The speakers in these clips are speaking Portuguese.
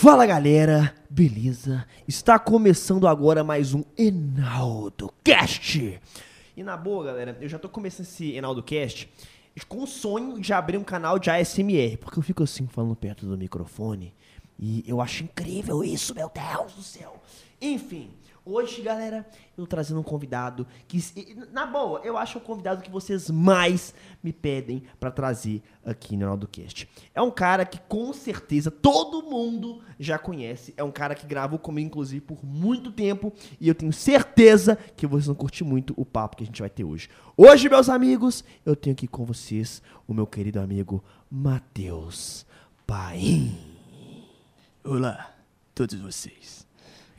Fala galera, beleza? Está começando agora mais um Enaldo Cast. E na boa, galera, eu já tô começando esse Enaldo Cast com o sonho de abrir um canal de ASMR, porque eu fico assim falando perto do microfone e eu acho incrível isso, meu Deus do céu. Enfim, Hoje, galera, eu trazendo um convidado que, na boa, eu acho o convidado que vocês mais me pedem para trazer aqui no Ronaldo Cast. É um cara que com certeza todo mundo já conhece. É um cara que gravou comigo, inclusive, por muito tempo. E eu tenho certeza que vocês vão curtir muito o papo que a gente vai ter hoje. Hoje, meus amigos, eu tenho aqui com vocês o meu querido amigo Matheus Paim. Olá, todos vocês.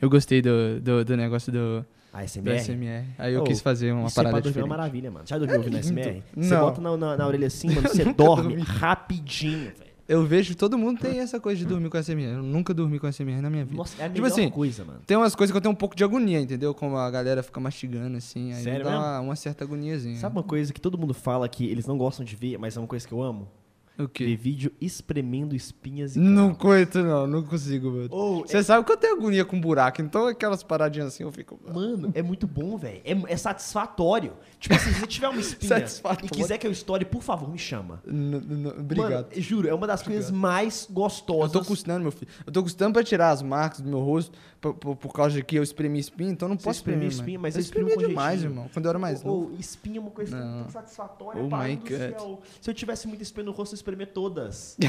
Eu gostei do, do, do negócio do, ASMR? SMR. Aí eu Ô, quis fazer uma Isso é parada dormir é uma diferente. maravilha, mano. Já dormiu ouvindo ASMR? Você Não. bota na, na, na orelha assim, mano, você dorme dormi. rapidinho, velho. Eu vejo todo mundo tem essa coisa de dormir com SMR. Eu nunca dormi com SMR na minha vida. Nossa, é a Tipo assim, coisa, mano. Tem umas coisas que eu tenho um pouco de agonia, entendeu? Como a galera fica mastigando assim, aí Sério dá uma, uma certa agoniazinha. Sabe uma coisa que todo mundo fala que eles não gostam de ver, mas é uma coisa que eu amo? O Ver vídeo espremendo espinhas e Não coito não, não consigo, meu. Ô, Você sabe que eu tenho agonia com buraco, então aquelas paradinhas assim eu fico... Mano, é muito bom, velho. É, é satisfatório. Tipo assim, se você tiver uma espinha e quiser que eu estoure, por favor, me chama. N- n- Obrigado. Mano, eu juro, é uma das coisas mais Eu gostosas. tô custando, meu filho. Eu tô custando pra tirar as marcas do meu rosto por, por, por causa de que eu espremi espinha, então não Você posso espremer. espinha, mano. mas eu espremi espremia com demais, jeitinho. irmão. Quando eu era mais novo. Ou espinha é uma coisa Não. tão satisfatória, Oh pai do céu. Se eu tivesse muito espinha no rosto, eu espremer todas.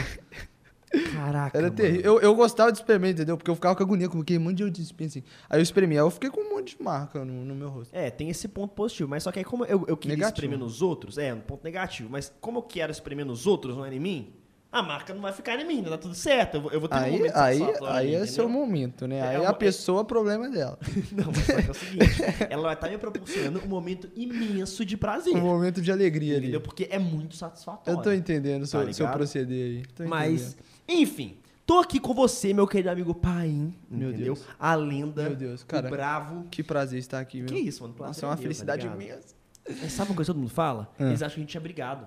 Caraca, Era terrível. Eu, eu gostava de espremer, entendeu? Porque eu ficava com agonia, como que um monte de espinha assim. Aí eu espremi, aí eu fiquei com um monte de marca no, no meu rosto. É, tem esse ponto positivo, mas só que aí como eu, eu queria Negativo. espremer nos outros, é, um ponto negativo, mas como eu quero espremer nos outros, não é em mim, a marca não vai ficar em mim, tá tudo certo, eu vou, eu vou ter um Aí, momento aí, satisfatório aí ali, é seu momento, né? É Aí uma- a pessoa, o problema é dela. Não, mas só que é o seguinte, ela vai estar me proporcionando um momento imenso de prazer, Um momento de alegria ali. entendeu? Porque é muito satisfatório. Eu tô entendendo o seu, Tá seu ligado? proceder aí. Mas, enfim, tô aqui com você, meu querido amigo Paim, Meu entendeu? Deus. A lenda, Meu Deus, cara. bravo. Que prazer estar aqui, meu. Que isso, mano? Nossa, é uma meu, tá felicidade ligado? imensa. Sabe uma coisa que todo mundo fala? Ah. Eles acham que a gente é brigado.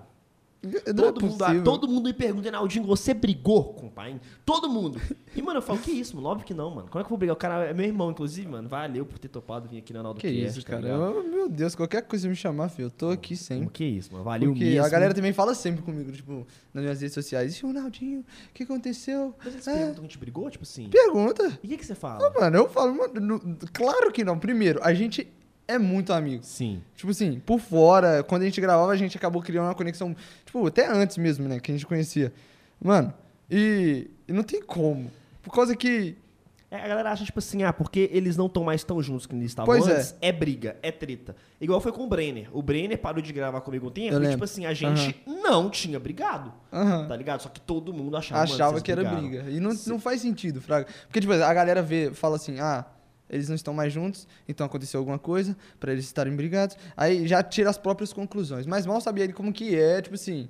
É Todo mundo, possível. todo mundo me pergunta, Naldinho, você brigou com o pai? Todo mundo. E, mano, eu falo, que isso, mano? Óbvio que não, mano. Como é que eu vou brigar? O cara é meu irmão, inclusive, mano. Valeu por ter topado vir aqui na Naldo Que isso, cara. Eu- meu Deus, qualquer coisa me chamar, filho, eu tô aqui sempre. Que isso, mano. Valeu Porque mesmo. a galera também fala sempre comigo, tipo, nas minhas redes sociais. E Ronaldinho, o que aconteceu? Mas eles É. perguntam que a gente brigou, tipo assim. Pergunta. E o que, que você fala? Mano, eu falo, mano, no- claro que não. Primeiro, a gente é muito amigo. Sim. Tipo assim, por fora, quando a gente gravava, a gente acabou criando uma conexão, tipo, até antes mesmo, né, que a gente conhecia. Mano, e, e não tem como. Por causa que. É, a galera acha, tipo assim, ah, porque eles não estão mais tão juntos que eles estavam Pois é. antes, é. briga, é treta. Igual foi com o Brenner. O Brenner parou de gravar comigo um tempo Eu e, lembro. tipo assim, a gente não tinha brigado, Aham. tá ligado? Só que todo mundo achava, achava que era briga. E não, não faz sentido, Fraga. Porque, tipo, a galera vê, fala assim, ah, eles não estão mais juntos, então aconteceu alguma coisa pra eles estarem brigados. Aí já tira as próprias conclusões. Mas mal sabia ele como que é, tipo assim,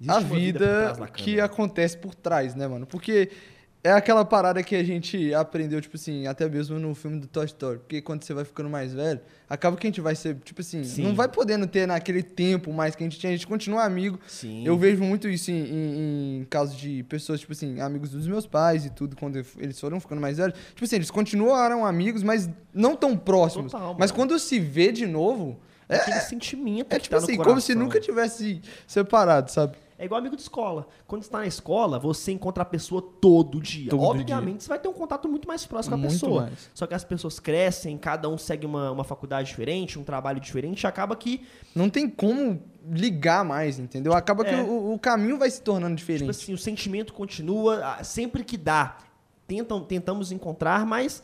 Existe a vida vida que acontece por trás, né, mano? Porque é aquela parada que a gente aprendeu, tipo assim, até mesmo no filme do Toy Story. Porque quando você vai ficando mais velho, acaba que a gente vai ser, tipo assim, Sim. não vai podendo ter naquele tempo mais que a gente tinha, a gente continua amigo. Sim. Eu vejo muito isso em, em, em casos de pessoas, tipo assim, amigos dos meus pais e tudo, quando eles foram ficando mais velhos. Tipo assim, eles continuaram amigos, mas não tão próximos. Total, mas quando se vê de novo, é, aquele sentimento é que tipo tá assim, como se nunca tivesse separado, sabe? É igual amigo de escola. Quando você tá na escola, você encontra a pessoa todo dia. Todo Obviamente, você vai ter um contato muito mais próximo com a pessoa. mais. Só que as pessoas crescem, cada um segue uma, uma faculdade diferente, um trabalho diferente, acaba que, Não tem como ligar mais, entendeu? Acaba que É. o, o caminho vai se tornando diferente. tipo assim, o sentimento continua, sempre que dá, tentam, tentamos encontrar, mas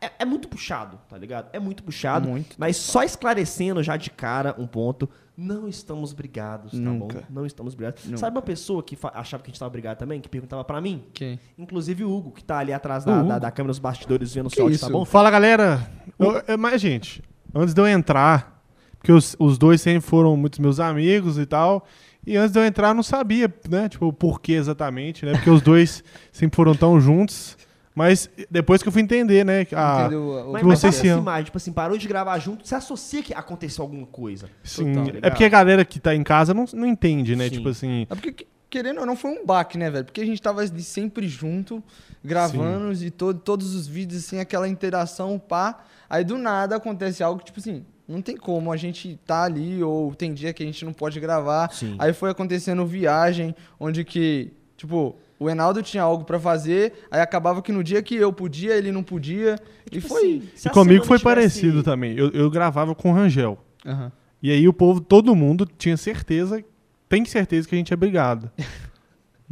é, é muito puxado, tá ligado? É muito puxado. Muito. Mas só esclarecendo já de cara um ponto, não estamos brigados, tá Nunca. bom? Não estamos brigados. Nunca. Sabe uma pessoa que achava que a gente tava brigado também, que perguntava pra mim? Quem? Inclusive o Hugo, que tá ali atrás da, da, da câmera dos bastidores vendo o sol, tá bom? Fala galera, Eu- mas gente, antes de eu entrar, porque os, os dois sempre foram muitos meus amigos e tal, e antes de eu entrar eu não sabia, né, tipo, o porquê exatamente, né, porque os dois sempre foram tão juntos, mas depois que eu fui entender, né, a, Entendeu? O- Mas, que mas vocês se amam. imagem, tipo assim, parou de gravar junto, você associa que aconteceu alguma coisa. sim, Total, é porque a galera que tá em casa não, não entende, né, Sim. tipo assim, É porque que- querendo ou não, foi um baque, né, velho? Porque a gente tava ali sempre junto, gravando e todo, todos os vídeos, assim, aquela interação, pá. Aí do nada acontece algo que, tipo assim, não tem como a gente tá ali, ou tem dia que a gente não pode gravar. Sim. Aí foi acontecendo viagem, onde que, tipo, o Enaldo tinha algo pra fazer, aí acabava que no dia que eu podia, ele não podia. e Tipo foi. assim, E comigo foi tivesse- parecido também. Eu, eu gravava com o Rangel. Aham. E aí o povo, todo mundo tinha certeza, tem certeza que a gente é brigado.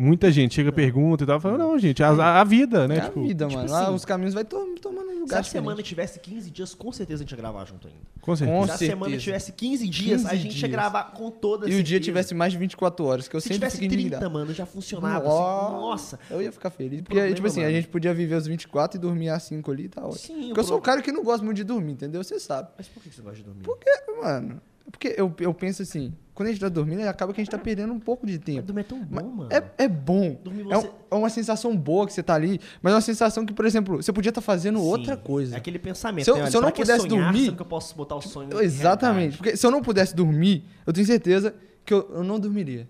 Muita gente chega, pergunta e tal, fala, não, gente, a, a vida, né? É tipo, a vida, tipo mano. assim, Lá os caminhos vai to tomando um Se lugar a semana diferente. tivesse 15 dias, com certeza a gente ia gravar junto ainda. Com certeza. Com Se a semana tivesse 15 dias, a 15 gente ia dias. gravar com toda E o dia tivesse mais de 24 horas, que eu Se sempre tivesse fico 30, indignado. mano, já funcionava. Nossa. assim, nossa. Eu ia ficar feliz. Porque, problema, tipo assim, a mano. gente podia viver os 24 e dormir às 5 ali, tá ótimo. Sim, Porque eu sou o cara que não gosta muito de dormir, entendeu? Você sabe. Mas por que você gosta de dormir? Porque, mano, é porque eu, eu penso assim, quando a gente tá dormindo, acaba que a gente tá perdendo um pouco de tempo. dormir é tão bom, mano. É, é bom. Dormir É, um- você- é uma sensação boa que você tá ali, mas é uma sensação que, por exemplo, você podia estar fazendo Sim, outra coisa. É aquele pensamento. Se eu- né? Olha, se eu não pudesse sonhar, dormir- que eu posso botar o sonho. Exatamente. Porque se eu não pudesse dormir, eu tenho certeza que eu, eu não dormiria.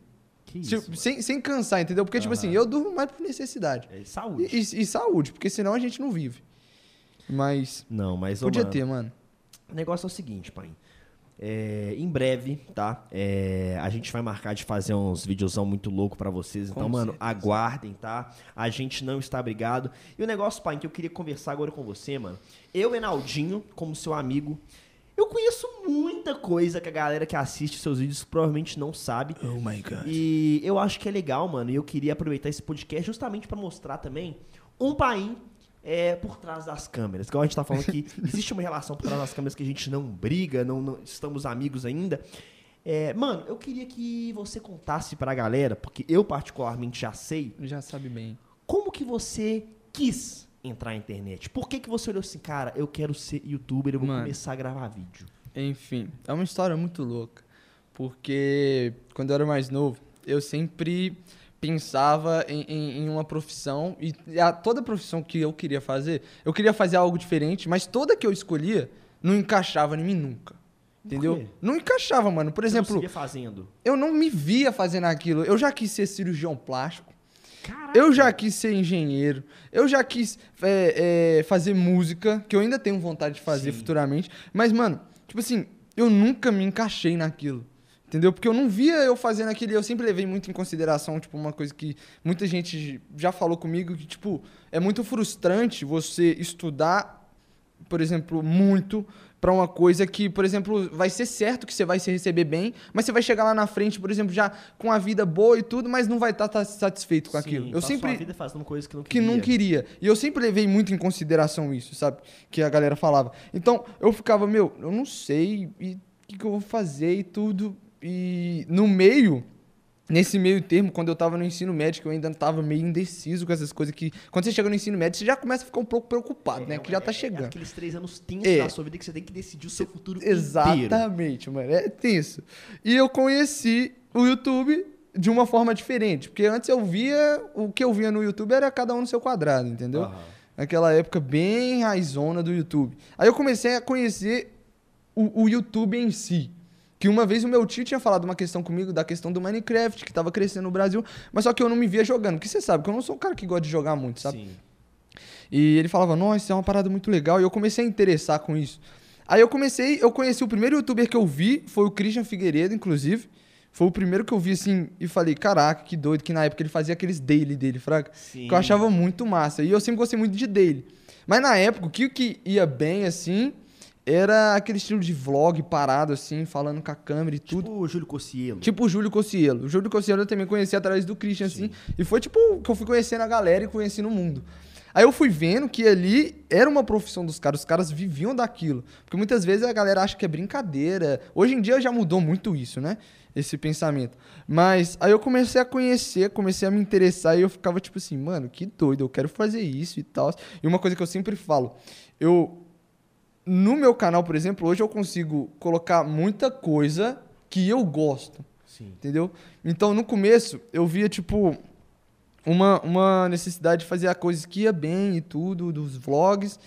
Isso, sem, sem cansar, entendeu? Porque, tipo Aham. assim, eu durmo mais por necessidade. É saúde. E, e- e saúde, porque senão a gente não vive. Mas Não, mas podia mano, ter, mano. O negócio é o seguinte, pai. É, em breve, tá? É, a gente vai marcar de fazer uns videozão muito louco pra vocês. Então, Com mano, certeza. aguardem, tá? A gente não está brigado. E o negócio, pai, que eu queria conversar agora com você, mano. Eu, Enaldinho, como seu amigo, eu conheço muita coisa que a galera que assiste seus vídeos provavelmente não sabe. Oh my god. E eu acho que é legal, mano. E eu queria aproveitar esse podcast justamente pra mostrar também um país é, por trás das câmeras. Igual a gente tá falando que existe uma relação por trás das câmeras que a gente não briga, não, não- estamos amigos ainda. É, mano, eu queria que você contasse pra galera, porque eu particularmente já sei, Já sabe bem. como que você quis entrar na internet. Por que, que você olhou assim, cara, eu quero ser youtuber, eu vou Mano. começar a gravar vídeo. Enfim, é uma história muito louca. Porque quando eu era mais novo, eu sempre pensava em, em- em uma profissão. E a, toda profissão que eu queria fazer, eu queria fazer algo diferente, mas toda que eu escolhia não encaixava em mim nunca. Entendeu? Não encaixava, mano. Por Você não exemplo, via fazendo. eu não me via fazendo aquilo. Eu já quis ser cirurgião plástico. Caraca. Eu já quis ser engenheiro. Eu já quis é, é, fazer música, que eu ainda tenho vontade de fazer Sim. futuramente. Mas, mano, tipo assim, eu nunca me encaixei naquilo. Entendeu? Porque eu não via eu fazendo aquilo. e Eu sempre levei muito em consideração, tipo, uma coisa que muita gente já falou comigo, que, tipo, é muito frustrante você estudar, por exemplo, muito pra uma coisa que, por exemplo, vai ser certo que você vai se receber bem, mas você vai chegar lá na frente, por exemplo, já com a vida boa e tudo, mas não vai estar satisfeito com Sim, aquilo. Eu sempre vida fazendo coisas que não que queria. não queria. E eu sempre levei muito em consideração isso, sabe? Que a galera falava. Então, eu ficava, meu, eu não sei e o que, que eu vou fazer e tudo. E no meio, nesse meio termo, quando eu tava no ensino médio, que eu ainda tava meio indeciso com essas coisas que. Quando você chega no ensino médio, você já começa a ficar um pouco preocupado, né? Que já tá É chegando. aqueles três anos tensos É. da sua vida que você tem que decidir o seu futuro inteiro. Exatamente, mano. É tenso. E eu conheci o YouTube de uma forma diferente. Porque antes eu via. O que eu via no YouTube era cada um no seu quadrado, entendeu? Aham. Naquela época bem raizona do YouTube. Aí eu comecei a conhecer o, o YouTube em si. Que uma vez o meu tio tinha falado uma questão comigo da questão do Minecraft, que tava crescendo no Brasil, mas só que eu não me via jogando. Porque você sabe que eu não sou um cara que gosta de jogar muito, sabe? Sim. E ele falava, nossa, isso é uma parada muito legal. E eu comecei a interessar com isso. Aí eu comecei, eu conheci o primeiro youtuber que eu vi, foi o Christian Figueiredo, inclusive. Foi o primeiro que eu vi assim e falei, caraca, que doido, que na época ele fazia aqueles daily dele, fraga. Sim. Que eu achava muito massa. E eu sempre gostei muito de daily. Mas na época, o que, que ia bem assim era aquele estilo de vlog parado, assim, falando com a câmera e tudo. Tipo o Júlio Cossielo. Tipo o Júlio Cossielo. O Júlio Cossielo eu também conheci através do Christian, assim. E foi tipo que eu fui conhecendo a galera e conhecendo o mundo. Aí eu fui vendo que ali era uma profissão dos caras, os caras viviam daquilo. Porque muitas vezes a galera acha que é brincadeira. Hoje em dia já mudou muito isso, né? Esse pensamento. Mas aí eu comecei a conhecer, comecei a me interessar e eu ficava tipo assim, mano, que doido, eu quero fazer isso e tal. E uma coisa que eu sempre falo, eu no meu canal, por exemplo, hoje eu consigo colocar muita coisa que eu gosto. Sim. Entendeu? Então, no começo, eu via, tipo, uma, uma necessidade de fazer a coisa que ia bem e tudo, dos vlogs.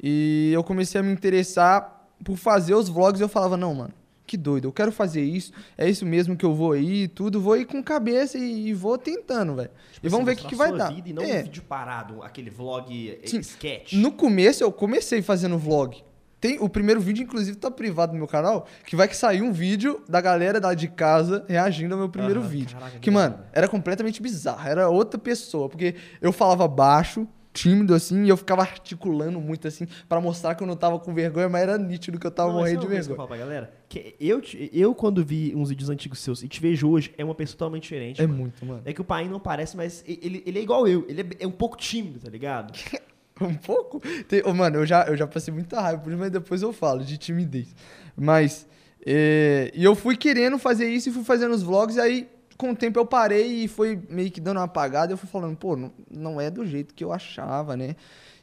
E eu comecei a me interessar por fazer os vlogs e eu falava, não, mano, que doido, eu quero fazer isso, é isso mesmo que eu vou e tudo, vou ir com cabeça e, e vou tentando, velho. Tipo e vamos assim, ver o que, que mostrar vai dar. vida e não É. um vídeo parado, aquele vlog eh, Sim. sketch. No começo eu comecei fazendo vlog. Tem, o primeiro vídeo, inclusive, tá privado no meu canal, que vai que sair um vídeo da galera da de casa reagindo ao meu primeiro Aham, vídeo. caraca, que, mano, era completamente bizarro. Era outra pessoa, porque eu falava baixo, tímido, assim, e eu ficava articulando muito, assim, pra mostrar que eu não tava com vergonha, mas era nítido que eu tava Não, morrendo de coisa que eu vergonha. falo pra galera. Que eu, eu, quando vi uns vídeos antigos seus e te vejo hoje, é uma pessoa totalmente diferente. É mano. muito, mano. É que o pai não parece, mas ele, ele é igual eu. Ele é, é um pouco tímido, tá ligado? Um pouco. Tem- ô, mano, eu já, eu já passei muita raiva por isso, mas depois eu falo de timidez. Mas. é, e eu fui querendo fazer isso e fui fazendo os vlogs, e aí com o tempo eu parei e foi meio que dando uma apagada. Eu fui falando, pô, não, não é do jeito que eu achava, né?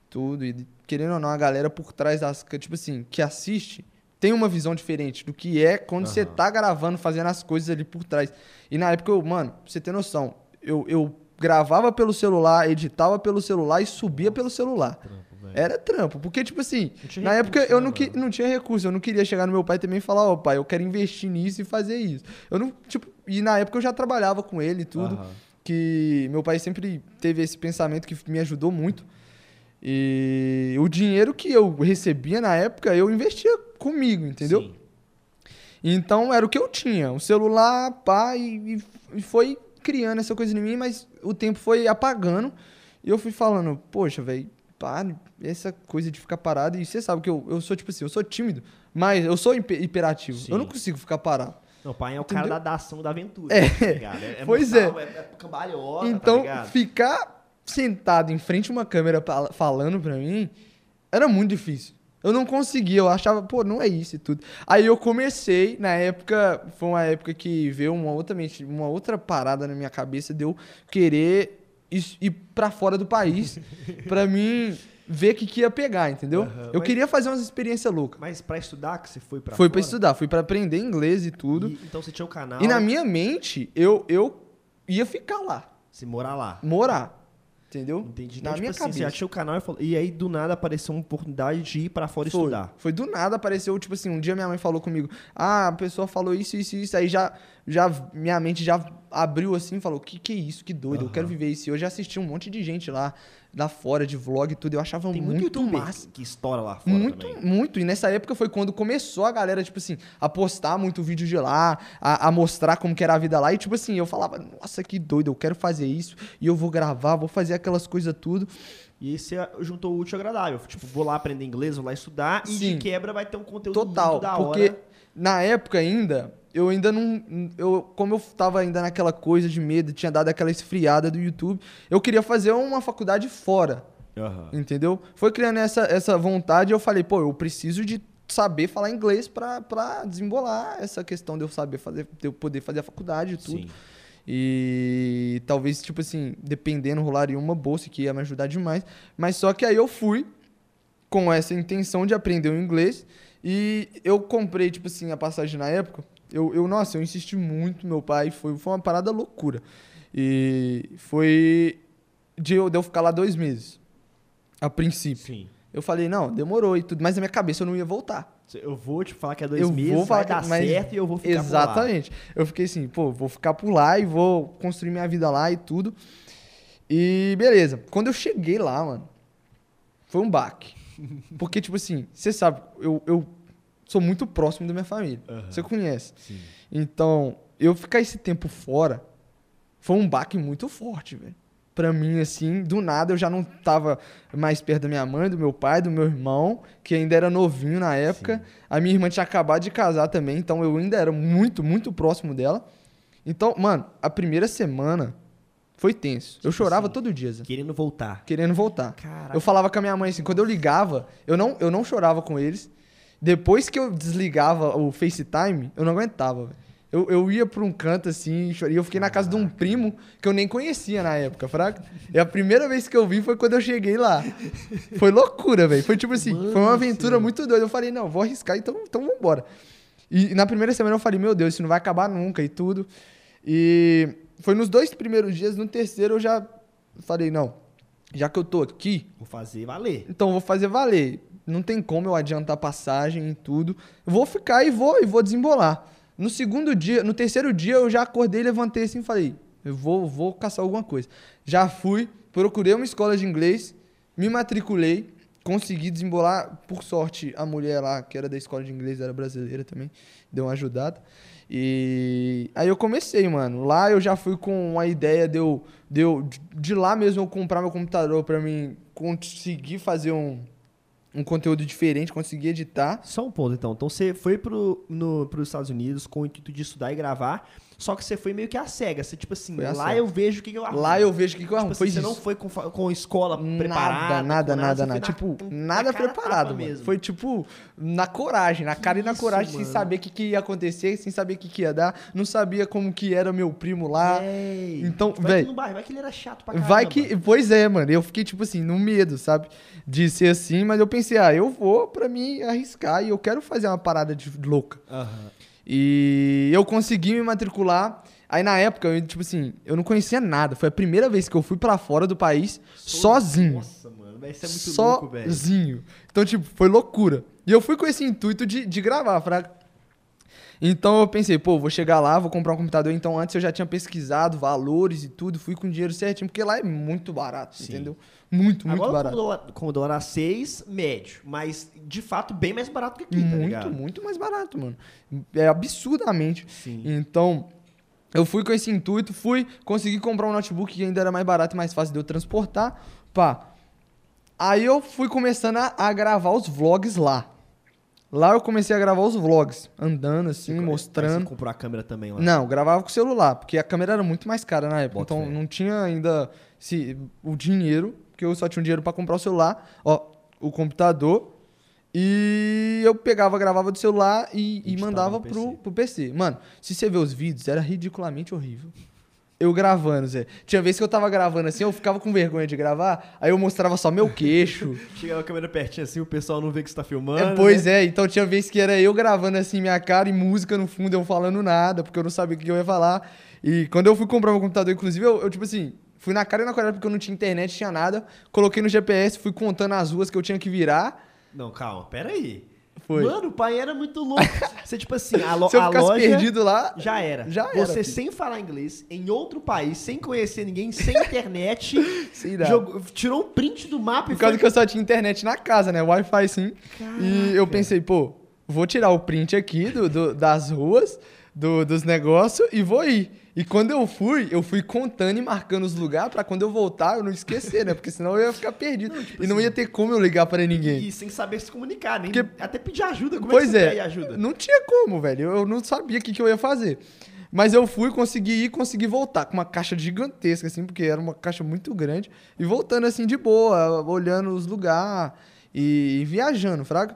Tudo. E querendo ou não, a galera por trás das. Tipo assim, que assiste. Tem uma visão diferente do que é quando você Aham. tá gravando, fazendo as coisas ali por trás. E na época eu, mano, pra você ter noção, eu, eu gravava pelo celular, editava pelo celular e subia pelo celular. Era trampo, porque, tipo assim, na época recurso, eu né, não, que, não tinha recurso, eu não queria chegar no meu pai também e falar, ó, pai, eu quero investir nisso e fazer isso. Eu não, tipo, e na época eu já trabalhava com ele e tudo, Aham. que meu pai sempre teve esse pensamento que me ajudou muito. E o dinheiro que eu recebia na época, eu investia comigo, entendeu? Sim. Então era o que eu tinha, um celular, pá, e, e foi criando essa coisa em mim, mas o tempo foi apagando. E eu fui falando, poxa, velho, para, essa coisa de ficar parado. E você sabe que eu, eu sou, tipo assim, eu sou tímido, mas eu sou hiper- hiperativo. Sim. Eu não consigo ficar parado. Não, o pai é o Entendeu? cara da, da ação da aventura. É. tá ligado? É, é Pois mortal, é. É, cambalhota, então, tá ligado? ficar sentado em frente a uma câmera falando pra mim era muito difícil. Eu não conseguia, eu achava, pô, não é isso e tudo. Aí eu comecei, na época, foi uma época que veio uma outra, mente- uma outra parada na minha cabeça de eu querer ir, pra fora do país pra mim ver o que, que ia pegar, entendeu? Aham, eu mas- queria fazer umas experiências loucas. Mas pra estudar que você foi pra Foi pra fora? estudar, fui pra aprender inglês e tudo. E- então você tinha o canal. E na minha mente, eu, eu ia ficar lá, Você morar lá. morar. Entendeu? Entendi. Na Então, minha tipo assim, você cabeça. já tinha o canal e, falou- e aí do nada apareceu uma oportunidade de ir pra fora Foi. estudar. Foi do nada, apareceu, tipo assim, um dia minha mãe falou comigo, ah, a pessoa falou isso, isso, isso, aí já, já minha mente já abriu assim, falou, que que é isso, que doido, eu quero viver isso. E eu já assisti um monte de gente lá, lá fora, de vlog e tudo, eu achava Tem muito, muito, youtuber massa. que estoura lá fora Muito, também. muito. E nessa época foi quando começou a galera, tipo assim, a postar muito vídeo de lá, a, a mostrar como que era a vida lá. E, tipo assim, eu falava, nossa, que doido, eu quero fazer isso. E eu vou gravar, vou fazer aquelas coisas tudo. E aí você juntou o útil ao agradável. Tipo, vou lá aprender inglês, vou lá estudar e de quebra vai ter um conteúdo Total, muito da porque hora. Na época ainda, eu ainda não. Eu, como eu tava ainda naquela coisa de medo, tinha dado aquela esfriada do YouTube, eu queria fazer uma faculdade fora, Aham. entendeu? Foi criando essa, essa vontade, eu falei, pô, eu preciso de saber falar inglês pra, pra desembolar essa questão de eu saber fazer, de eu poder fazer a faculdade e tudo. Sim. E talvez, tipo assim, dependendo, rolaria uma bolsa que ia me ajudar demais. Mas só que aí eu fui com essa intenção de aprender o inglês. E eu comprei, tipo assim, a passagem na época. Eu, eu nossa, eu insisti muito, meu pai. Foi, foi uma parada loucura. E foi de eu, de eu ficar lá dois meses. A princípio. Sim. Eu falei, não, demorou e tudo. Mas na minha cabeça eu não ia voltar. Eu vou te falar que é dois Eu meses, vou falar vai dar que- mas- certo e eu vou ficar por lá. Exatamente. Eu fiquei assim, pô, vou ficar por lá e vou construir minha vida lá e tudo. E beleza. Quando eu cheguei lá, mano, foi um baque. Porque, tipo assim, você sabe, eu, eu sou muito próximo da minha família. Aham. Você conhece. Sim. Então, eu ficar esse tempo fora foi um baque muito forte, velho. Pra mim, assim, do nada eu já não tava mais perto da minha mãe, do meu pai, do meu irmão, que ainda era novinho na época. A minha irmã tinha acabado de casar também, então eu ainda era muito, muito próximo dela. Então, mano, a primeira semana foi tenso. Eu Tipo chorava assim, todo dia, Zé, Querendo voltar. querendo voltar. Caraca. Eu falava com a minha mãe assim, quando eu ligava, eu não, eu não chorava com eles. Depois que eu desligava o FaceTime, eu não aguentava. Eu, eu ia pra um canto assim, e chorei. Eu fiquei na casa de um primo que eu nem conhecia na época, fraca. E a primeira vez que eu vi foi quando eu cheguei lá. Foi loucura, velho. Foi tipo assim, Mano foi uma aventura muito doida. Eu falei, não, vou arriscar, então, então vambora. E na primeira semana eu falei, meu Deus, isso não vai acabar nunca e tudo. E foi nos dois primeiros dias, no terceiro eu já falei, não, já que eu tô aqui, Vou fazer valer. então vou fazer valer. não tem como eu adiantar passagem e tudo. Eu vou ficar e vou e vou desembolar. No segundo dia, no terceiro dia eu já acordei, levantei assim e falei, eu vou, vou caçar alguma coisa. Já fui, procurei uma escola de inglês, me matriculei, consegui desembolar, por sorte, a mulher lá, que era da escola de inglês, era brasileira também, deu uma ajudada. E aí eu comecei, mano. Lá eu já fui com uma ideia de eu, de, eu, de lá mesmo eu comprar meu computador pra mim conseguir fazer um, um conteúdo diferente, conseguir editar. Só um ponto, então. Então você foi pro, no, pros Estados Unidos com o intuito de estudar e gravar, só que você foi meio que a cega. Você, tipo assim, Foi lá eu vejo o que, que eu arrumo. Lá eu vejo o que, que eu Tipo arrumo. assim, Foi você isso. não foi com, com escola preparada. Nada, com nada, nada, nada. foi Tipo, na- na nada preparado, mano. mesmo. Foi tipo, na coragem, na cara e na isso, coragem, sem mano. saber o que, que ia acontecer, sem saber o que, que ia dar. Não sabia como que era meu primo lá. Véi. Então, vai véi, que no bairro, vai que ele era chato pra caramba. Vai que. Pois é, mano. Eu fiquei, tipo assim, no medo, sabe? De ser assim, mas eu pensei, ah, eu vou pra me arriscar e eu quero fazer uma parada de louca. Aham. E eu consegui me matricular. Aí na época, eu, tipo assim, eu não conhecia nada. Foi a primeira vez que eu fui pra fora do país sozinho. Nossa, mano, isso é muito louco, velho. sozinho. Então, tipo, foi loucura. E eu fui com esse intuito de, de gravar, fraga. Então eu pensei, pô, vou chegar lá, vou comprar um computador. Então antes eu já tinha pesquisado valores e tudo, fui com dinheiro certinho, porque lá é muito barato, Sim. entendeu? Muito, muito Agora o barato. Commodore, Commodore A6, médio. Mas, de fato, bem mais barato que aqui, tá muito, ligado? muito mais barato, mano. É absurdamente. Sim. Então, eu fui com esse intuito, fui, consegui comprar um notebook que ainda era mais barato e mais fácil de eu transportar. Pá. Aí eu fui começando a, a gravar os vlogs lá. Lá eu comecei a gravar os vlogs, andando assim, Você mostrando. comprou a câmera também lá. Não, gravava com o celular, porque a câmera era muito mais cara na época. Bota então fé. não tinha ainda se, o dinheiro, porque eu só tinha um dinheiro pra comprar o celular, ó, o computador. E eu pegava, gravava do celular e, e mandava no pro, PC. pro PC. Mano, se você ver os vídeos, era ridiculamente horrível. Eu gravando, Zé. Tinha vez que eu tava gravando assim, eu ficava com vergonha de gravar, aí eu mostrava só meu queixo. Chegava a câmera pertinho assim, o pessoal não vê que você tá filmando. É, pois né? é, então tinha vez que era eu gravando assim minha cara e música no fundo, eu falando nada, porque eu não sabia o que eu ia falar. E quando eu fui comprar meu computador, inclusive, eu, eu, tipo assim, fui na cara e na coragem porque eu não tinha internet, tinha nada. Coloquei no GPS, fui contando as ruas que eu tinha que virar. Não, calma, pera aí. Foi. Mano, o pai era muito louco. Você, tipo assim, a, lo Se eu a loja perdido lá, já era. Já era, Você filho. sem falar inglês, em outro país, sem conhecer ninguém, sem internet, lá. jogou- tirou um print do mapa e por causa foi... que eu só tinha internet na casa, né? Wi-Fi sim. E eu Caraca. pensei, pô, vou tirar o print aqui do, do- das ruas, do- dos negócios e vou ir. E quando eu fui, eu fui contando e marcando os lugares pra quando eu voltar eu não esquecer, né? Porque senão eu ia ficar perdido. e não ia ter como eu ligar pra ninguém. E sem saber se comunicar, nem Porque- até pedir ajuda. Como pois é que você é, pede ajuda? não tinha como, velho. Eu não sabia o que, que eu ia fazer. Mas eu fui, consegui ir, consegui voltar com uma caixa gigantesca, assim, porque era uma caixa muito grande. E voltando assim de boa, olhando os lugares e, e viajando, fraga?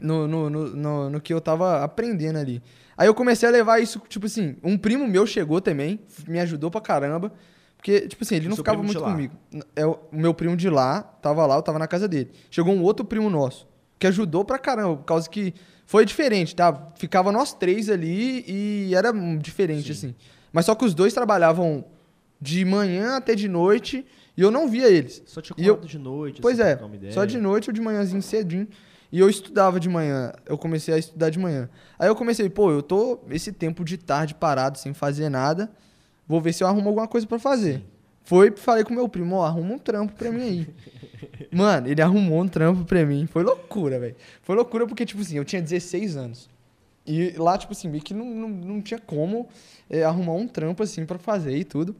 No, no, no, no, no que eu tava aprendendo ali. Aí eu comecei a levar isso, tipo assim, um primo meu chegou também, me ajudou pra caramba. Porque, tipo assim, ele não Seu ficava muito comigo. É o meu primo de lá, tava lá, eu tava na casa dele. Chegou um outro primo nosso, que ajudou pra caramba, por causa que foi diferente, tá? Ficava nós três ali e era diferente, assim. Mas só que os dois trabalhavam de manhã até de noite e eu não via eles. Só tinha E eu- de noite. Pois assim, é, só de noite ou de manhãzinho cedinho. E eu estudava de manhã, eu comecei a estudar de manhã. Aí eu comecei, pô, eu tô esse tempo de tarde parado, sem fazer nada, vou ver se eu arrumo alguma coisa pra fazer. Foi, falei com meu primo, ó, arruma um trampo pra mim aí. Mano, ele arrumou um trampo pra mim, foi loucura, velho. Foi loucura porque, tipo assim, eu tinha 16 anos. E lá, tipo assim, meio que não, não, não tinha como é, arrumar um trampo assim pra fazer e tudo.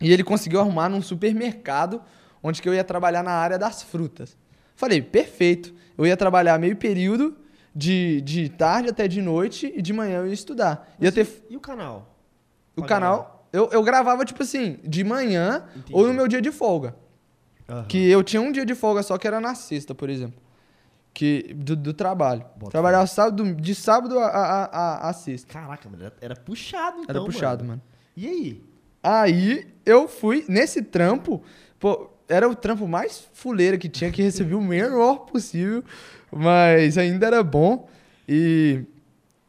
E ele conseguiu arrumar num supermercado onde que eu ia trabalhar na área das frutas. Falei, perfeito. Eu ia trabalhar meio período, de, de tarde até de noite, e de manhã eu ia estudar. Ia ter e, o canal? o canal. Eu, eu gravava, tipo assim, de manhã Entendi. ou no meu dia de folga. Aham. Que eu tinha um dia de folga só que era na sexta, por exemplo. Que, do, do trabalho. Bota Trabalhava sábado, de sábado a, a, a, a sexta. Caraca, mano, era, puxado então, Era puxado, mano. E aí? Aí eu fui nesse trampo, pô, era o trampo mais fuleiro que tinha, que recebia o menor possível, mas ainda era bom. E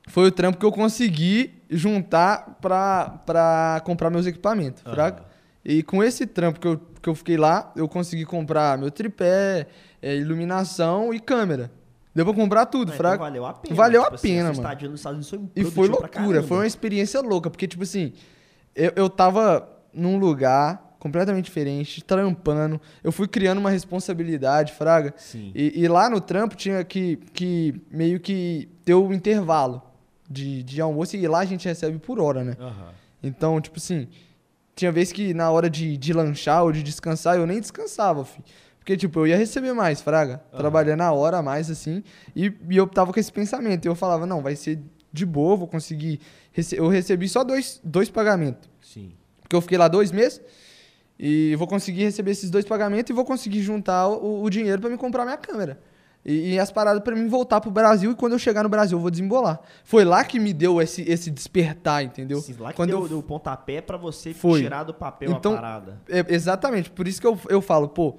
foi o trampo que eu consegui juntar pra, pra comprar meus equipamentos, fraca? E com esse trampo que eu, que eu fiquei lá, eu consegui comprar meu tripé, é, iluminação e câmera. Deu pra comprar tudo, Ah, então fraga. valeu a pena. Valeu a Tipo assim, pena, mano. nos Estados Unidos foi E foi loucura, foi uma experiência louca, porque, tipo assim, eu, eu tava num lugar completamente diferente, trampando, eu fui criando uma responsabilidade, fraga. Sim. E, e lá no trampo tinha que, que meio que ter o intervalo de, de almoço, e lá a gente recebe por hora, né? Aham. Então, tipo assim, tinha vez que na hora de, de lanchar ou de descansar, eu nem descansava, fi. Porque, tipo, eu ia receber mais, fraga. Aham. Trabalhando a hora a mais, assim. E, e eu tava com esse pensamento. E eu falava, não, vai ser de boa, vou conseguir. Eu recebi só dois, dois pagamentos. Sim. Porque eu fiquei lá dois meses. E vou conseguir receber esses dois pagamentos e vou conseguir juntar o, o dinheiro pra me comprar minha câmera. E, e as paradas pra mim voltar pro Brasil. E quando eu chegar no Brasil, eu vou desembolar. Foi lá que me deu esse, esse despertar, entendeu? Sim, lá que quando deu, eu deu o pontapé pra você Foi. tirar do papel Então, a parada. É, exatamente, por isso que eu, eu falo, pô,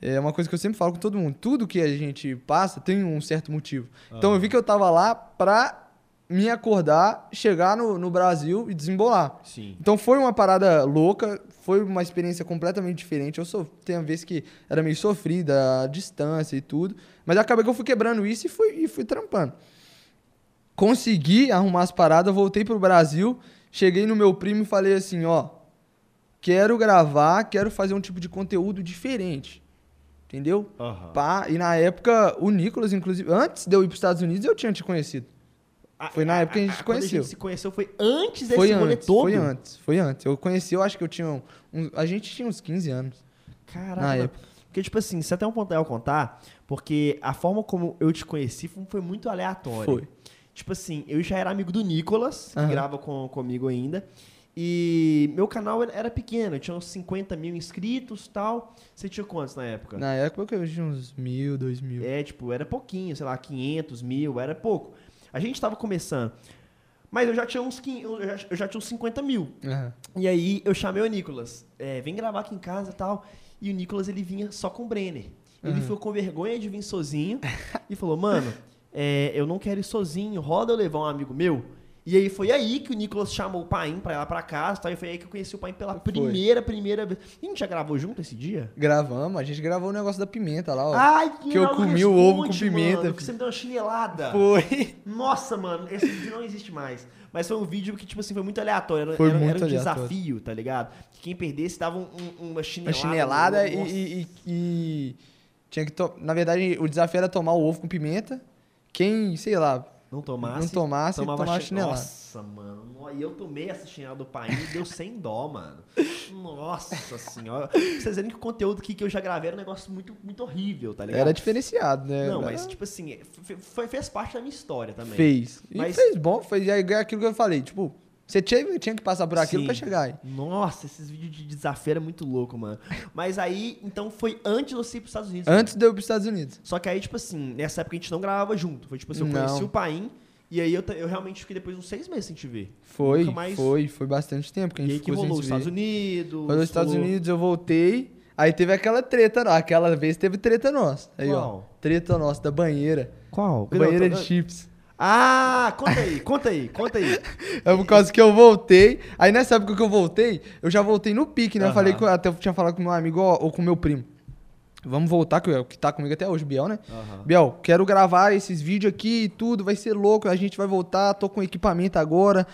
é uma coisa que eu sempre falo com todo mundo. Tudo que a gente passa tem um certo motivo. Então eu vi que eu tava lá pra me acordar, chegar no, no Brasil e desembolar. Sim. Então foi uma parada louca, foi uma experiência completamente diferente. Eu sou, uma vez que era meio sofrida, a distância e tudo, mas acabei que eu fui quebrando isso e fui, e fui trampando. Consegui arrumar as paradas, voltei pro Brasil, cheguei no meu primo e falei assim, ó, quero gravar, quero fazer um tipo de conteúdo diferente. Entendeu? Aham. Pá, e na época, o Nicolas, inclusive, antes de eu ir pros Estados Unidos, eu tinha te conhecido. Foi na época que a gente se conheceu. se conheceu foi antes desse Foi rolê antes, todo? foi antes, foi antes. Eu conheci, eu acho que eu tinha um, um- a gente tinha uns 15 anos. Caralho. Na época. Porque, tipo assim, é até um ponto legal contar, porque a forma como eu te conheci foi, muito aleatória. Foi. Tipo assim, eu já era amigo do Nicolas, que Aham. grava com, comigo ainda. E meu canal era- pequeno, eu tinha uns 50 mil inscritos e tal. Você tinha quantos na época? Na época eu tinha uns mil, dois mil. É, tipo, era pouquinho, sei lá, 500 mil, era pouco. A gente tava começando. Mas eu já tinha uns, 500, eu já, eu já tinha uns 50 mil. Aham. E aí eu chamei o Nicolas, é, vem gravar aqui em casa e tal. E o Nicolas ele vinha só com o Brenner. Ele Uhum. ficou com vergonha de vir sozinho e falou: Mano, é, eu não quero ir sozinho, roda eu levar um amigo meu. E aí foi aí que o Nicolas chamou o Paim pra ir lá pra casa e tal. E foi aí que eu conheci o Paim pela Foi. primeira, primeira vez. E a gente já gravou junto esse dia? Gravamos, a gente gravou o negócio da pimenta lá, ó. Ai, que, que eu comi o responde, ovo com pimenta, Mano, que você me deu uma chinelada. Foi. Nossa, mano, esse vídeo não existe mais. Mas foi um vídeo que, tipo assim, foi muito aleatório. Era, Foi era, muito era um aleatório. desafio, tá ligado? Que quem perdesse dava um- um- uma chinelada. Uma chinelada e, e- e- e tinha que to... na verdade o desafio era tomar o ovo com pimenta. Quem, sei lá, Não tomasse. não tomasse, tomava tomava chi- chinelada. Nossa, mano. E eu tomei essa chinelada do pai e deu sem dó, mano. Nossa senhora. Pra vocês verem que o conteúdo que, que eu já gravei era um negócio muito, muito horrível, tá ligado? Era diferenciado, né? Não, Era- mas, tipo assim, f- f- fez parte da minha história também. fez. E Mas- fez bom, fez é aquilo que eu falei, tipo, você tinha, tinha que passar por aquilo Sim. pra chegar aí. Nossa, esses vídeos de desafio era muito louco, mano. Mas aí, então foi antes de você ir pros Estados Unidos. Antes de eu ir pros Estados Unidos. Só que aí, tipo assim, nessa época a gente não gravava junto. Foi tipo assim, eu Não. conheci o Paim e aí eu, eu realmente fiquei depois uns seis meses sem te ver. Foi, mais- foi, foi bastante tempo que a E gente aí que sem rolou os. Estados Unidos. Foi nos Estados Unidos, eu voltei. Aí teve aquela treta. Aquela vez teve treta nossa. Aí, ó. Qual? Treta nossa, da banheira. Qual? banheira Não, de tô- chips. Ah, conta aí, conta aí, conta aí. É por causa que eu voltei. Aí nessa época que eu voltei, eu já voltei no pique, né? Eu Aham. falei até eu tinha falado com meu amigo ó, ou com meu primo. Vamos voltar, que, é que tá comigo até hoje, Biel, né? Aham. Biel, quero gravar esses vídeos aqui e tudo, vai ser louco, a gente vai voltar, tô com equipamento agora.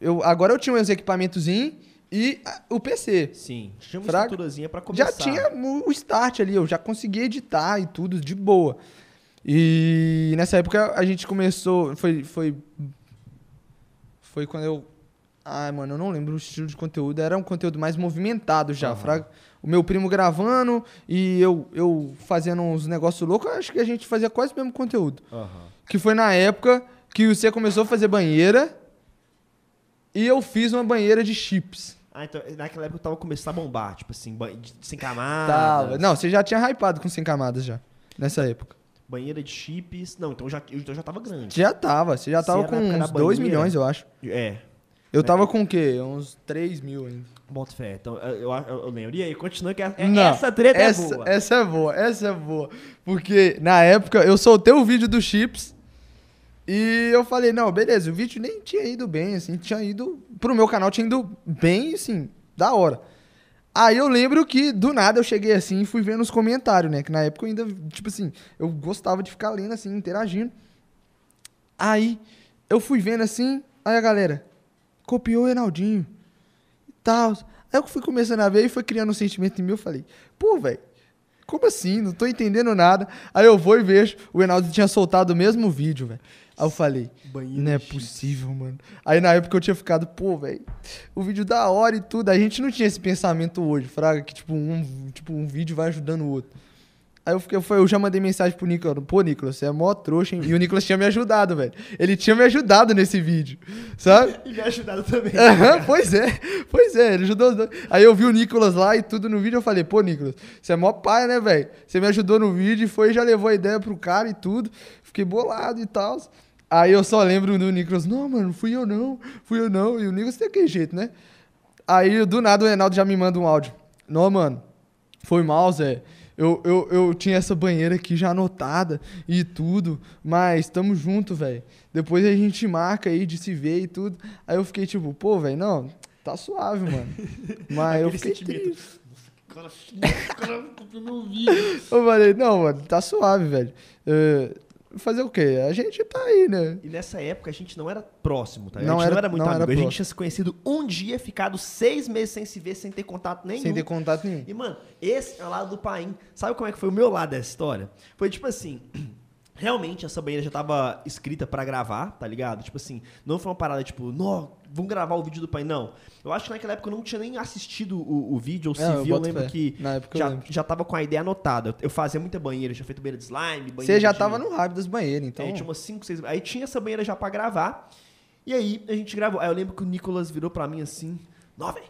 Eu, agora eu tinha uns equipamentozinhos e o PC. Sim, tinha uma Fraga. estruturazinha pra começar. Já tinha o o start ali, eu já conseguia editar e tudo de boa. E nessa época a gente começou, foi foi foi quando eu Ai, mano, eu não lembro o estilo de conteúdo, era um conteúdo mais movimentado já, fraga. O meu primo gravando e eu eu fazendo uns negócios loucos, acho que a gente fazia quase o mesmo conteúdo. Aham. Que foi na época que você começou a fazer banheira e eu fiz uma banheira de chips. Ah, então naquela época eu tava começando a bombar, tipo assim, sem camadas. Tava. Não, você já tinha hypado com 100 camadas já, nessa época. Banheira de chips. Não, então já, então já tava grande. Já tava, você já tava com uns 2 banheira. milhões, eu acho. É. Eu tava com o quê? Uns 3 mil ainda. Bota fé. Então, eu, eu, eu lembro. E aí, continua que é- é- Não, essa treta essa, é boa. Essa é boa, essa é boa. Porque na época eu soltei o vídeo do Chips e eu falei, não, beleza, o vídeo nem tinha ido bem, assim, tinha ido. Pro meu canal tinha ido bem, assim, da hora. Aí eu lembro que, do nada, eu cheguei assim e fui vendo os comentários, né? Que na época eu ainda, tipo assim, eu gostava de ficar lendo assim, interagindo. Aí eu fui vendo assim, aí a galera copiou o Enaldinho e tal. Aí eu fui começando a ver e foi criando um sentimento em mim. Eu falei, pô, velho, como assim? Não tô entendendo nada. Aí eu vou e vejo, o Enaldo tinha soltado o mesmo vídeo, velho. Aí eu falei, não é possível, mano. Aí na época eu tinha ficado, pô, velho, o vídeo da hora e tudo. A gente não tinha esse pensamento hoje, fraga, que tipo um, tipo, um vídeo vai ajudando o outro. Aí eu, fiquei, eu, eu já mandei mensagem pro Nicolas, pô, Nicolas, você é mó trouxa, hein? E o Nicolas tinha me ajudado, velho. Ele tinha me ajudado nesse vídeo, sabe? E me ajudaram também. Aham, pois é, pois é, ele ajudou os dois. Aí eu vi o Nicolas lá e tudo no vídeo, eu falei, pô, Nicolas, você é mó pai, né, velho? Você me ajudou no vídeo e foi e já levou a ideia pro cara e tudo. Fiquei bolado e tal. Aí eu só lembro do Nicolas, não, mano, fui eu não, fui eu não. E o Nicolas tem aquele jeito, né? Aí do nada o Reinaldo já me manda um áudio. Não, mano, foi mal, Zé. Eu, eu, eu tinha essa banheira aqui já anotada e tudo, mas tamo junto, velho. Depois a gente marca aí de se ver e tudo. Aí eu fiquei tipo, pô, velho, não, tá suave, mano. Mas eu fiquei triste. Cara, o cara meu vídeo. Eu falei, não, mano, tá suave, velho. É, fazer o quê? A gente tá aí, né? E nessa época a gente não era próximo, tá? Não a gente era- não era muito não amigo. era a gente tinha se conhecido um dia, ficado seis meses sem se ver, sem ter contato nenhum. Sem ter contato nenhum. E, mano, esse é o lado do Paim. Sabe como é que foi o meu lado dessa história? Foi tipo assim. Realmente, essa banheira já tava escrita pra gravar, tá ligado? Tipo assim, não foi uma parada tipo, não, vamos gravar o vídeo do Paim, não. Eu acho que naquela época eu não tinha nem assistido o, o vídeo, ou se É, eu viu, eu boto lembro fé. que eu já, lembro. já tava com a ideia anotada. Eu fazia muita banheira, eu tinha feito banheira de slime, banheira Você já de- tava no hype das banheiras, então. Aí tinha umas 5, 6. Aí tinha essa banheira já pra gravar. E aí a gente gravou. Aí eu lembro que o Nicolas virou pra mim assim: velho.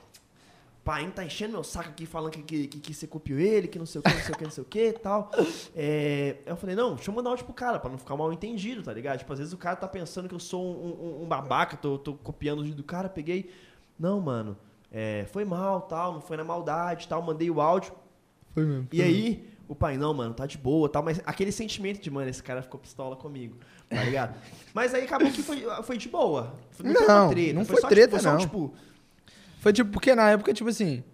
Pai, tá enchendo meu saco aqui falando que, que, que, que você copiou ele, que não sei o que, não sei o que, não sei o que e tal. É, eu falei, não, deixa eu mandar áudio pro cara, pra não ficar mal entendido, tá ligado? Tipo, às vezes o cara tá pensando que eu sou um, um- um babaca, tô, tô copiando o vídeo do cara, peguei. Não, mano, é, foi mal, tal, não foi na maldade, tal, mandei o áudio. Foi mesmo. E aí, o pai, não, mano, tá de boa tal, mas aquele sentimento de, mano, esse cara ficou pistola comigo, tá ligado? mas aí acabou que foi, foi de boa. Não, foi Não, treta. não foi, foi só, treta, tipo, foi só, não. tipo, Foi tipo, porque na época, tipo assim.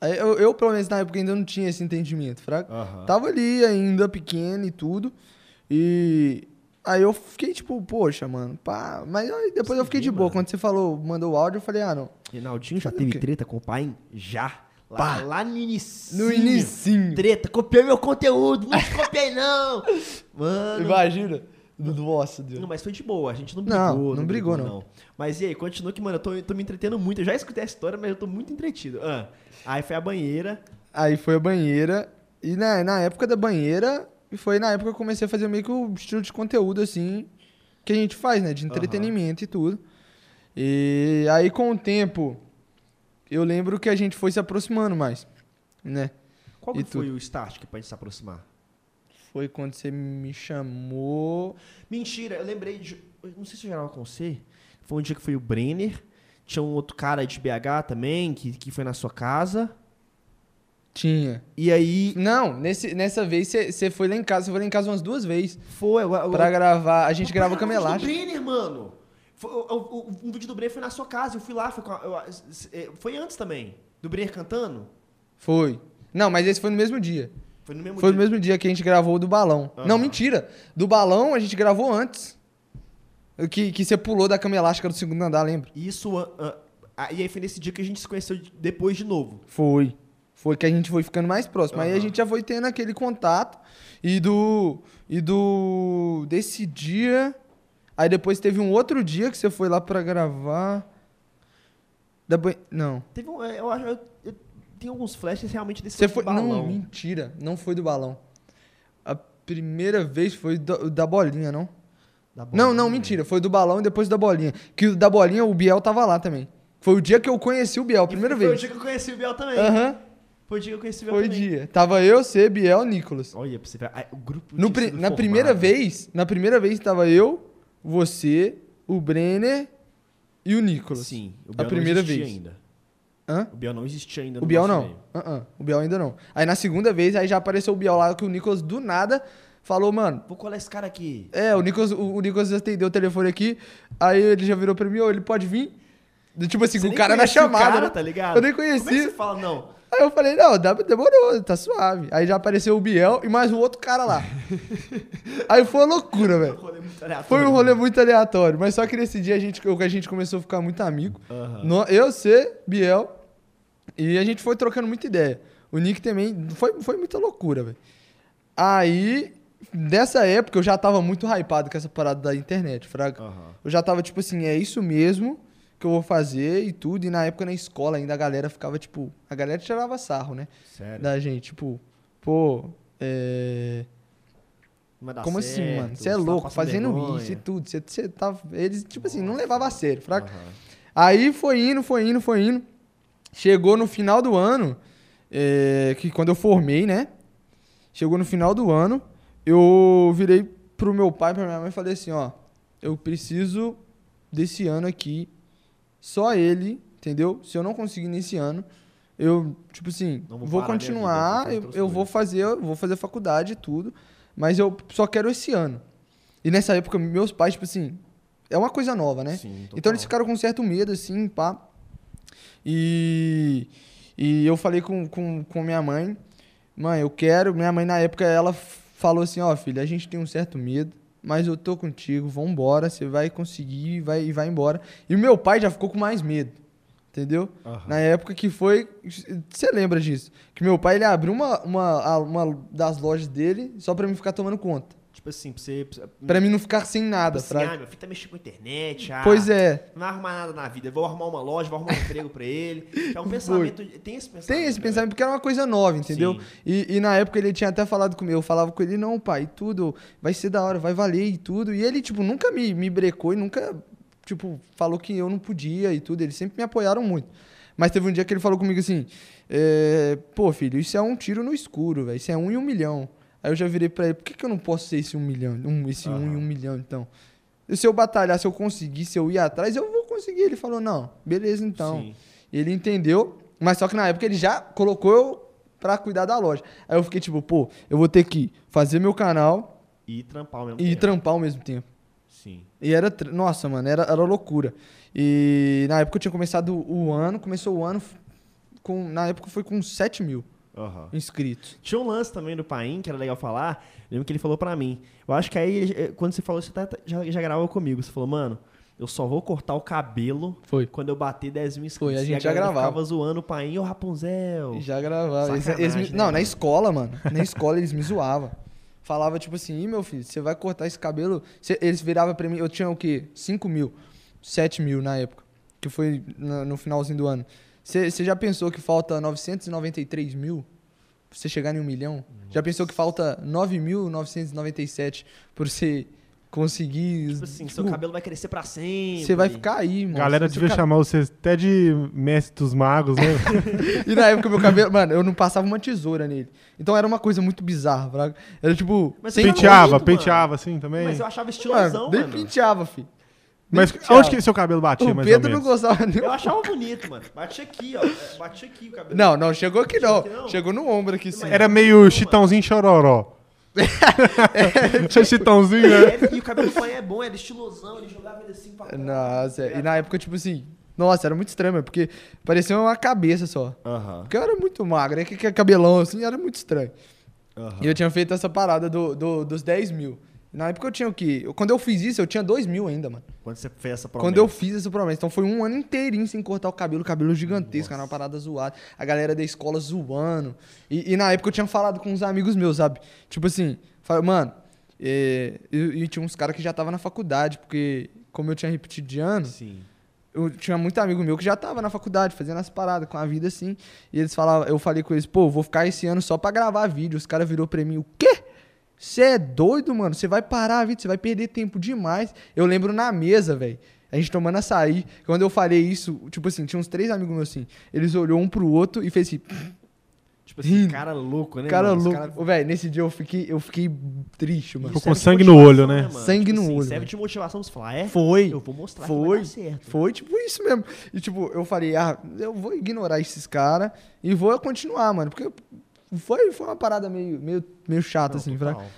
Eu, eu, pelo menos na época, ainda não tinha esse entendimento, fraco? Tava ali ainda pequeno e tudo. E. Aí eu fiquei tipo, poxa, mano, pá. Mas aí depois eu fiquei de boa. mano? Quando você falou, mandou o áudio, eu falei, ah, não. Rinaldinho já teve treta com o pai? Já. Lá, Pá. lá no início. No inicinho. Treta, copiou meu conteúdo, não te copiei não. Mano. Imagina. Nossa, Deus. Não, mas foi de boa, a gente não Não, brigou. não brigou, não. Mas e aí, continua que, mano, eu tô, eu tô me entretendo muito. Eu já escutei a história, mas eu tô muito entretido. Ah, aí foi a banheira. Aí foi a banheira. E na, na época da banheira, foi na época que eu comecei a fazer meio que o estilo de conteúdo, assim, que a gente faz, né? De entretenimento e tudo. E aí, com o tempo, eu lembro que a gente foi se aproximando mais, né? Qual E que foi o start que pode se aproximar? Foi quando você me chamou. Mentira, eu lembrei de. eu Não sei se eu gerava com você. Foi um dia que foi o Brenner. Tinha um outro cara de BH também, que, que foi na sua casa. Tinha. E aí. Não, nesse, nessa vez você foi lá em casa, você foi lá em casa umas duas vezes. Foi. Eu, eu, Pra gravar. A gente gravou um vídeo do Melate. Brenner, mano. Foi, o- o- um vídeo do Brenner foi na sua casa. Eu fui lá. Foi, eu- é, foi antes também. Do Brenner cantando. Foi. Não, mas esse foi no mesmo dia. Foi no mesmo Foi no dia. mesmo dia que a gente gravou do balão. Aham. Não, mentira. Do balão a gente gravou antes. Que, que você pulou da cama elástica do segundo andar, lembra? Isso. ah, ah, ah, e aí foi nesse dia que a gente se conheceu de- depois de novo. Foi. Foi que a gente foi ficando mais próximo. Aí a gente já foi tendo aquele contato. E do. E do. Desse dia. Aí depois teve um outro dia que você foi lá pra gravar. Da ban... Não. Teve um. é, Eu acho. Eu, tenho alguns flashes realmente desse Você foi. Não, balão. mentira. Não foi do balão. A primeira vez foi do- da bolinha, não? Da Não, bolinha. não, mentira. Foi do balão e depois da bolinha. Que o da bolinha, o Biel tava lá também. Foi o dia que eu conheci o Biel, a primeira foi vez. o dia que eu conheci o Biel também. Aham, Foi o dia que eu conheci o Biel foi o também. dia. Tava eu, você, Biel, Nicolas. Olha, pra você ver. O grupo No pri- na formado. primeira vez, na primeira vez tava eu, você, o Brenner e o Nicolas. Sim, o A Biel primeira não existia vez. ainda. Hã? O Biel não existia ainda O no Biel nosso não. meio. Uh-uh, O Biel ainda não. Aí na segunda vez, aí já apareceu o Biel lá, que o Nicolas do nada falou, mano, Vou colar esse cara aqui. É, o Nicolas, o, o Nicolas atendeu o telefone aqui, aí ele já virou pra mim, ô, ele pode vir? Tipo assim, Você o cara na o chamada. cara, né? tá ligado? Eu nem Como é que conheci. você fala, não? Aí eu falei, não, demorou, tá suave. Aí já apareceu o Biel e mais um outro cara lá. Aí foi uma loucura, velho. Rolê muito aleatório. Foi um rolê muito aleatório, mas só que nesse dia a gente, a gente começou a ficar muito amigo. No- eu, você, Biel, e a gente foi trocando muita ideia. O Nick também, foi, foi muita loucura, velho. Aí, dessa época, eu já tava muito hypado com essa parada da internet, fraga. Aham. Eu já tava tipo assim, é isso mesmo que eu vou fazer e tudo. E na época na escola ainda a galera ficava tipo, a galera tirava sarro, né? Sério. Da gente, tipo, pô, é. Não vai dar Como assim, certo, mano? Você é tá louco, fazendo vergonha. isso e tudo. Você, você tá. Eles, tipo assim, não levavam a sério, fraco? Aham. Aí foi indo, foi indo, foi indo. Chegou no final do ano, é, que quando eu formei, né? Chegou no final do ano, eu virei pro meu pai, pra minha mãe e falei assim, ó, eu preciso desse ano aqui, só ele, entendeu? Se eu não conseguir nesse ano, eu, tipo assim, vou vou, vida, continuar, fazer eu, eu vou fazer, eu vou fazer faculdade e tudo, mas eu só quero esse ano. E nessa época, meus pais, tipo assim, é uma coisa nova, né? Sim, Então eles ficaram com certo medo, assim, pá. E, e eu falei com, com, com minha mãe, mãe, eu quero. Minha mãe, na época, ela falou assim: Ó, filha, a gente tem um certo medo, mas eu tô contigo, vambora, você vai conseguir vai, e vai embora. E o meu pai já ficou com mais medo, entendeu? Aham. Na época que foi. Você lembra disso? Que meu pai ele abriu uma, uma, uma das lojas dele só pra mim ficar tomando conta. Tipo assim, pra você... Pra, Pra mim não ficar sem nada, assim, fraga. ah, meu filho tá mexendo com a internet, ah, Pois é. Não vai arrumar nada na vida. Vou arrumar uma loja, vou arrumar um emprego pra ele. É um pensamento... Tem esse pensamento. Tem esse né, pensamento, porque era uma coisa nova, entendeu? E, e na época ele tinha até falado comigo, eu falava com ele, não, pai, tudo vai ser da hora, vai valer e tudo. E ele, tipo, nunca me, me brecou e nunca, tipo, falou que eu não podia e tudo. Eles sempre me apoiaram muito. Mas teve um dia que ele falou comigo assim, é, pô, filho, isso é um tiro no escuro, velho. Isso é um em um milhão. Aí eu já virei pra ele, por que, que eu não posso ser esse um milhão? Um, esse um em Aham. um milhão, então? E se eu batalhar, se eu conseguir, se eu ir atrás, eu vou conseguir. Ele falou, não, beleza então. Sim. Ele entendeu, mas só que na época ele já colocou eu pra cuidar da loja. Aí eu fiquei tipo, pô, eu vou ter que fazer meu canal E trampar ao mesmo e tempo. trampar ao mesmo tempo. Sim. E era, nossa, mano, era, era loucura. E na época eu tinha começado o ano, começou o ano com, na época foi com 7 mil Aham. inscritos. Tinha um lance também do Paim, que era legal falar. Lembro que ele falou pra mim. Eu acho que aí, eh, quando você falou, você tá- já, já gravou comigo. Você falou, mano, eu só vou cortar o cabelo Foi. quando eu bater 10 mil inscritos. Foi, a E gente já gravava. ficava zoando o Paim, ô Rapunzel. Já gravava. Eles- eles me- né, não, na mano? escola, mano. Na escola eles me zoavam. Falava tipo assim, Ih, meu filho, você vai cortar esse cabelo. Cê- eles viravam pra mim, eu tinha o quê? 5 mil, 7 mil na época. Que foi na- no finalzinho do ano. Você já pensou que falta 993 mil pra você chegar em um milhão? Já pensou que falta 9.997 por você conseguir. Tipo assim, seu cabelo vai crescer pra sempre. Você vai ficar aí, mano. Galera devia chamar você até de mestre dos magos, né? E na época meu cabelo, mano, eu não passava uma tesoura nele. Então era uma coisa muito bizarra, fraga. Era tipo, Mas penteava, bonito, penteava assim também. Mas eu achava estilosão, mano, mano. nem penteava, filho. Mas penteava. onde que seu cabelo batia, O mais Pedro ou não menos? gostava nem. Eu achava bonito, mano. Bate aqui, ó. É, Bate aqui o cabelo. Não, não, chegou aqui não. Aqui não? Chegou no ombro aqui, sim. Era meio chitãozinho chororó. Tinha chitãozinho, né? É, e o cabelo do Paim é bom, era estilosão, ele jogava ele assim pra trás. Nossa, e na época, tipo assim, nossa, era muito estranho, porque parecia uma cabeça só. Aham, Porque eu era muito magro, é que que é cabelão assim, era muito estranho. aham. E eu tinha feito essa parada do, do- dos 10 mil. Na época eu tinha o quê? Eu- Quando eu fiz isso, eu tinha 2 mil ainda, mano. Quando você fez essa promessa. Quando eu fiz essa promessa. Então foi um ano inteirinho sem cortar o cabelo, cabelo gigantesco, era uma parada zoada. A galera da escola zoando. E, e na época eu tinha falado com uns amigos meus, sabe? Tipo assim, falei, mano, é, eu- e tinha uns caras que já tava na faculdade, porque como eu tinha repetido de ano, Sim. eu tinha muito amigo meu que já tava na faculdade, fazendo as paradas com a vida assim. E eles falavam, eu falei com eles, pô, vou ficar esse ano só pra gravar vídeo. Os caras virou pra mim, o quê? Você é doido, mano? Você vai parar a vida, você vai perder tempo demais. Eu lembro na mesa, velho. A gente tomando açaí. Quando eu falei isso, tipo assim, tinha uns três amigos meus assim. Eles olhou um pro outro e fez assim, Tipo assim, cara louco, né? cara mano? Louco. cara- Velho, nesse dia eu fiquei, eu fiquei triste, mano. Ficou Serve com sangue no olho, né? mano? Sangue no assim, olho, Serve mano. de motivação pra você falar, é? Foi. Eu vou mostrar que vai Foi, dar certo. foi tipo isso mesmo. E tipo, eu falei, ah, eu vou ignorar esses caras e vou continuar, mano. Porque foi, foi uma parada meio, meio, meio chata, Não, assim, total. fraca.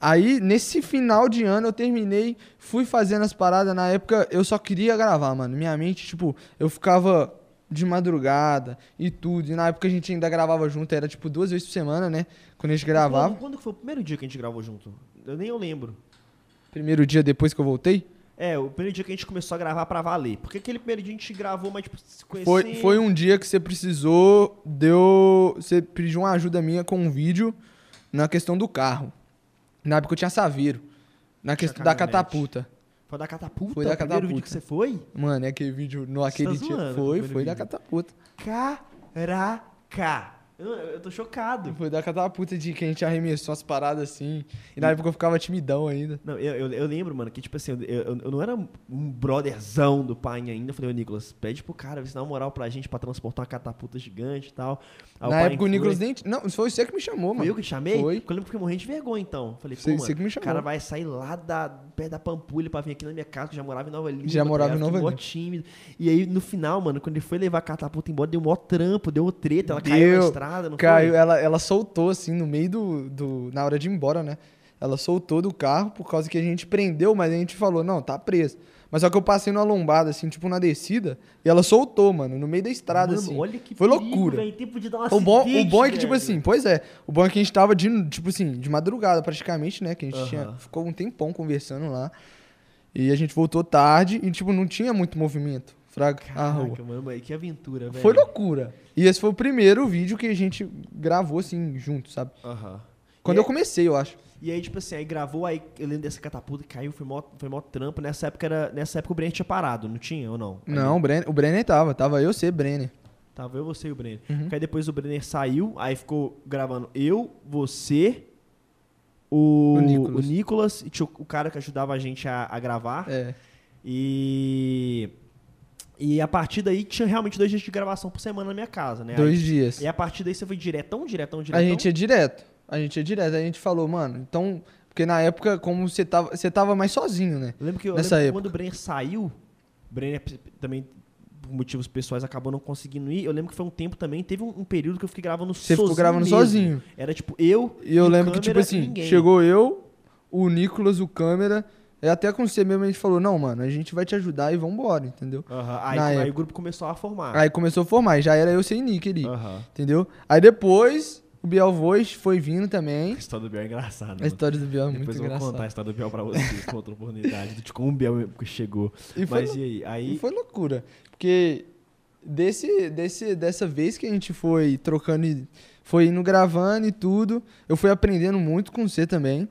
Aí, nesse final de ano, eu terminei, fui fazendo as paradas. Na época, eu só queria gravar, mano. Minha mente, tipo, eu ficava de madrugada e tudo. E na época a gente ainda gravava junto, era tipo duas vezes por semana, né? Quando a gente gravava. Quando, quando foi o primeiro dia que a gente gravou junto? Eu nem eu lembro. Primeiro dia depois que eu voltei. É, o primeiro dia que a gente começou a gravar pra valer. Porque aquele primeiro dia a gente gravou, mas tipo, se conhecendo. Foi, foi um dia que você precisou, deu. Você pediu uma ajuda minha com um vídeo na questão do carro. Na época eu tinha Saveiro. Na questão da catapulta. Foi da catapulta? Foi da o primeiro vídeo que você foi? Mano, é aquele vídeo no aquele tá dia. zoando, Foi, foi da vídeo. catapulta. Caraca! Eu, eu tô chocado. Foi da catapulta de que a gente arremessou as paradas assim. E na época eu ficava timidão ainda. Não, eu, eu, eu lembro, mano, que tipo assim, eu, eu, não era um brotherzão do pai ainda. Eu falei, ô Nicolas, pede pro cara ver se dá uma moral pra gente pra transportar uma catapulta gigante e tal. Aí o na pai época o foi. Nicolas nem. Não, foi você que me chamou, Foi mano. eu que chamei? Foi. Eu lembro que eu morrendo de vergonha, então. Falei, pô, Você- que me o chamou. cara vai sair lá da, perto da Pampulha pra vir aqui na minha casa, que eu já morava em Nova Lima. Já morava tá em ligado? Nova Lima. tímido. E aí, no final, mano, quando ele foi levar a catapulta embora, deu mó trampo, deu treta, ela caiu na Deu. Estrada, não Caiu, foi? ela, ela soltou assim no meio do, do. Na hora de ir embora, né? Ela soltou do carro por causa que a gente prendeu, mas a gente falou, não, tá preso. Mas só que eu passei numa lombada, assim, tipo na descida, e ela soltou, mano, no meio da estrada, Mano, assim. olha que Foi perigo, loucura. velho, tempo de dar O bom, o bom é que, tipo assim, pois é. O bom é que a gente tava de, tipo assim, de madrugada praticamente, né? Que a gente tinha, ficou um tempão conversando lá. E a gente voltou tarde e, tipo, não tinha muito movimento. Fraga, a rua. Caraca, mano, mas que aventura, velho. Foi loucura. E esse foi o primeiro vídeo que a gente gravou, assim, junto, sabe? Aham. Quando E eu comecei, eu acho. E aí, tipo assim, aí gravou, aí eu lembro dessa catapulta que caiu, foi mó, foi mó trampo. Nessa época, era, nessa época o Brenner tinha parado, não tinha ou não? Aí Não, o Brenner, o Brenner tava. Tava eu, você, Brenner. Tava eu, você e o Brenner. Uhum. Aí depois o Brenner saiu, aí ficou gravando eu, você, o, O o Nicolas. Nicolas. e tinha o, o cara que ajudava a gente a, a gravar. É. E. E a partir daí tinha realmente dois dias de gravação por semana na minha casa, né? Dois Aí- dias. E a partir daí você foi diretão, diretão, A diretão? gente ia direto. A gente ia direto. A gente falou, mano, então. Porque na época, como você tava. Você tava mais sozinho, né? Eu lembro que, eu Nessa lembro época. quando o Brenner saiu, o Brenner também, por motivos pessoais, acabou não conseguindo ir. Eu lembro que foi um tempo também, teve um, um período que eu fiquei gravando Você sozinho. ficou gravando mesmo. sozinho. Era tipo eu. E eu lembro que, tipo câmera assim, chegou eu, o Nicolas, o câmera. E até com você mesmo a gente falou, não, mano, a gente vai te ajudar e vambora, entendeu? Aham, Aí, aí época. o grupo começou a formar. Aí começou a formar, já era eu sem Nick ali, Aham. entendeu? Aí depois, o Biel Voz foi vindo A também. história do Biel é engraçada. A história do Biel é muito Depois eu vou engraçada. contar a história do Biel pra vocês com outra oportunidade. De como o Biel chegou. E foi Mas e aí? Aí. E foi loucura. Porque desse, desse, dessa vez que a gente foi trocando, e- foi indo gravando e tudo, eu fui aprendendo muito com você também,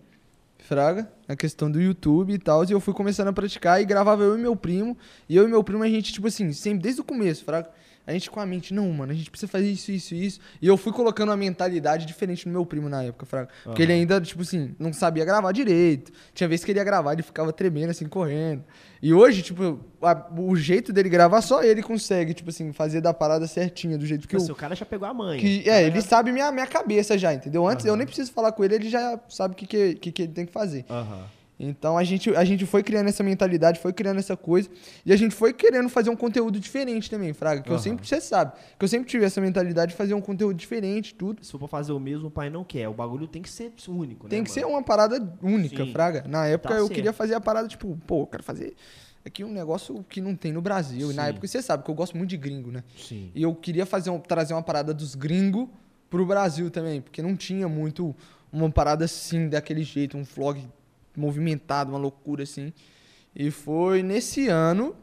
Fraga, a questão do YouTube e tal. E eu fui começando a praticar e gravava eu e meu primo. E eu e meu primo, a gente, tipo assim, sempre, desde o começo, Fraga. A gente com a mente, não, mano, a gente precisa fazer isso, isso, isso. E eu fui colocando uma mentalidade diferente no meu primo na época, Fraga. Porque ele ainda, tipo assim, não sabia gravar direito. Tinha vezes que ele ia gravar, ele ficava tremendo, assim, correndo. E hoje, tipo, a- o jeito dele gravar, só ele consegue, tipo assim, fazer da parada certinha, do jeito que assim, eu. o cara já pegou a mãe. Que, é, ele já- sabe minha, minha cabeça já, entendeu? Antes eu Aham. nem preciso falar com ele, ele já sabe o que, que, que, que ele tem que fazer. Aham. Então a gente, a gente foi criando essa mentalidade, foi criando essa coisa. E a gente foi querendo fazer um conteúdo diferente também, Fraga. Que eu Aham. sempre, você sabe, que eu sempre tive essa mentalidade de fazer um conteúdo diferente, tudo. Se for pra fazer o mesmo, o pai não quer. O bagulho tem que ser único, Tem né, que ser mano? uma parada única, Sim. Fraga. Na época Tá eu certo. queria fazer a parada, tipo, pô, eu quero fazer aqui um negócio que não tem no Brasil. E na Sim. época você sabe que eu gosto muito de gringo, né? Sim. E eu queria fazer um- trazer uma parada dos gringos pro Brasil também, porque não tinha muito uma parada assim, daquele jeito, um vlog movimentado, uma loucura assim. E foi nesse ano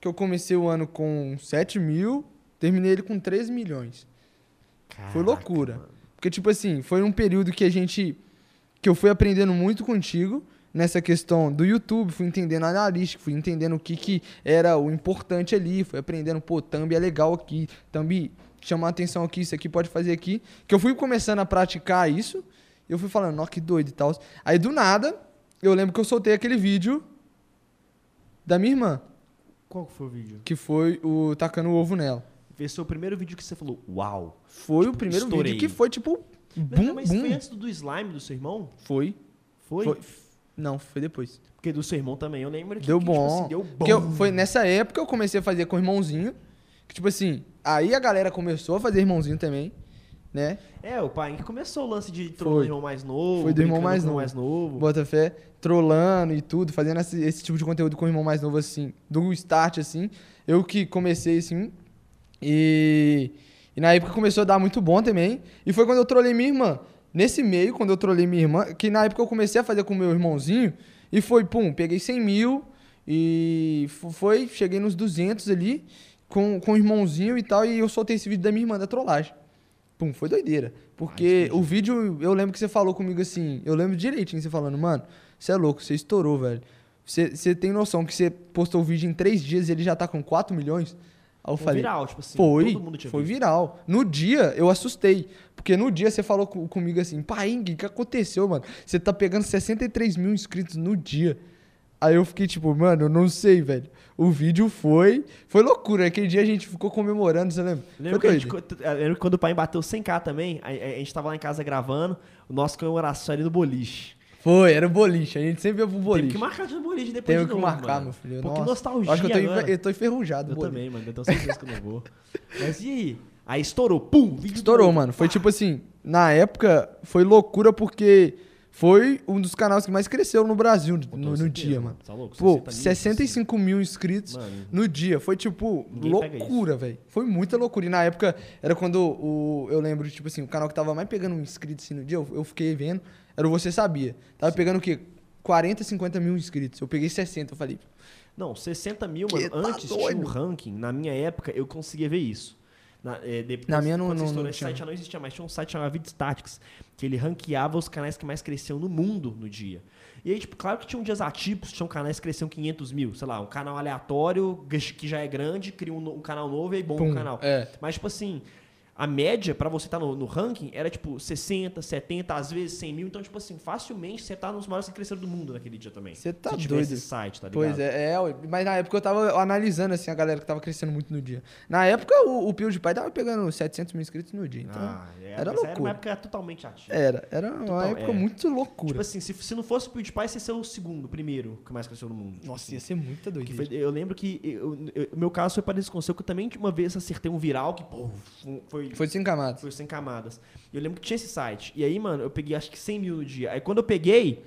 que eu comecei o ano com 7 mil, terminei ele com 13 milhões. Foi Caraca, loucura. mano. Porque, tipo assim, foi um período que a gente. que eu fui aprendendo muito contigo nessa questão do YouTube, fui entendendo a analítica, fui entendendo o que, que era o importante ali, fui aprendendo, pô, thumb é legal aqui, thumb chama a atenção aqui, isso aqui pode fazer aqui. Que eu fui começando a praticar isso, e eu fui falando, ó, que doido e tal. Aí do nada, eu lembro que eu soltei aquele vídeo da minha irmã, Qual que foi o vídeo? que foi o tacando o ovo nela. Esse foi o primeiro vídeo que você falou, uau. Foi o Tipo, primeiro estourei. vídeo que foi tipo. Bum, mas bum. foi antes do, do slime do seu irmão? Foi. Foi? Foi. Não, foi depois. Porque do seu irmão também, eu lembro que, Deu que, tipo bom. assim, deu bom. Porque eu- foi nessa época que eu comecei a fazer com o irmãozinho. Que, tipo assim, aí a galera começou a fazer irmãozinho também, né? É, o pai que começou o lance de trollar o irmão mais novo. Foi do irmão mais novo. mais novo. Bota fé, trolando e tudo, fazendo esse, esse tipo de conteúdo com o irmão mais novo, assim, do start, assim. Eu que comecei, assim. E, e na época começou a dar muito bom também. E foi quando eu trolei minha irmã. Nesse meio, quando eu trolei minha irmã, que na época eu comecei a fazer com meu irmãozinho, e foi, pum, peguei 100 mil, e foi, cheguei nos 200 ali, com, com o irmãozinho e tal, e eu soltei esse vídeo da minha irmã da trollagem. Pum, foi doideira. Porque o vídeo, eu lembro que você falou comigo assim, eu lembro direitinho você falando, mano, você é louco, você estourou, velho. Você, você tem noção que você postou o vídeo em três dias e ele já tá com 4 milhões? Aí eu Foi falei, viral, tipo assim. foi, Todo mundo tinha foi visto. viral. No dia, eu assustei. Porque no dia você falou co- comigo assim, pai, o que aconteceu, mano? Você tá pegando 63 mil inscritos no dia. Aí eu fiquei tipo, mano, eu não sei, velho. O vídeo foi. Foi loucura. Aquele dia a gente ficou comemorando, você lembra? Lembro que, a gente, eu lembro que quando o pai bateu 100k também, a, a- gente tava lá em casa gravando, o nosso comemoração ali no boliche. Foi, era o boliche. A gente sempre ia pro boliche. que marcar de boliche depois Teve de que novo, marcar, mano. meu filho. Que Nossa. nostalgia Eu Acho que eu tô, agora. eu tô enferrujado. Eu também, mano. Eu tenho certeza que eu não vou. Mas e aí? Aí estourou. Pum! Vídeo Estourou, mano. Foi tipo assim, na época foi loucura porque foi um dos canais que mais cresceu no Brasil Com no, no dia, mano. Tá louco? Pô, 60 mil, 65 mil inscritos Mano. no dia. Foi tipo Ninguém loucura, velho. Foi muita loucura. E na época era quando o. Eu lembro, tipo assim, o canal que tava mais pegando inscritos assim no dia, eu, eu fiquei vendo, era o Você Sabia. Tava pegando o quê? 40, 50 mil inscritos. Eu peguei 60. Eu falei, Não, 60 mil, mano. tá Antes tinha doido. um ranking. Na minha época, eu conseguia ver isso. Na, é, depois, Na minha não- não- não esse tinha. site já não existia mais. Tinha um site chamado Vidstatics, que ele ranqueava os canais que mais cresciam no mundo no dia. E aí, tipo, claro que tinham dias atípicos, tinham canais que cresciam 500 mil. Sei lá, um canal aleatório que já é grande, cria um, um canal novo e aí bomba Pum, o canal. é. Mas, tipo assim, a média pra você estar no, no ranking era, tipo, 60, 70, às vezes 100 mil. Então, tipo assim, facilmente você tá nos maiores que cresceram do mundo naquele dia também. Você tá Se doido. esse site, tá ligado? Pois é, é, mas na época eu tava analisando assim a galera que tava crescendo muito no dia. Na época o, o PewDiePie tava pegando 700 mil inscritos no dia, então Ah, é, era mas Era uma loucura. época totalmente ativa. era, era uma Total, época é. muito loucura. Tipo assim, se, se não fosse o PewDiePie, você ia ser o segundo, o primeiro que mais cresceu no mundo. Tipo Nossa, assim. ia ser muita doideira. foi- eu lembro que o meu caso foi parecido com o seu, que eu também uma vez acertei um viral que, pô, foi, Foi sem camadas. foi sem camadas. E eu lembro que tinha esse site. E aí, mano, eu peguei acho que 100 mil no dia. Aí quando eu peguei,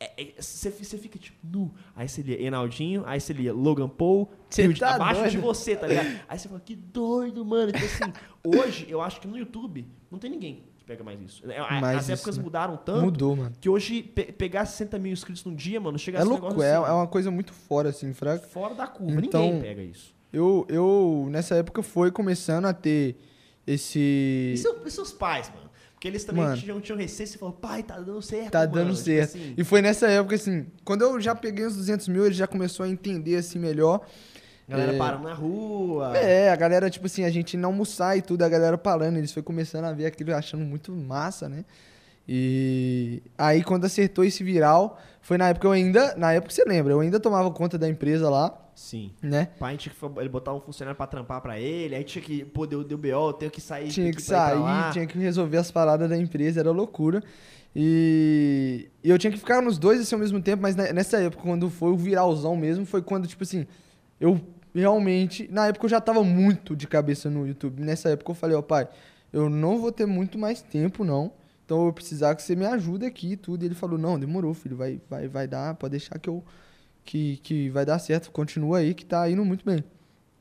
é, é, você você fica tipo, nu. Aí você lia Enaldinho, aí você lia Logan Paul, Cê tá abaixo doido? de você, tá ligado? Aí você fala, que doido, mano. Então, assim, hoje eu acho que no YouTube não tem ninguém que pega mais isso. É, a- Mais As isso, épocas né? mudaram tanto Mudou, mano. que hoje pe- pegar 60 mil inscritos num dia, mano, chega É a ser louco, negócio é, assim, é uma coisa muito fora, assim, fraca. fora da curva. Então- Ninguém pega isso. Eu, eu, nessa época, foi começando a ter esse. E, seu- e seus pais, mano? Porque eles também Mano. tinham, tinham receio e falaram, pai, tá dando certo, Tá mano. dando Tipo certo. assim, E foi nessa época, assim, quando eu já peguei os 200 mil, ele já começou a entender, assim, melhor. galera é, parando na rua. É, a galera, tipo assim, a gente não almoçar e tudo, a galera parando, eles foi começando a ver aquilo achando muito massa, né? E aí quando acertou esse viral, foi na época eu ainda, na época você lembra, eu ainda tomava conta da empresa lá, Sim. né? O pai tinha que ele botar um funcionário pra trampar pra ele, aí tinha que, pô, deu, deu BO, tenho que sair. Tinha que pra sair, tinha que resolver as paradas da empresa, era loucura. E, e eu tinha que ficar nos dois assim ao mesmo tempo, mas ne- nessa época, quando foi o viralzão mesmo, foi quando, tipo assim, eu realmente. Na época eu já tava muito de cabeça no YouTube. Nessa época eu falei, ó, pai, eu não vou ter muito mais tempo, não. Então eu vou precisar que você me ajude aqui e tudo. E ele falou, não, demorou, filho, vai, vai, vai dar, pode deixar que eu. Que, que vai dar certo, continua aí que tá indo muito bem.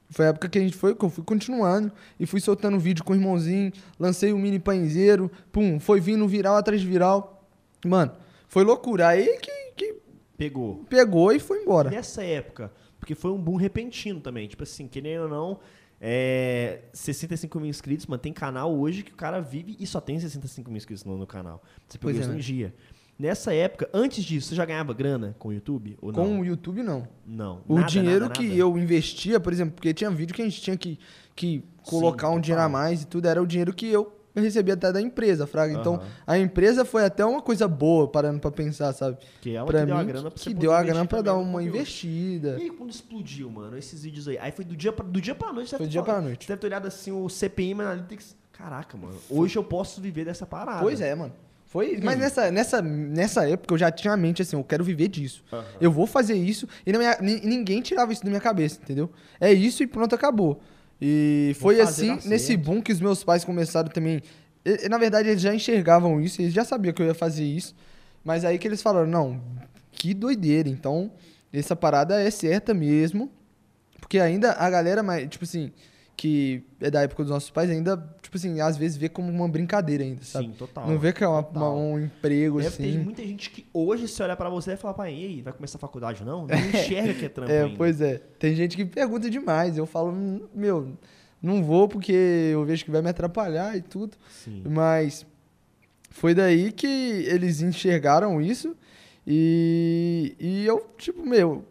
Foi a época que a gente foi, que eu fui continuando e fui soltando vídeo com o irmãozinho, lancei o mini pãezeiro, pum, foi vindo viral atrás de viral. Mano, foi loucura. Aí que, que Pegou. pegou e foi embora. Nessa época, porque foi um boom repentino também. Tipo assim, querendo ou não, é, 65 mil inscritos, mano, tem canal hoje que o cara vive e só tem 65 mil inscritos no, no canal. Você pegou Pois é, isso num né? dia. Nessa época, antes disso, você já ganhava grana com o YouTube? Ou Com não? o YouTube, não. Não. O Nada, dinheiro nada, que nada. eu investia, por exemplo, porque tinha vídeo que a gente tinha que, que colocar um total. dinheiro a mais e tudo, era o dinheiro que eu recebia até da empresa, Fraga. Então, Aham. a empresa foi até uma coisa boa, parando pra pensar, sabe? Que ela pra que mim, deu a grana pra você que deu a grana pra dar uma investida. E aí, quando explodiu, mano, esses vídeos aí? Aí foi do dia pra, do dia pra noite. Foi do dia pra noite. Você deve ter olhado assim o CPM Analytics. Caraca, mano. Hoje eu posso viver dessa parada. Pois é, mano. Foi, mas nessa, nessa, nessa época eu já tinha a mente assim, eu quero viver disso. Aham. Eu vou fazer isso. E minha- ni- ninguém tirava isso da minha cabeça, entendeu? É isso e pronto, acabou. E foi assim, nesse boom que os meus pais começaram também. e- Na verdade, eles já enxergavam isso, eles já sabiam que eu ia fazer isso. Mas aí que eles falaram, não, que doideira. Então, essa parada é certa mesmo. Porque ainda a galera, mais, tipo assim, que é da época dos nossos pais, ainda, tipo assim, às vezes vê como uma brincadeira ainda, sabe? Sim, total. Não vê que é uma- uma- um emprego Deve assim. muita gente que hoje, se olhar pra você, vai falar, pai, e aí, vai começar a faculdade não? Não enxerga que é trampo É, ainda. pois é. Tem gente que pergunta demais. Eu falo, "Hum, meu, não vou porque eu vejo que vai me atrapalhar e tudo. Sim. Mas foi daí que eles enxergaram isso e, e eu, tipo, meu,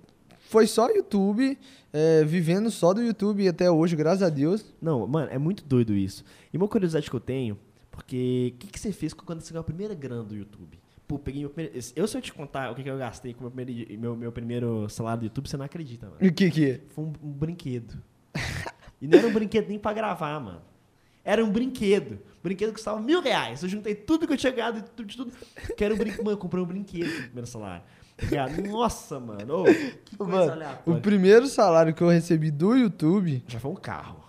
foi só YouTube, é, vivendo só do YouTube até hoje, graças a Deus. Não, mano, é muito doido isso. E uma curiosidade que eu tenho, porque o que, que você fez quando você ganhou a primeira grana do YouTube? Pô, peguei meu primeiro. Eu, se eu te contar o que, que eu gastei com o meu primeiro, meu, meu primeiro salário do YouTube, você não acredita, mano. O que que é? Foi um, um brinquedo. e não era um brinquedo nem pra gravar, mano. Era um brinquedo. O brinquedo custava mil reais. Eu juntei tudo que eu tinha ganhado, tudo, de tudo. Que era um brinquedo. Mano, eu comprei um brinquedo com o primeiro salário. Nossa, mano. Ô, que coisa Mano, aleatória. o primeiro salário que eu recebi do YouTube, Já foi um carro.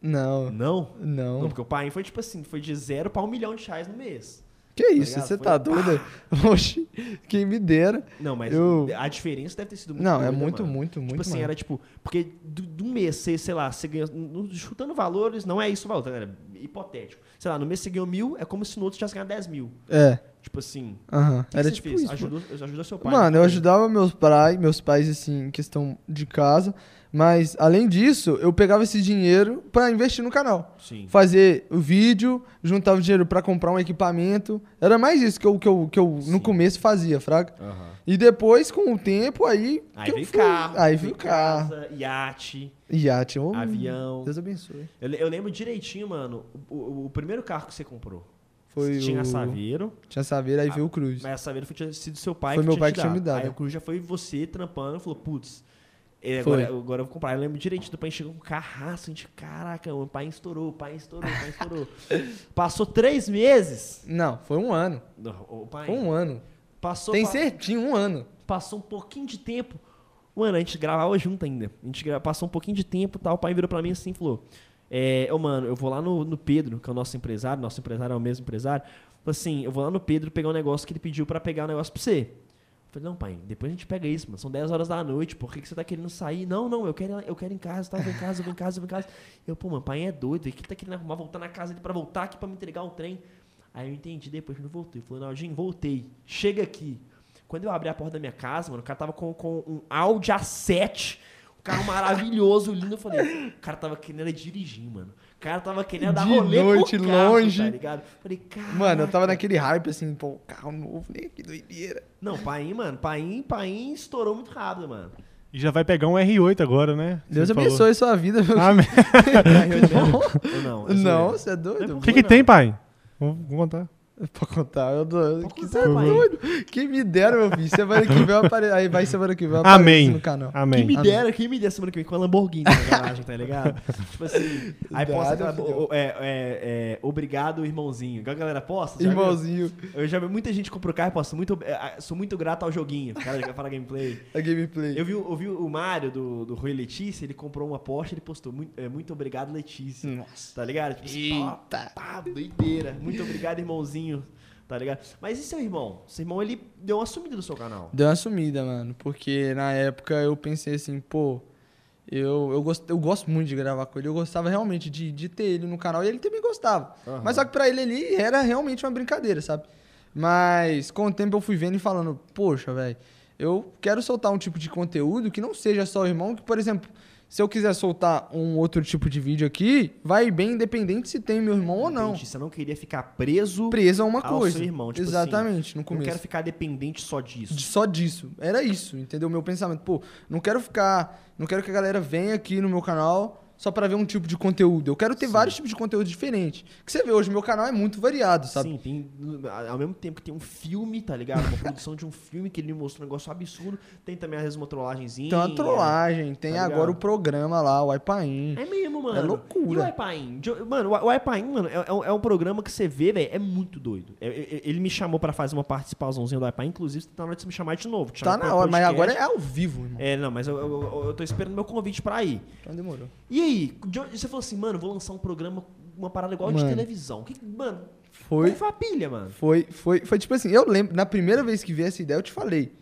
não, Não? não. Não, porque o pai foi tipo assim, foi de zero pra um milhão de reais no mês. Que isso, ligado? você Foi- tá doido? Oxi, quem me dera. Não, mas Eu- a diferença deve ter sido muito Não, é muito, mano. muito, muito. Tipo assim, mano. era tipo, porque do, do mês, você, sei lá, você ganhou, no- chutando valores, não é isso o valor, tá, galera? Hipotético. Sei lá, no mês você ganhou mil, é como se no outro tivesse ganhado 10 mil. É, Tipo assim, aham. o que Era tipo fez? isso. Ajudou, ajudou seu pai. Mano, eu né? ajudava meus pais, meus pais, assim, em questão de casa. Mas, além disso, eu pegava esse dinheiro pra investir no canal. Sim. Fazer o vídeo, juntava o dinheiro pra comprar um equipamento. Era mais isso que eu, que eu, que eu Sim. no começo fazia, fraga. Aham. E depois, com o tempo, aí. Aí veio fui- carro. Aí veio carro. casa, iate, Iate. ô, avião. Deus abençoe. Eu, eu lembro direitinho, mano, o, o- o primeiro carro que você comprou. Foi Tinha o... Saveiro, Tinha Saveiro, aí Ah, veio o Cruz. mas a Saveiro foi, tinha sido seu pai Foi que meu tinha pai que tinha me dado, Aí o Cruz já foi você trampando e falou, putz, agora, agora eu vou comprar. Eu lembro direitinho do pai chegou com um carraço, a gente, caraca, o pai estourou, o pai estourou, o pai estourou. Passou três meses. Não, foi um ano. Não, pai Foi um ano. passou, Tem pa- certinho, um ano. passou um pouquinho de tempo. Mano, a gente gravava junto ainda. A gente gra- passou um pouquinho de tempo e tal. O pai virou pra mim assim e falou: é, Ô, mano, eu vou lá no, no Pedro, que é o nosso empresário. Nosso empresário é o mesmo empresário. Falou assim: eu vou lá no Pedro pegar um negócio que ele pediu pra pegar um negócio pra você. Falei: não, pai, depois a gente pega isso, mano. São 10 horas da noite. Por que, que você tá querendo sair? Não, não, eu quero, eu quero ir em casa, tá? Eu vou em casa, eu vou em casa, eu vou em casa. Eu, pô, mano, pai é doido. O que tá querendo arrumar? Voltar na casa dele pra voltar aqui pra me entregar o trem. Aí eu entendi depois eu voltei. Eu falei, Naldinho, voltei. Chega aqui. Quando eu abri a porta da minha casa, mano, o cara tava com, com um Audi A7. Um carro maravilhoso, lindo. Eu falei, o cara tava querendo dirigir, mano. O cara tava querendo dar De rolê noite, com o carro, longe. tá ligado? Falei, cara. Mano, eu tava naquele hype assim, pô, carro novo, nem que doideira. Não, Paim, mano, Paim, Paim estourou muito rápido, mano. E já vai pegar um R8 agora, né? Deus Você falou. abençoe sua vida, meu Amém. Ou não? Não, zoeira. você é doido? O que, que tem, pai? Vou contar. Pra contar, eu dou. Que pai. doido? Quem me dera, meu filho. Semana que vem eu apareço. Aí vai semana que vem Amém. no canal. Quem Amém. me Amém. dera, quem me dera semana que vem com a Lamborghini na garagem, tá ligado? tipo assim, aí posta aquela, é, é, é, obrigado, irmãozinho. A galera posta. já viu? Irmãozinho, Eu já vi muita gente comprou carro e posta, muito, é, sou muito grato ao joguinho. O cara já fala gameplay. a gameplay. Eu vi, eu vi o Mário do, do Rui Letícia, ele comprou uma Porsche ele postou, muito, é, muito obrigado, Letícia. Nossa. Tá ligado? Tipo, assim, pá, Eita. pá, doideira. Muito obrigado, irmãozinho. Tá ligado? Mas e seu irmão? Seu irmão, ele deu uma sumida do seu canal. Deu uma sumida, mano. Porque na época eu pensei assim, pô, eu, eu, gosto, eu gosto muito de gravar com ele. Eu gostava realmente de, de ter ele no canal e ele também gostava. Aham. Mas só que pra ele ali era realmente uma brincadeira, sabe? Mas com o tempo eu fui vendo e falando, poxa, velho, eu quero soltar um tipo de conteúdo que não seja só o irmão, que, por exemplo, se eu quiser soltar um outro tipo de vídeo aqui, vai bem independente se tem meu irmão ou não. Você não queria ficar preso Preso a uma ao coisa. seu irmão. Tipo Exatamente, no Não começo. quero ficar dependente só disso. De- Só disso. Era isso, entendeu? Meu pensamento. Pô, não quero ficar. Não quero que a galera venha aqui no meu canal só pra ver um tipo de conteúdo. Eu quero ter Sim. vários tipos de conteúdo diferentes. Que você vê hoje, meu canal é muito variado, sabe? Sim, tem. Ao mesmo tempo que tem um filme, tá ligado? Uma produção de um filme que ele mostrou um negócio absurdo. Tem também às vezes uma trollagenzinha. Tem uma trollagem, tem Tá agora o programa lá, o Ipaim. É mesmo, mano. É loucura. E o iPaim? Jo- Mano, o iPaim, mano, é, é um- é um programa que você vê, velho, é muito doido. É- é- Ele me chamou pra fazer uma participaçãozinha do iPaim, inclusive tá na hora de você me chamar de novo. Tá na hora, mas agora é ao vivo, irmão. É, não, mas eu, eu, eu- eu tô esperando meu convite pra ir. Então demorou. E aí, de onde- você falou assim, mano, vou lançar um programa, uma parada igual de Mano. televisão. Que, mano, Foi, foi pilha, mano? foi, foi, foi tipo assim, eu lembro, na primeira vez que vi essa ideia, eu te falei.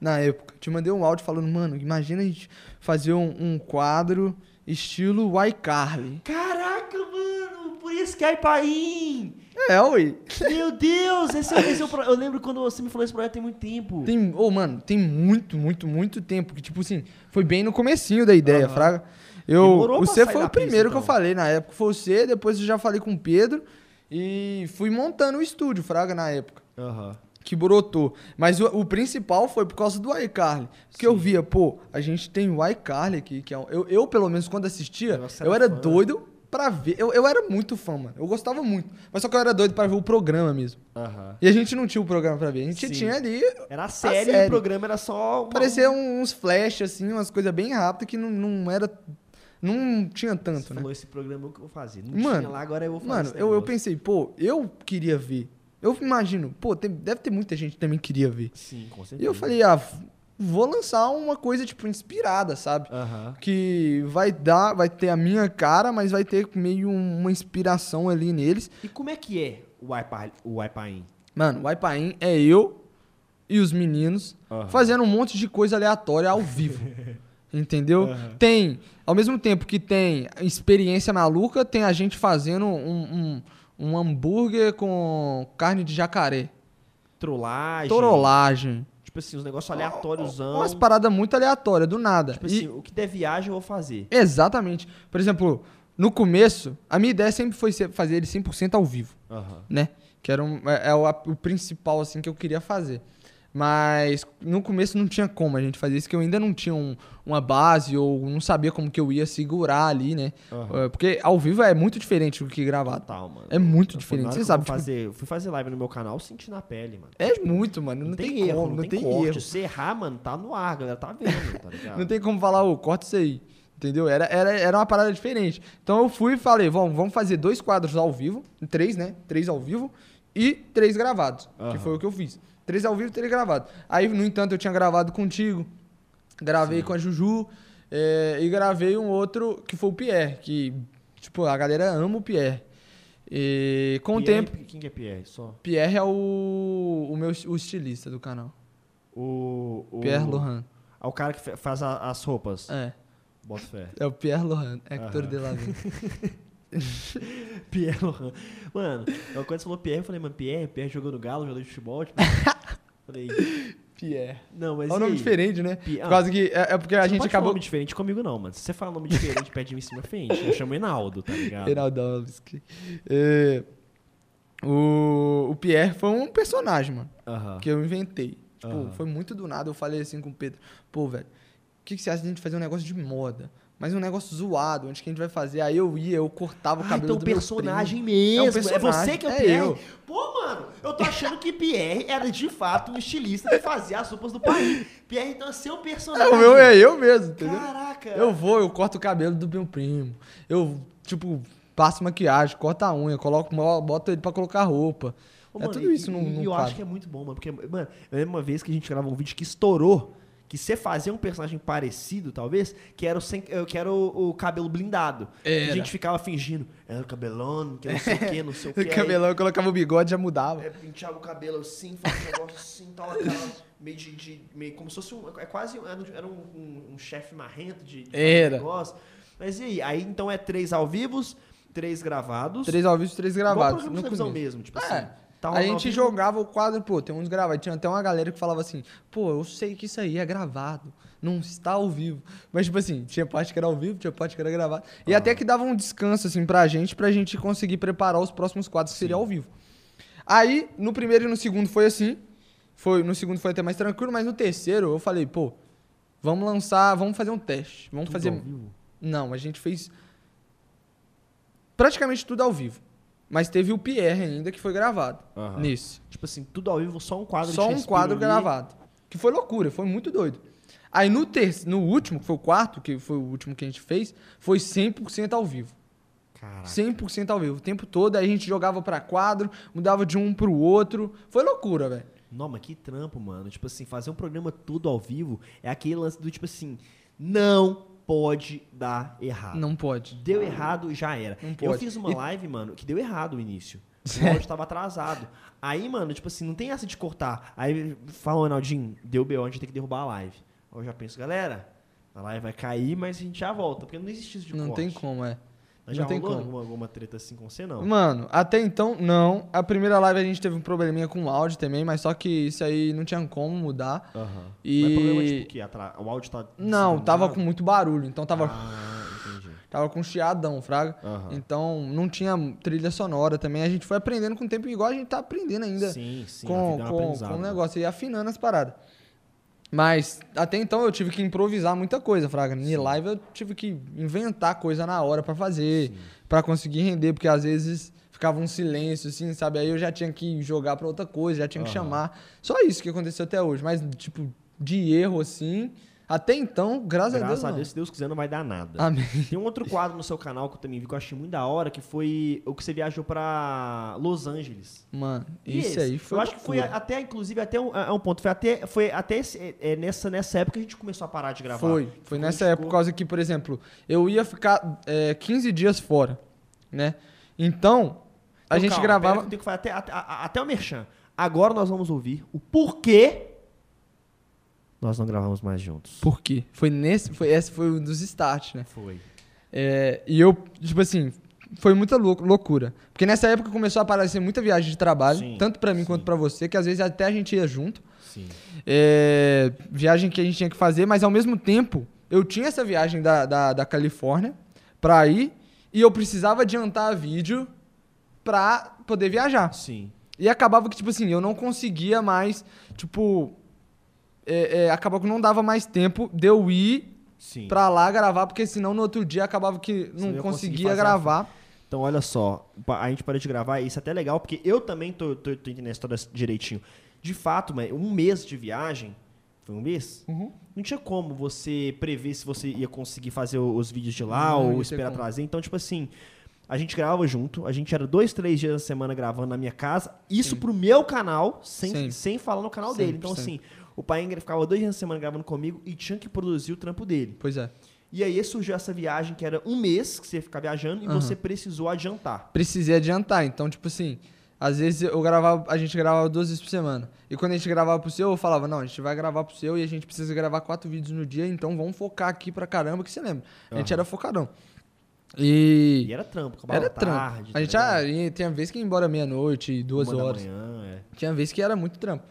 Na época, te mandei um áudio falando, mano, imagina a gente fazer um, um quadro estilo iCarly. Caraca, mano, por isso que é Ipaim. É, ui. Meu Deus, esse, é- esse é o pro... Eu lembro quando você me falou esse projeto tem muito tempo. Tem, ô, mano, tem muito, muito, muito tempo. Que, tipo assim, foi bem no comecinho da ideia, Aham. Fraga. Eu, Demorou você foi o primeiro pista, que eu então. falei na época. Foi você, depois eu já falei com o Pedro. E fui montando o estúdio, Fraga, na época. Aham. Que brotou. Mas o, o principal foi por causa do iCarly. Que eu via, pô, a gente tem o iCarly aqui, que é um, eu, eu, pelo menos, quando assistia, Você eu era doido pra ver. Eu, eu era muito fã, mano. Eu gostava muito. Mas só que eu era doido pra ver o programa mesmo. Aham. E a gente não tinha o programa pra ver. A gente Sim. tinha ali. Era a série, série. o programa era só. Uma... Parecia uns flash, assim, umas coisas bem rápidas que não, não era. Não tinha Você tanto, né? falou esse programa que eu vou fazer. Não Mano, tinha lá, agora eu vou fazer. Mano, eu, eu pensei, pô, eu queria ver. Eu imagino, pô, tem- deve ter muita gente que também queria ver. Sim, com certeza. E eu falei, ah, vou lançar uma coisa, tipo, inspirada, sabe? Que vai dar, vai ter a minha cara, mas vai ter meio uma inspiração ali neles. E como é que é o Ipa- o? Mano, o Ipaim é eu e os meninos fazendo um monte de coisa aleatória ao vivo. Entendeu? Aham. Tem, ao mesmo tempo que tem experiência maluca, tem a gente fazendo um, um, um hambúrguer com carne de jacaré. Trollagem. Torolagem. Tipo assim, uns negócios aleatóriosão. Umas paradas muito aleatórias, do nada. Tipo E- assim, o que der viagem eu vou fazer. Exatamente. Por exemplo, no começo, a minha ideia sempre foi fazer ele 100% ao vivo. Aham. né? Que era um, é, é o, o principal, assim, que eu queria fazer. Mas no começo não tinha como a gente fazer isso, que eu ainda não tinha um- uma base ou não sabia como que eu ia segurar ali, né? É, Porque ao vivo é muito diferente do que gravado. Total, mano. É muito Eu- diferente, você sabe, tipo- fazer, eu fui fazer live no meu canal, senti na pele, mano. É muito, mano. Não, tem, erro, como, não tem, corte. erro. Se errar, mano, tá no ar, galera. Tá vendo, tá ligado? Não tem como falar, ô, corta isso aí. Entendeu? Era, era, era uma parada diferente. Então eu fui e falei, vamos, vamos fazer dois quadros ao vivo, três, né? Três ao vivo e três gravados. Aham. Que foi o que eu fiz. Três ao vivo três gravados. Aí, no entanto, eu tinha gravado contigo, gravei com a Juju é, e gravei um outro que foi o Pierre, que, tipo, a galera ama o Pierre. E com o tempo, Quem que é Pierre? Só. Pierre é o, o meu o estilista do canal. O. o Pierre Lohan. É o cara que fa- faz a- as roupas. É, Bota fé. é o Pierre Lohan, Hector Aham. de la Vie. Pierre Lohan. Mano, eu, quando você falou Pierre, eu falei, mano, Pierre, Pierre jogou no Galo, jogador de futebol. Tipo, falei, Pierre. não, mas. É um nome aí? diferente, né? Pi- Por ah, causa que. É, é porque a Você gente pode falar acabou. nome diferente comigo, não, mano. Se você fala nome diferente perto de mim em cima, frente. Eu chamo Enaldo, tá ligado? Heraldowski. É, o, o Pierre foi um personagem, mano, Aham. que eu inventei. Tipo, Aham. foi muito do nada. Eu falei assim com o Pedro: pô, velho, o que, que você acha de a gente fazer um negócio de moda? Mas um negócio zoado, onde que a gente vai fazer? Aí eu ia, eu cortava o Ah, cabelo então do personagem mesmo. É É, um personagem, você que é o é Pierre. eu. Pô, mano, eu tô achando que Pierre era de fato um estilista que fazia as roupas do país. Pierre, então, é seu É, personagem. o meu é eu mesmo, entendeu? Caraca. Eu vou, eu corto o cabelo do meu primo. Eu, tipo, passo maquiagem, corto a unha, coloco, boto ele pra colocar roupa. Ô, é mano, tudo e- isso no, e, no eu quadro. acho que é muito bom, mano. Porque, mano, eu lembro uma vez que a gente gravou um vídeo que estourou. Que você fazia um personagem parecido, talvez, que era o, sem, eh, que era o, o cabelo blindado. Era. A gente ficava fingindo, era o cabelão, que não sei o que, não sei o que. O cabelão, eu colocava o bigode já mudava. É, penteava o cabelo assim, fazia um negócio assim, tal, aquela, meio de, de- meio como se fosse um, é quase, era, um- um, um- chefe marrento de, de Era. negócio. Mas e aí? Aí então é três ao vivos, três gravados. Três ao vivo, três igual gravados. programa no de televisão mesmo, tipo É. assim. Tá a gente jogava o quadro, pô, tem uns gravados. Tinha até uma galera que falava assim, pô, eu sei que isso aí é gravado, não está ao vivo. Mas, tipo assim, tinha parte que era ao vivo, tinha parte que era gravado. E até que dava um descanso, assim, pra gente, pra gente conseguir preparar os próximos quadros que seria ao vivo. Aí, no primeiro e no segundo foi assim. Foi, no segundo foi até mais tranquilo, mas no terceiro eu falei, pô, vamos lançar, vamos fazer um teste. Vamos Tudo fazer. ao vivo? Não, a gente fez praticamente tudo ao vivo. Mas teve o Pierre ainda que foi gravado Aham. nesse. Tipo assim, tudo ao vivo, só um quadro Só um quadro ali. gravado. Que foi loucura, foi muito doido. Aí no, ter no último, que foi o quarto, que foi o último que a gente fez, foi 100% ao vivo. Caraca. 100% ao vivo. O tempo todo, aí a gente jogava pra quadro, mudava de um pro outro. Foi loucura, velho. Não, mas que trampo, mano. Tipo assim, fazer um programa tudo ao vivo é aquele lance do tipo assim, não pode dar errado. Não pode. Deu errado, já era. Não Eu pode. fiz uma live, mano, que deu errado o início. O áudio tava atrasado. Aí, mano, tipo assim, não tem essa de cortar. Aí fala, Ronaldinho, deu B.O., a gente tem que derrubar a live. Aí eu já penso, galera, A live vai cair, mas a gente já volta, porque não existe isso de Não corte. tem como, é. Mas não já tem rolou como. Alguma, alguma treta assim com você, não? Mano, até então, não. A primeira live a gente teve um probleminha com o áudio também, mas só que isso aí não tinha como mudar. Aham. E- Mas problema tipo o quê? Atra- O áudio tá... Não, tava com muito barulho, então tava, Ah, entendi. tava com chiadão, fraga. Aham. Então não tinha trilha sonora também. A gente foi aprendendo com o tempo, igual a gente tá aprendendo ainda. Sim, sim. com, é com, com o né? negócio e afinando as paradas. Mas até então eu tive que improvisar muita coisa, Fraga. Em live eu tive que inventar coisa na hora pra fazer, pra conseguir render, porque às vezes ficava um silêncio, assim, sabe? Aí eu já tinha que jogar pra outra coisa, já tinha que Aham. chamar. Só isso que aconteceu até hoje. Mas, tipo, de erro, assim, até então, graças, Graças a a Deus. Deus, se Deus quiser, não vai dar nada. Amém. Tem um outro quadro no seu canal que eu também vi que eu achei muito da hora, que foi o que você viajou pra Los Angeles. Mano, E isso esse? aí foi. Eu acho que foi até, inclusive, até um, é um ponto. Foi até, foi até esse- é, é, nessa, nessa época que a gente começou a parar de gravar. Foi, foi quando nessa época, por causa que, por exemplo, eu ia ficar é, 15 dias fora, né? Então, a Então, gente calma, gravava. pera eu tenho que falar até, até, até o Merchan. Agora nós vamos ouvir o porquê nós não gravamos mais juntos. Por quê? Foi nesse. Foi, esse foi um dos starts, né? Foi. É, e eu, tipo assim, foi muita lou- loucura. Porque nessa época começou a aparecer muita viagem de trabalho, Sim, tanto pra mim sim. quanto pra você, que às vezes até a gente ia junto. Sim. É, viagem que a gente tinha que fazer, mas ao mesmo tempo, eu tinha essa viagem da, da, da Califórnia pra ir e eu precisava adiantar vídeo pra poder viajar. Sim. E acabava que, tipo assim, eu não conseguia mais, tipo. É, é, acabava que não dava mais tempo de eu ir Sim. pra lá gravar, porque senão no outro dia acabava que não conseguia a gravar. Então, olha só, a gente parou de gravar, isso é até legal, porque eu também tô, tô, tô entendendo a história direitinho. De fato, um mês de viagem, foi um mês? Uhum. Não tinha como você prever se você ia conseguir fazer os vídeos de lá Não ou esperar trazer. Então, tipo assim, a gente gravava junto, a gente era dois, três dias na semana gravando na minha casa, isso pro meu canal, sem, Sempre. sem falar no canal dele. Sempre, Então, assim, sempre. O pai ficava dois dias na semana gravando comigo e tinha que produzir o trampo dele. Pois é. E aí surgiu essa viagem que era um mês que você ia ficar viajando e Aham. você precisou adiantar. Precisei adiantar. Então, tipo assim, às vezes eu gravava, a gente gravava duas vezes por semana. E quando a gente gravava pro seu, eu falava, não, a gente vai gravar pro seu e a gente precisa gravar quatro vídeos no dia, então vamos focar aqui pra caramba, que você lembra. A gente era focadão. E. E era trampo, acabava Era trampo. tarde. a gente tá ah, ligado? ia- tinha vez que ia embora meia-noite, duas Uma da horas. manhã, é. Tinha vez que era muito trampo.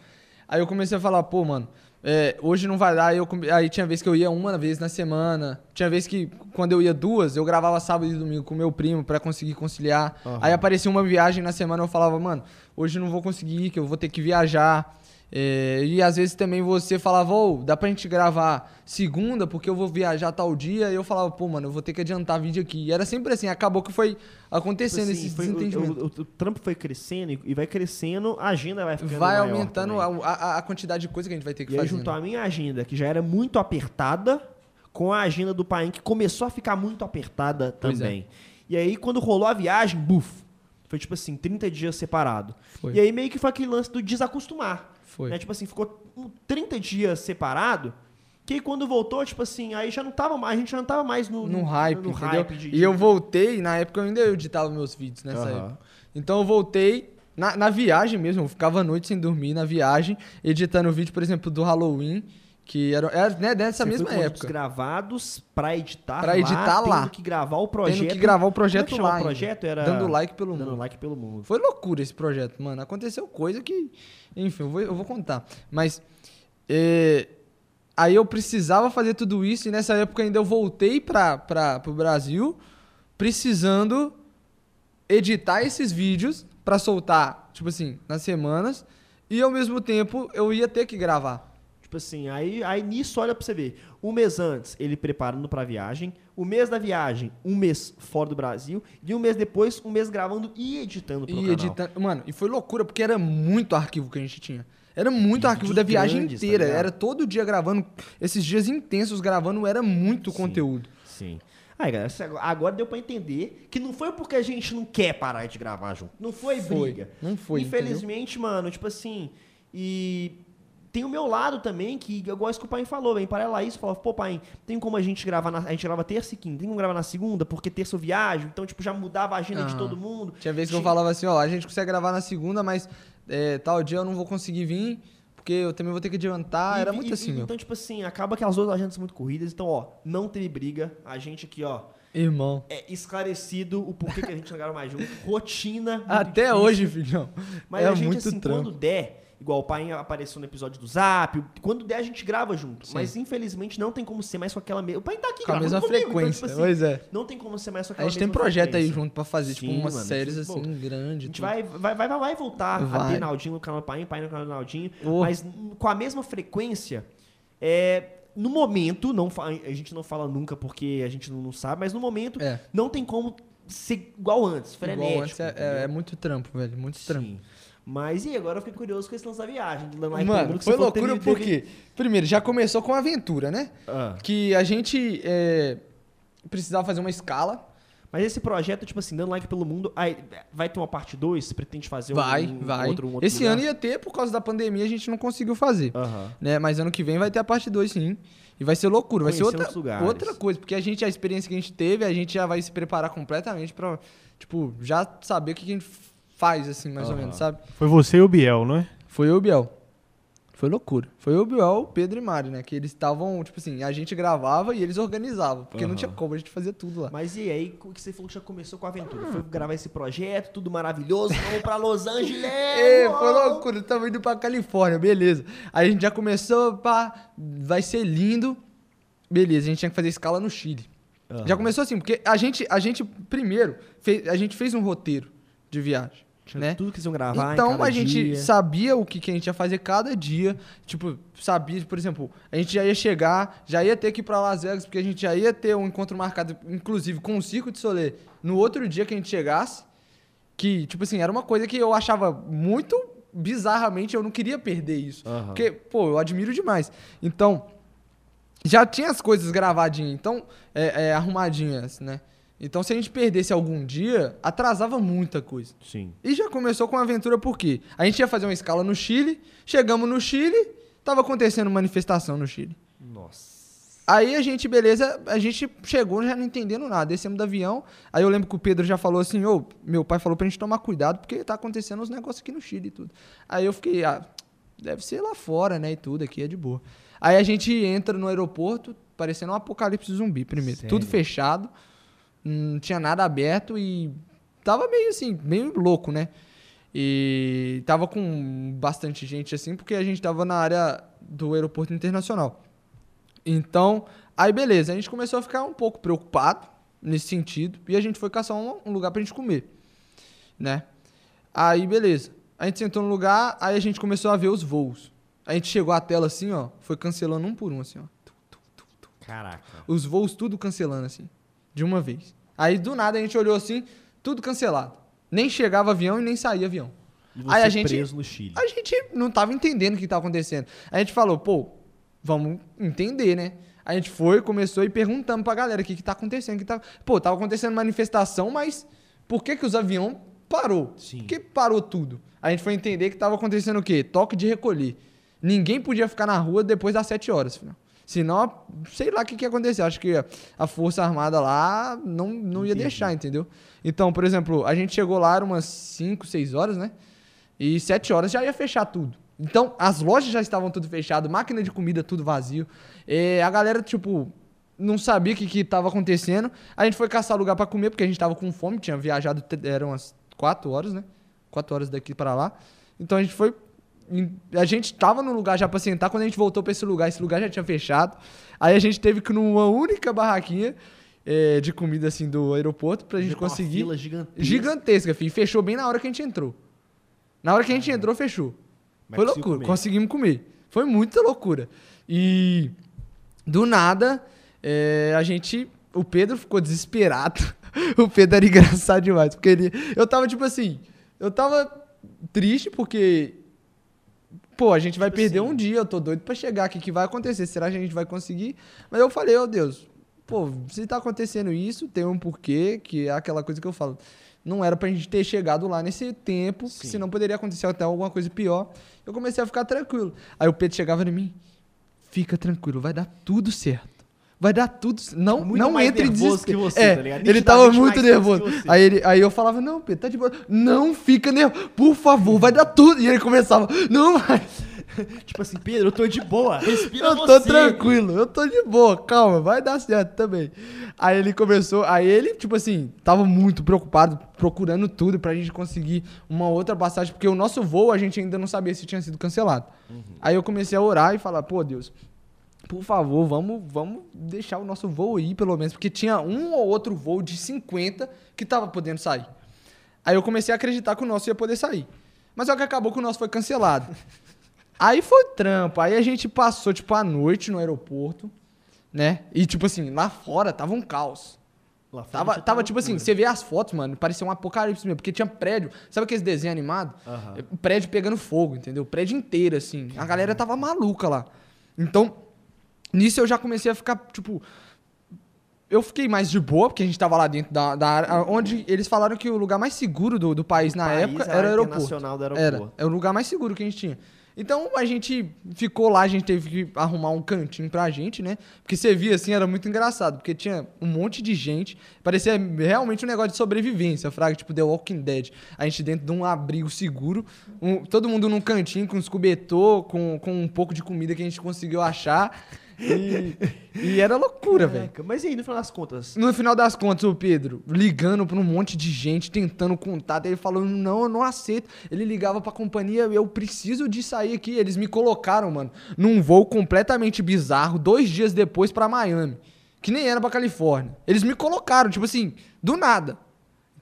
Aí eu comecei a falar, pô, mano, é, hoje não vai dar. Aí, eu aí tinha vez que eu ia uma vez na semana. Tinha vez que, quando eu ia duas, eu gravava sábado e domingo com meu primo pra conseguir conciliar. Aham. Aí aparecia uma viagem na semana, eu falava, mano, hoje não vou conseguir, que eu vou ter que viajar. É, e às vezes também você falava, ô, dá pra gente gravar segunda, porque eu vou viajar tal dia. E eu falava, pô, mano, eu vou ter que adiantar vídeo aqui. E era sempre assim, acabou que foi acontecendo Tipo assim, esse foi- o- desentendimento. o, o- o trampo foi crescendo e- e vai crescendo, a agenda vai ficando vai aumentando a, a- a quantidade de coisa que a gente vai ter que E fazer. juntou né? a minha agenda, que já era muito apertada, com a agenda do pai, que começou a ficar muito apertada Pois é. também. E aí, quando rolou a viagem, buf, foi tipo assim, 30 dias separado. Foi. E aí meio que foi aquele lance do desacostumar. Foi. Né? Tipo assim, ficou um 30 dias separado, que aí quando voltou, tipo assim, aí já não tava mais, a gente já não tava mais no, no hype, no entendeu? hype de- E de- eu voltei, na época eu ainda editava meus vídeos nessa Aham. época. Então eu voltei na, na viagem mesmo, eu ficava a noite sem dormir na viagem, editando o vídeo, por exemplo, do Halloween, que era, era né, dessa Você mesma foi com época. gravados pra editar Pra editar lá. tendo que gravar o projeto. Tendo que gravar o Como é projeto lá. o projeto era Dando like pelo Dando mundo. like pelo mundo. Foi loucura esse projeto, mano. Aconteceu coisa que. Enfim, eu vou, eu vou contar. Mas. é, aí eu precisava fazer tudo isso e nessa época ainda eu voltei para pro Brasil precisando editar esses vídeos pra soltar, tipo assim, nas semanas. E ao mesmo tempo eu ia ter que gravar. Tipo assim, aí, aí nisso, olha pra você ver. Um mês antes, ele preparando pra viagem. O mês da viagem, um mês fora do Brasil. E um mês depois, um mês gravando e editando pro E canal. editando. Mano, e foi loucura, porque era muito arquivo que a gente tinha. Era muito arquivo da viagem grandes, tá inteira. ligado? era todo dia gravando. Esses dias intensos gravando, era muito Sim. conteúdo. Sim. Aí, galera, agora deu pra entender que não foi porque a gente não quer parar de gravar junto. Não foi, Foi. briga. Não foi, Infelizmente, mano, tipo assim. E tem o meu lado também, que eu gosto que o pai falou, vem para lá isso, falou, pô, pai, tem como a gente gravar na, a gente grava terça e quinta, tem como gravar na segunda, porque terça eu viajo, então, tipo, já mudava a agenda de todo mundo. Tinha vezes que eu falava assim, ó, a gente consegue gravar na segunda, mas é, tal dia eu não vou conseguir vir porque eu também vou ter que adiantar. E- Era e- muito e- assim, meu. Então, tipo assim, acaba que as duas agendas são muito corridas. Então, ó, não teve briga. A gente aqui, ó, Irmão. é esclarecido o porquê que a gente não grava mais junto. Rotina. Até difícil. hoje, filhão. Mas é a gente, muito assim, trampo. quando der, igual o pai apareceu no episódio do Zap, quando der a gente grava junto. Sim. Mas infelizmente não tem como ser mais com aquela mesma. O pai tá aqui Com a mesma comigo, frequência. Então, tipo assim, pois é. não tem como ser mais com A aquela gente tem projeto aí frequência. junto pra fazer, tipo, Sim, umas mano, séries tipo, assim, A grandes. gente vai, vai, vai, vai voltar a Vai. ter Naldinho no canal do pai, pai no canal do Naldinho. Oh. Mas hum, com a mesma frequência, é, no momento, não a gente não fala nunca porque a gente não, sabe, mas no momento É. não tem como ser igual antes, frenético. Igual antes, é, é- é muito trampo, velho. Muito trampo. Mas e agora eu fiquei curioso com esse lance da viagem. dando like Mano, que foi loucura teve- teve- porque, primeiro, já começou com a aventura, né? Ah. Que a gente é, precisava fazer uma escala. Mas esse projeto, tipo assim, dando like pelo mundo, aí, vai ter uma parte 2? Você pretende fazer Vai, um, um vai. outro, um outro Esse lugar? ano ia ter, por causa da pandemia, a gente não conseguiu fazer. Aham. Né? Mas ano que vem vai ter a parte 2, sim. E vai ser loucura, vai ser Conhecer outra, outros lugares. outra coisa. Porque a gente, a experiência que a gente teve, a gente já vai se preparar completamente pra, tipo, já saber o que que a gente faz, assim, mais ou Aham. menos, sabe? Foi você e o Biel, não é? Foi eu e o Biel. Foi loucura. Foi eu, o Biel, o Pedro e Mário, né? Que eles estavam, tipo assim, a gente gravava e eles organizavam. Porque não Aham. tinha como, a gente fazia tudo lá. Mas e aí, o que você falou que já começou com a aventura? Foi gravar esse projeto, tudo maravilhoso, vamos pra Los Angeles! É, foi loucura, estamos indo pra Califórnia, beleza. Aí a gente já começou, pá, vai ser lindo. Beleza, a gente tinha que fazer escala no Chile. Aham. Já começou assim, porque a gente, a gente primeiro, fez, a gente fez um roteiro de viagem, Tinha né? Tudo que eles iam gravar Então a gente dia. sabia o que, que a gente ia fazer cada dia. Tipo, sabia, por exemplo, a gente já ia chegar, já ia ter que ir pra Las Vegas, porque a gente já ia ter um encontro marcado, inclusive com o Circo de Soleil, no outro dia que a gente chegasse. Que, tipo assim, era uma coisa que eu achava muito bizarramente, eu não queria perder isso. Aham. Porque, pô, eu admiro demais. Então, já tinha as coisas gravadinhas, então, é, é, arrumadinhas, né? Então, se a gente perdesse algum dia, atrasava muita coisa. Sim. E já começou com a aventura por quê? A gente ia fazer uma escala no Chile, chegamos no Chile, tava acontecendo manifestação no Chile. Nossa. Aí a gente, beleza, a gente chegou já não entendendo nada, descemos do avião. Aí eu lembro que o Pedro já falou assim: ô, meu pai falou pra gente tomar cuidado porque tá acontecendo uns negócios aqui no Chile e tudo. Aí eu fiquei, ah, deve ser lá fora, né? E tudo, aqui é de boa. Aí a gente entra no aeroporto, parecendo um apocalipse zumbi primeiro. Sério? Tudo fechado, não tinha nada aberto e tava meio assim, meio louco, né? E tava com bastante gente assim, porque a gente tava na área do aeroporto internacional. Então, aí beleza, a gente começou a ficar um pouco preocupado nesse sentido e a gente foi caçar um, um lugar pra gente comer, né? Aí beleza, a gente sentou no lugar, aí a gente começou a ver os voos. A gente chegou à tela assim, ó, foi cancelando um por um assim, ó. Caraca. Os voos tudo cancelando assim, de uma vez. Aí do nada a gente olhou assim, tudo cancelado. Nem chegava avião e nem saía avião. E Aí a você gente- preso no Chile. A gente não tava entendendo o que tava acontecendo. A gente falou, pô, vamos entender, né? A gente foi, começou e perguntando pra galera o que que tá acontecendo. Que tá... Pô, tava acontecendo manifestação, mas por que que os aviões parou? Sim. Por que parou tudo? A gente foi entender que tava acontecendo o quê? Toque de recolher. Ninguém podia ficar na rua depois das 7 horas, filho. Senão, sei lá o que, que ia acontecer. Acho que a Força Armada lá não, não ia Entendi. deixar, entendeu? Então, por exemplo, a gente chegou lá, era umas 5, 6 horas, né? E 7 horas já ia fechar tudo. Então, as lojas já estavam tudo fechado, máquina de comida tudo vazio. É, a galera, tipo, não sabia o que, que tava acontecendo. A gente foi caçar lugar pra comer, porque a gente tava com fome, tinha viajado, eram umas 4 horas, né? 4 horas daqui pra lá. Então a gente foi. A gente tava no lugar já pra sentar, quando a gente voltou pra esse lugar, esse lugar já tinha fechado. Aí a gente teve que ir numa única barraquinha é, de comida assim do aeroporto pra gente Uma conseguir. fila gigantesca. Gigantesca, filho. Fechou bem na hora que a gente entrou. Na hora que a gente entrou, fechou. Mas Foi loucura. comer. Conseguimos comer. Foi muita loucura. E do nada, é, a gente. O Pedro ficou desesperado. o Pedro era engraçado demais. Porque ele. Eu tava tipo assim. Eu tava triste porque. Pô, a gente vai Tipo perder assim. um dia. Eu tô doido pra chegar. O que, que vai acontecer? Será que a gente vai conseguir? Mas eu falei, ô Deus. Pô, se tá acontecendo isso, tem um porquê, que é aquela coisa que eu falo. Não era pra gente ter chegado lá nesse tempo, Sim. senão poderia acontecer até alguma coisa pior. Eu comecei a ficar tranquilo. Aí o Pedro chegava em mim, fica tranquilo, vai dar tudo certo. Vai dar tudo. Não, Muito não entre nervoso que você, é, tá ligado? ele tava Nitidamente muito nervoso. Aí, ele, aí eu falava, não, Pedro, tá de boa. Não fica nervoso, por favor, vai dar tudo. E ele começava, não, vai. tipo assim, Pedro, eu tô de boa. Respira Eu tô você. tranquilo, eu tô de boa, calma, vai dar certo também. Aí ele começou, aí ele, tipo assim, tava muito preocupado, procurando tudo pra gente conseguir uma outra passagem, porque o nosso voo a gente ainda não sabia se tinha sido cancelado. Aí eu comecei a orar e falar, pô, Deus, por favor, vamos, vamos deixar o nosso voo ir, pelo menos, porque tinha um ou outro voo de 50 que tava podendo sair. Aí eu comecei a acreditar que o nosso ia poder sair. Mas só que acabou que o nosso foi cancelado. Aí foi trampo. Aí a gente passou, tipo, a noite no aeroporto, né? E, tipo assim, lá fora tava um caos. Lá fora Tava, tava tipo assim, você vê as fotos, mano, parecia um apocalipse mesmo, porque tinha prédio. Sabe aqueles desenhos animados? É, Prédio pegando fogo, entendeu? Prédio inteiro, assim. A galera tava maluca lá. Então, nisso eu já comecei a ficar, tipo. Eu fiquei mais de boa, porque a gente tava lá dentro da, da área, onde eles falaram que o lugar mais seguro do, do país na país época era o aeroporto. do Era, aeroporto. é o lugar mais seguro que a gente tinha. Então a gente ficou lá, a gente teve que arrumar um cantinho pra gente, né? Porque você via assim, era muito engraçado, porque tinha um monte de gente, parecia realmente um negócio de sobrevivência, fraga, tipo The Walking Dead. A gente dentro de um abrigo seguro, um- todo mundo num cantinho com uns cobertor, com, com um pouco de comida que a gente conseguiu achar. E, e era loucura, velho. Mas e aí, no final das contas? No final das contas, o Pedro ligando pra um monte de gente, tentando contato, ele falando, não, eu não aceito. Ele ligava pra companhia, eu preciso de sair aqui. Eles me colocaram, mano, num voo completamente bizarro, dois dias depois pra Miami, que nem era pra Califórnia. Eles me colocaram, tipo assim, do nada.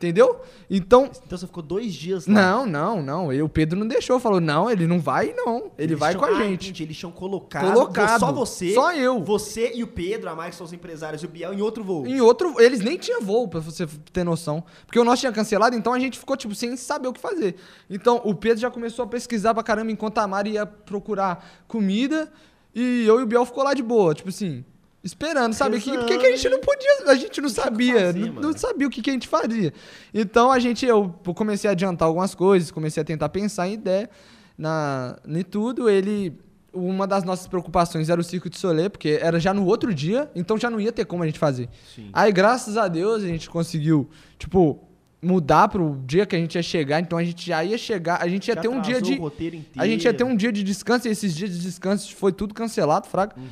Entendeu? Então, Então você ficou dois dias lá. não, não, não. E o Pedro não deixou, falou, não, ele não vai, não. Ele Eles vai tinham- com a ah, gente. eles tinham colocado, Colocado. só você, Só eu. você e o Pedro, a mais são os empresários, e o Biel em outro voo. Em outro, eles nem tinham voo, pra você ter noção. Porque o nosso tinha cancelado, então a gente ficou, tipo, sem saber o que fazer. Então, o Pedro já começou a pesquisar pra caramba, enquanto a Mari ia procurar comida, e eu e o Biel ficou lá de boa, tipo assim, esperando, sabe? Que, porque que a gente não podia, a gente não sabia, fazer, não, não sabia o que, que a gente faria. Então, a gente, eu comecei a adiantar algumas coisas, comecei a tentar pensar em ideia na, em tudo, ele... Uma das nossas preocupações era o Circo de Soleil, porque era já no outro dia, então já não ia ter como a gente fazer. Sim. Aí, graças a Deus, a gente conseguiu, tipo, mudar pro dia que a gente ia chegar. Então a gente já ia chegar, a gente ia Já ter um dia de. A gente ia ter um dia de descanso e esses dias de descanso foi tudo cancelado, fraga. Uhum.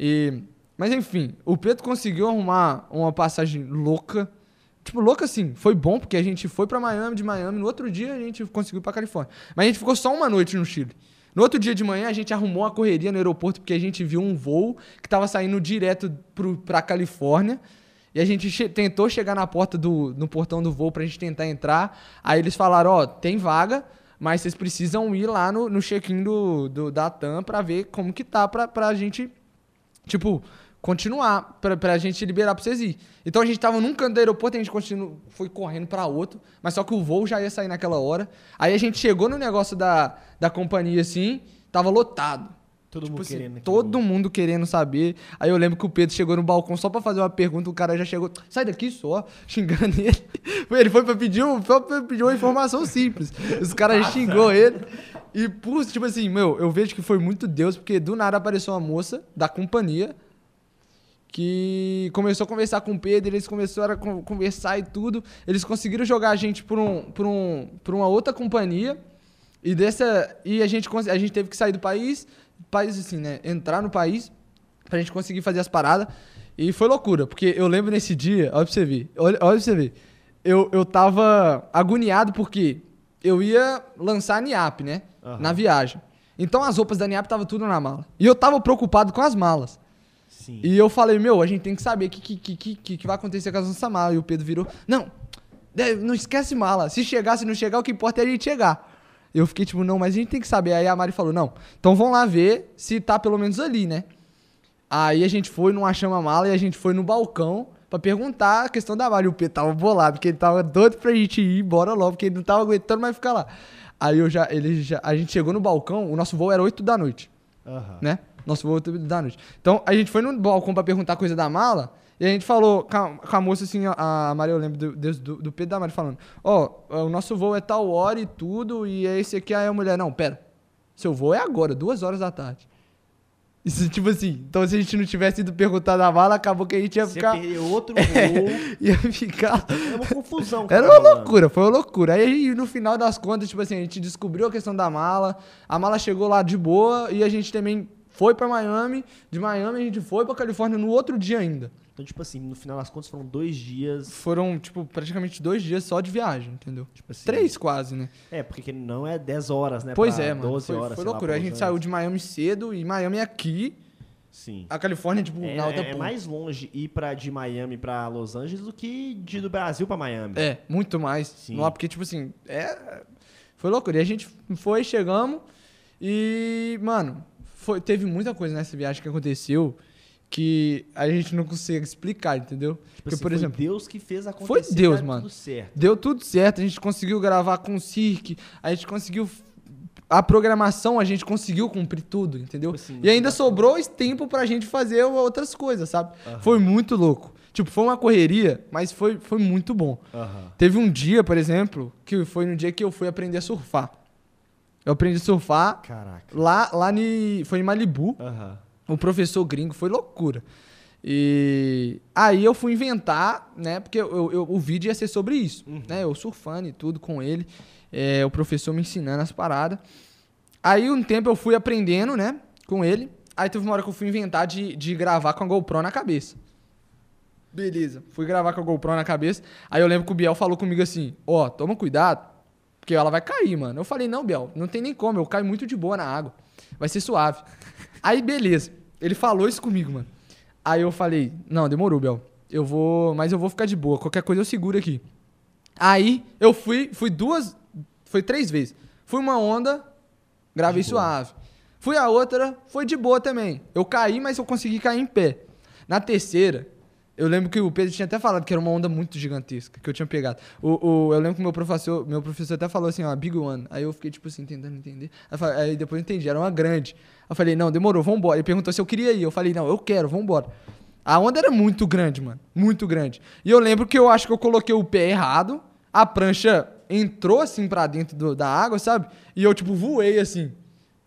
E, mas enfim, o Pedro conseguiu arrumar uma passagem louca. Tipo, louca assim. Foi bom porque a gente foi pra Miami, de Miami. No outro dia a gente conseguiu pra Califórnia. Mas a gente ficou só uma noite no Chile. No outro dia de manhã a gente arrumou uma correria no aeroporto porque a gente viu um voo que tava saindo direto pro, pra Califórnia. E a gente che- tentou chegar na porta do no portão do voo pra gente tentar entrar. Aí eles falaram, ó, tem vaga, mas vocês precisam ir lá no, no check-in do, do- da TAM pra ver como que tá pra, pra gente, tipo, continuar, pra, pra gente liberar pra vocês ir. Então a gente tava num canto do aeroporto, a gente continu, foi correndo pra outro, mas só que o voo já ia sair naquela hora. Aí a gente chegou no negócio da, da companhia assim, tava lotado. Todo Tipo mundo assim, querendo. todo voo. mundo querendo saber. Aí eu lembro que o Pedro chegou no balcão só pra fazer uma pergunta, o cara já chegou, sai daqui só, xingando ele. Ele foi pra pedir, foi pra pedir uma informação simples. Os caras xingou ele. E, por, tipo assim, meu, eu vejo que foi muito Deus, porque do nada apareceu uma moça da companhia que começou a conversar com o Pedro, eles começaram a con- conversar e tudo. Eles conseguiram jogar a gente por, um, por, um, por uma outra companhia. E dessa e a gente a gente teve que sair do país, país assim, né, entrar no país pra gente conseguir fazer as paradas. E foi loucura, porque eu lembro nesse dia, olha pra você ver, olha, olha pra você ver. Eu, eu tava agoniado porque eu ia lançar a NIAP, né, Aham. na viagem. Então as roupas da NIAP tava tudo na mala. E eu tava preocupado com as malas. Sim. E eu falei, meu, a gente tem que saber o que, que, que, que, que vai acontecer com as nossas malas. E o Pedro virou, não, não esquece mala. Se chegar, se não chegar, o que importa é a gente chegar. Eu fiquei tipo, não, mas a gente tem que saber. Aí a Mari falou, não, então vamos lá ver se tá pelo menos ali, né? Aí a gente foi, não achamos a mala, e a gente foi no balcão pra perguntar a questão da mala. E o Pedro tava bolado, porque ele tava doido pra gente ir embora logo, porque ele não tava aguentando mais ficar lá. Aí eu já, ele já, a gente chegou no balcão, o nosso voo era 8 da noite Aham. né? Nosso voo da noite. Então, a gente foi no balcão pra perguntar coisa da mala, e a gente falou com a, moça assim, a Maria, eu lembro do, do, do- Pedro da Maria falando, ó, o nosso voo é tal hora e tudo, e é esse aqui, aí a mulher, não, pera, seu voo é agora, duas horas da tarde. Isso, tipo assim, então se a gente não tivesse ido perguntar da mala, acabou que a gente ia Você ficar. perdeu outro voo. Ia ficar. É uma confusão. Era uma loucura, foi uma loucura. Aí no final das contas, tipo assim, a gente descobriu a questão da mala, a mala chegou lá de boa e a gente também foi pra Miami. De Miami a gente foi pra Califórnia no outro dia ainda. Então, tipo assim, no final das contas foram dois dias. Foram, tipo, praticamente dois dias só de viagem, entendeu? Tipo assim, Três quase, né? É, porque não é 10 horas, né? pois pra é, mano. 12 Foi, horas. foi lá, loucura. pra a gente saiu de Miami cedo e Miami é aqui, Sim. a Califórnia, tipo, É, na outra é ponta. mais longe ir pra, de Miami pra Los Angeles do que de do Brasil pra Miami. É, muito mais. Sim. Não, porque, tipo assim, é. Foi loucura. E a gente foi, chegamos e, mano, foi, teve muita coisa nessa viagem que aconteceu que a gente não consegue explicar, entendeu? Tipo porque, assim, por foi exemplo, Deus que fez acontecer. Foi Deus, mano. Tudo certo. deu tudo certo, a gente conseguiu gravar com o Cirque, a gente conseguiu. A programação a gente conseguiu cumprir tudo, entendeu? Tipo assim, e ainda sobrou esse tempo pra gente fazer outras coisas, sabe? Aham. Foi muito louco. Tipo, foi uma correria, mas foi, foi muito bom. Aham. Teve um dia, por exemplo, que foi no dia que eu fui aprender a surfar. Eu aprendi a surfar Caraca. lá, lá ni, foi em Malibu. Aham. O professor gringo foi loucura. E aí eu fui inventar, né? Porque eu- eu- o vídeo ia ser sobre isso, Uhum. né? Eu surfando e tudo com ele, é, o professor me ensinando as paradas. Aí um tempo eu fui aprendendo, né? Com ele. Aí teve uma hora que eu fui inventar de, de gravar com a GoPro na cabeça. Beleza. Fui gravar com a GoPro na cabeça. Aí eu lembro que o Biel falou comigo assim: Ó, toma cuidado, porque ela vai cair, mano. Eu falei: Não, Biel, não tem nem como. Eu caio muito de boa na água. Vai ser suave. Aí, beleza. Ele falou isso comigo, mano. Aí eu falei: Não, demorou, Biel. Eu vou. Mas eu vou ficar de boa. Qualquer coisa eu seguro aqui. Aí eu fui, fui duas. Foi três vezes. Fui uma onda, gravei De boa. suave. Fui a outra, foi de boa também. Eu caí, mas eu consegui cair em pé. Na terceira, eu lembro que o Pedro tinha até falado que era uma onda muito gigantesca que eu tinha pegado. O, o- eu lembro que meu professor, meu professor até falou assim, ó, Big One. Aí eu fiquei, tipo assim, tentando entender. Aí, falei- aí depois eu entendi, era uma grande. Eu falei, não, demorou, vambora. Ele perguntou se eu queria ir. Eu falei, não, eu quero, vambora. A onda era muito grande, mano. Muito grande. E eu lembro que eu acho que eu coloquei o pé errado. A prancha entrou assim pra dentro do- da água, sabe? E eu, tipo, voei assim,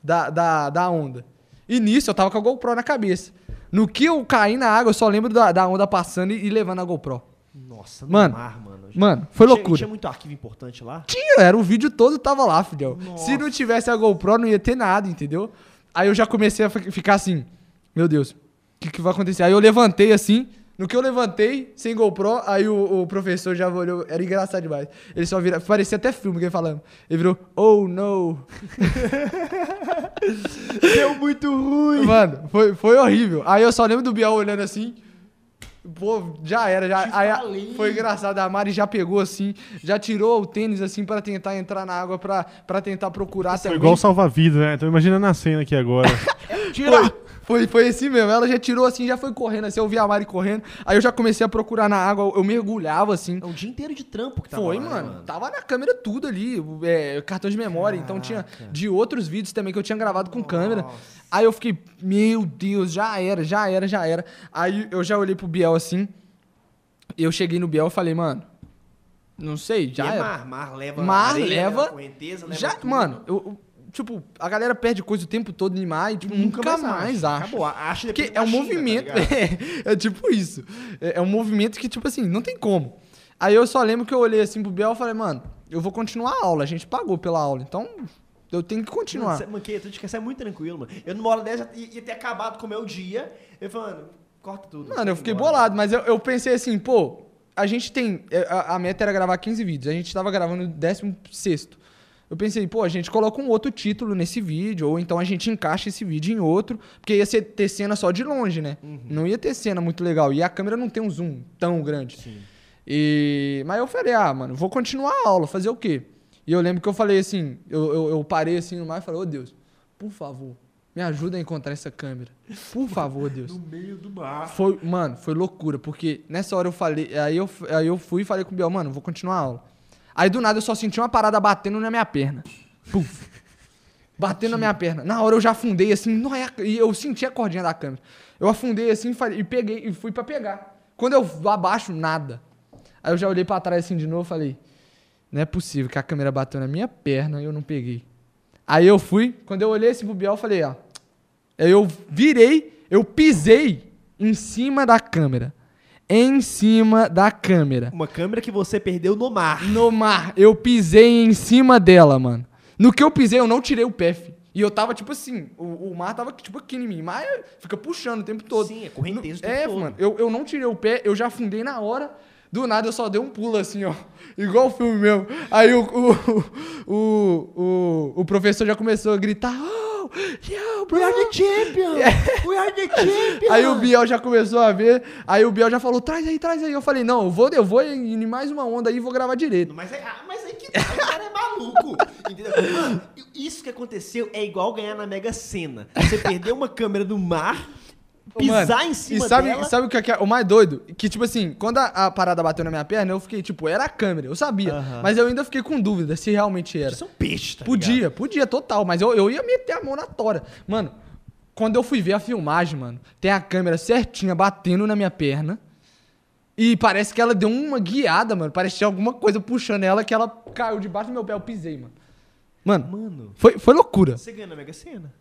da, da, da onda. E nisso eu tava com a GoPro na cabeça. No que eu caí na água, eu só lembro da, da onda passando e, e levando a GoPro. Nossa, no Mano, mar, mano. Mano, foi Tinha- loucura. Tinha muito arquivo importante lá? Tinha, era o vídeo todo tava lá, filhão. Nossa. Se não tivesse a GoPro, não ia ter nada, entendeu? Aí eu já comecei a fi- ficar assim, meu Deus, o que, que vai acontecer? Aí eu levantei assim, no que eu levantei, sem GoPro, aí o, o professor já olhou, era engraçado demais. Ele só vira, parecia até filme que ele falando. Ele virou, oh no. Deu muito ruim. Mano, foi, foi horrível. Aí eu só lembro do Biel olhando assim. Pô, já era, já. Aí a- foi engraçado, a Mari já pegou assim, já tirou o tênis assim pra tentar entrar na água, pra, pra tentar procurar Foi igual salva-vidas, né? Tô imaginando a cena aqui agora. Foi, foi, foi assim mesmo. Ela já tirou assim, já foi correndo assim. Eu vi a Mari correndo. Aí eu já comecei a procurar na água. Eu mergulhava assim. É um dia inteiro de trampo que tava Foi, lá, né, mano. Tava na câmera tudo ali. é, cartão de memória. Então tinha Caraca. de outros vídeos também que eu tinha gravado com câmera. Nossa. Aí eu fiquei, meu Deus, já era, já era, já era. Aí eu já olhei pro Biel assim. Eu cheguei no Biel e falei, mano. Não sei, já e é era. mar, mar leva Mar areia, leva- correnteza, leva Já, tudo. mano, eu- tipo, a galera perde coisa o tempo todo em mar e tipo, nunca, mais, acha. Acabou, acha Porque é um China, movimento. tá é, é tipo isso. É, é um movimento que, tipo assim, não tem como. Aí eu só lembro que eu olhei assim pro Biel e falei, mano, eu vou continuar a aula. A gente pagou pela aula. Então, eu tenho que continuar. Mano, Manqueia, tu te é muito tranquilo, mano. Eu numa hora dessa ia, ia ter acabado com o meu dia. Eu falando, corta tudo. Mano, eu fiquei Embora. bolado, mas eu, eu pensei assim, pô, a gente tem. é, A, a meta era gravar 15 vídeos, a gente tava gravando o 16. Eu pensei, pô, a gente coloca um outro título nesse vídeo, ou então a gente encaixa esse vídeo em outro, porque ia ser, ter cena só de longe, né? Não ia ter cena muito legal. E a câmera não tem um zoom tão grande. Sim. E... Mas eu falei, ah, mano, vou continuar a aula, fazer o quê? E eu lembro que eu falei assim, eu, eu, eu parei assim no mar e falei, ô Deus, por favor, me ajuda a encontrar essa câmera. Por favor, Deus. No meio do mar. Foi, mano, foi loucura, porque nessa hora eu falei, aí eu, aí eu fui e falei com o Biel, mano, vou continuar a aula. Aí do nada eu só senti uma parada batendo na minha perna. Puf. Batendo na minha perna. Na hora eu já afundei assim, não é e eu senti a cordinha da câmera. Eu afundei assim falei- e peguei e fui pra pegar. Quando eu abaixo, nada. Aí eu já olhei pra trás assim de novo falei: Não é possível que a câmera bateu na minha perna e eu não peguei. Aí eu fui, quando eu olhei pro Biel, eu falei: Ó, Aí eu virei, eu pisei em cima da câmera. Em cima da câmera. Uma câmera que você perdeu no mar. No mar. Eu pisei em cima dela, mano. No que eu pisei, eu não tirei o pé. E eu tava, tipo assim, o, o mar tava, tipo, aqui em mim. Mas fica puxando o tempo todo. Sim, é correnteza o tempo É, todo. mano. Eu, eu não tirei o pé, eu já afundei na hora. Do nada eu só dei um pulo assim, ó. Igual o filme mesmo. Aí o, o, o, o, o professor já começou a gritar. Oh, yo, bro. We are the champion! We are the champion! Aí o Biel já começou a ver. Aí o Biel já falou: traz aí, traz aí. Eu falei: não, eu vou, eu vou em mais uma onda aí e vou gravar direito. Mas aí, ah, mas aí que tá, o cara é maluco. Entendeu? Mano, isso que aconteceu é igual ganhar na Mega Sena. Você perdeu uma câmera do mar, pisar Mano, em cima e sabe, dela. sabe o que é, que é o mais doido? Que, tipo assim, quando a, a parada bateu na minha perna, eu fiquei, tipo, era a câmera, eu sabia. Mas eu ainda fiquei com dúvida se realmente era. Isso é um peixe, tá podia, ligado? podia, total. Mas eu, eu ia meter a mão na tora. Mano, quando eu fui ver a filmagem, mano, tem a câmera certinha batendo na minha perna. E parece que ela deu uma guiada, mano. Parecia alguma coisa puxando ela que ela caiu debaixo do meu pé. Eu pisei, mano. Mano, Mano, foi, foi loucura. você ganhou na Mega Sena.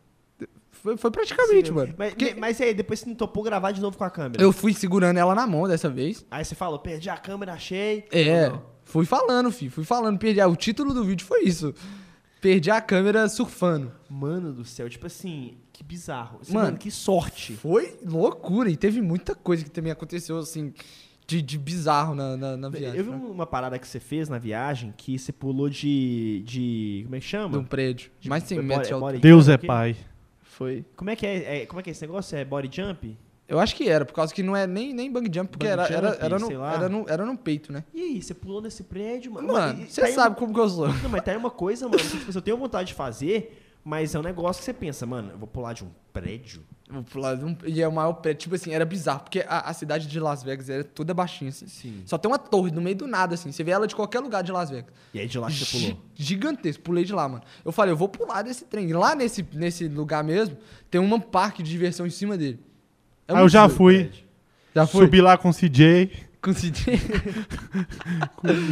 Foi, foi praticamente, Sim, mano. Mas, Porque mas aí, depois você não topou gravar de novo com a câmera. eu fui segurando ela na mão dessa vez. Aí você falou, perdi a câmera, achei. É, fui falando, fi. Fui falando, perdi. a- O título do vídeo foi isso. Perdi a câmera surfando. Mano do céu, tipo assim, que bizarro. Assim, Mano, mano, que sorte. Foi loucura. E teve muita coisa que também aconteceu, assim, de, de bizarro na, na, na viagem. Eu vi né? uma parada que você fez na viagem que você pulou de. de como é que De chama? um prédio. De mais de 100 É metros de altura. Deus é pai. Foi. Como é que é, é- Como é que é esse negócio? É body jump? Eu acho que era, por causa que não é nem, nem bang jump, porque Bungee era, era, jump, era, no, sei lá. era, no, era no peito, né? E aí, você pulou nesse prédio, mano? Mano, você tá sabe uma- como que eu sou. Não, mas tá aí uma coisa, mano, que, tipo, eu tenho vontade de fazer, mas é um negócio que você pensa, mano, eu vou pular de um prédio? Vou pular de um- E é o maior prédio. Tipo assim, era bizarro, porque a, a cidade de Las Vegas era toda baixinha, assim. Sim. Só tem uma torre no meio do nada, assim. Você vê ela de qualquer lugar de Las Vegas. E aí de lá que você pulou. Gigantesco, pulei de lá, mano. Eu falei, eu vou pular desse trem. E Lá nesse, nesse lugar mesmo, tem um parque de diversão em cima dele. É Ah, eu já fui. Já foi? Subi lá com o CJ, com-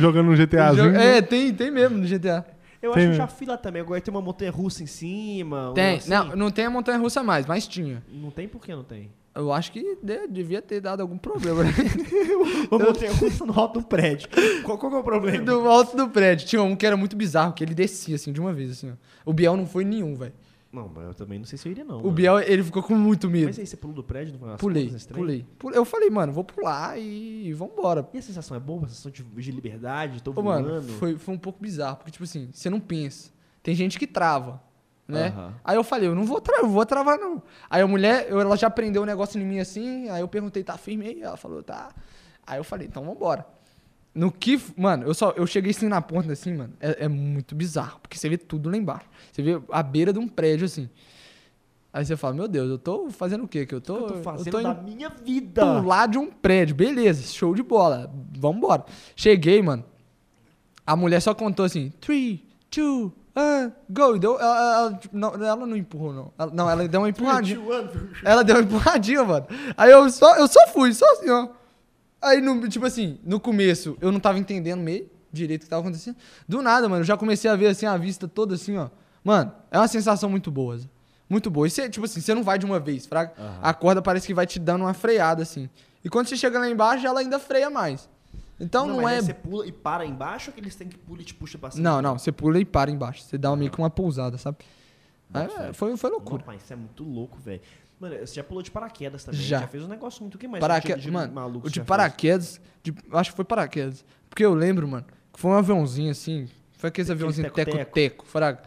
jogando um GTAzinho. é, tem, tem mesmo no GTA. Eu Tem acho que já fui lá também, agora tem uma montanha russa em cima. Tem. assim. Não, não tem a montanha russa mais, mas tinha. Não tem por que não tem? Eu acho que de- devia ter dado algum problema, né? Uma montanha russa no alto do prédio. Qual, qual que é o problema? do alto do prédio. Tinha um que era muito bizarro, que ele descia assim de uma vez, assim, ó. O Biel não foi nenhum, velho. Não, mas eu também não sei se eu iria não. O mano. Biel, ele ficou com muito medo. Mas aí, você pulou do prédio? Não foi Pulei, estranhas? pulei. Eu falei, mano, vou pular e vambora. E a sensação é boa? A sensação de, de liberdade? Tô Ô, voando? mano, foi, foi um pouco bizarro, porque, tipo assim, você não pensa. Tem gente que trava, né? Aí eu falei, eu não vou travar, vou travar, não. Aí a mulher, eu- ela já prendeu um negócio em mim assim, aí eu perguntei, tá firme aí? Ela falou, tá. Aí eu falei, então vambora. No que, mano, eu só, eu cheguei assim na ponta, assim, mano, é, é muito bizarro, porque você vê tudo lá embaixo. Você vê a beira de um prédio, assim. Aí você fala, meu Deus, eu tô fazendo o quê? Que eu tô, eu tô fazendo tô da indo minha vida. pular de um prédio. Beleza, show de bola. Vambora. Cheguei, mano. A mulher só contou assim: 3, 2, 1, go. E Deu, ela, ela- tipo, não, ela não empurrou, não. Ela- não, ela deu uma empurradinha. Ela deu uma empurradinha, mano. Aí eu só, eu só fui, só assim, ó. Aí, no, tipo assim, no começo, eu não tava entendendo meio direito o que tava acontecendo. Do nada, mano, eu já comecei a ver, assim, a vista toda assim, ó. Mano, é uma sensação muito boa. Zé. Muito boa. E você, tipo assim, você não vai de uma vez, fraga. Aham. A corda parece que vai te dando uma freada, assim. E quando você chega lá embaixo, ela ainda freia mais. Então não, mas é... Você pula e para embaixo ou que eles têm que pular e te puxa pra cima? Não, não, você pula e para embaixo. Você dá meio que uma pousada, sabe? Bota fé. foi, foi loucura. Rapaz, isso é muito louco, velho. Mano, você já pulou de paraquedas também. Já. Já fez um negócio muito. Que mais? Paraque... de, de Mano, maluco o de paraquedas, de- acho que foi paraquedas. Porque eu lembro, mano, que foi um aviãozinho assim. Foi aqueles Aquele aviãozinhos teco-teco. teco-teco, fraga.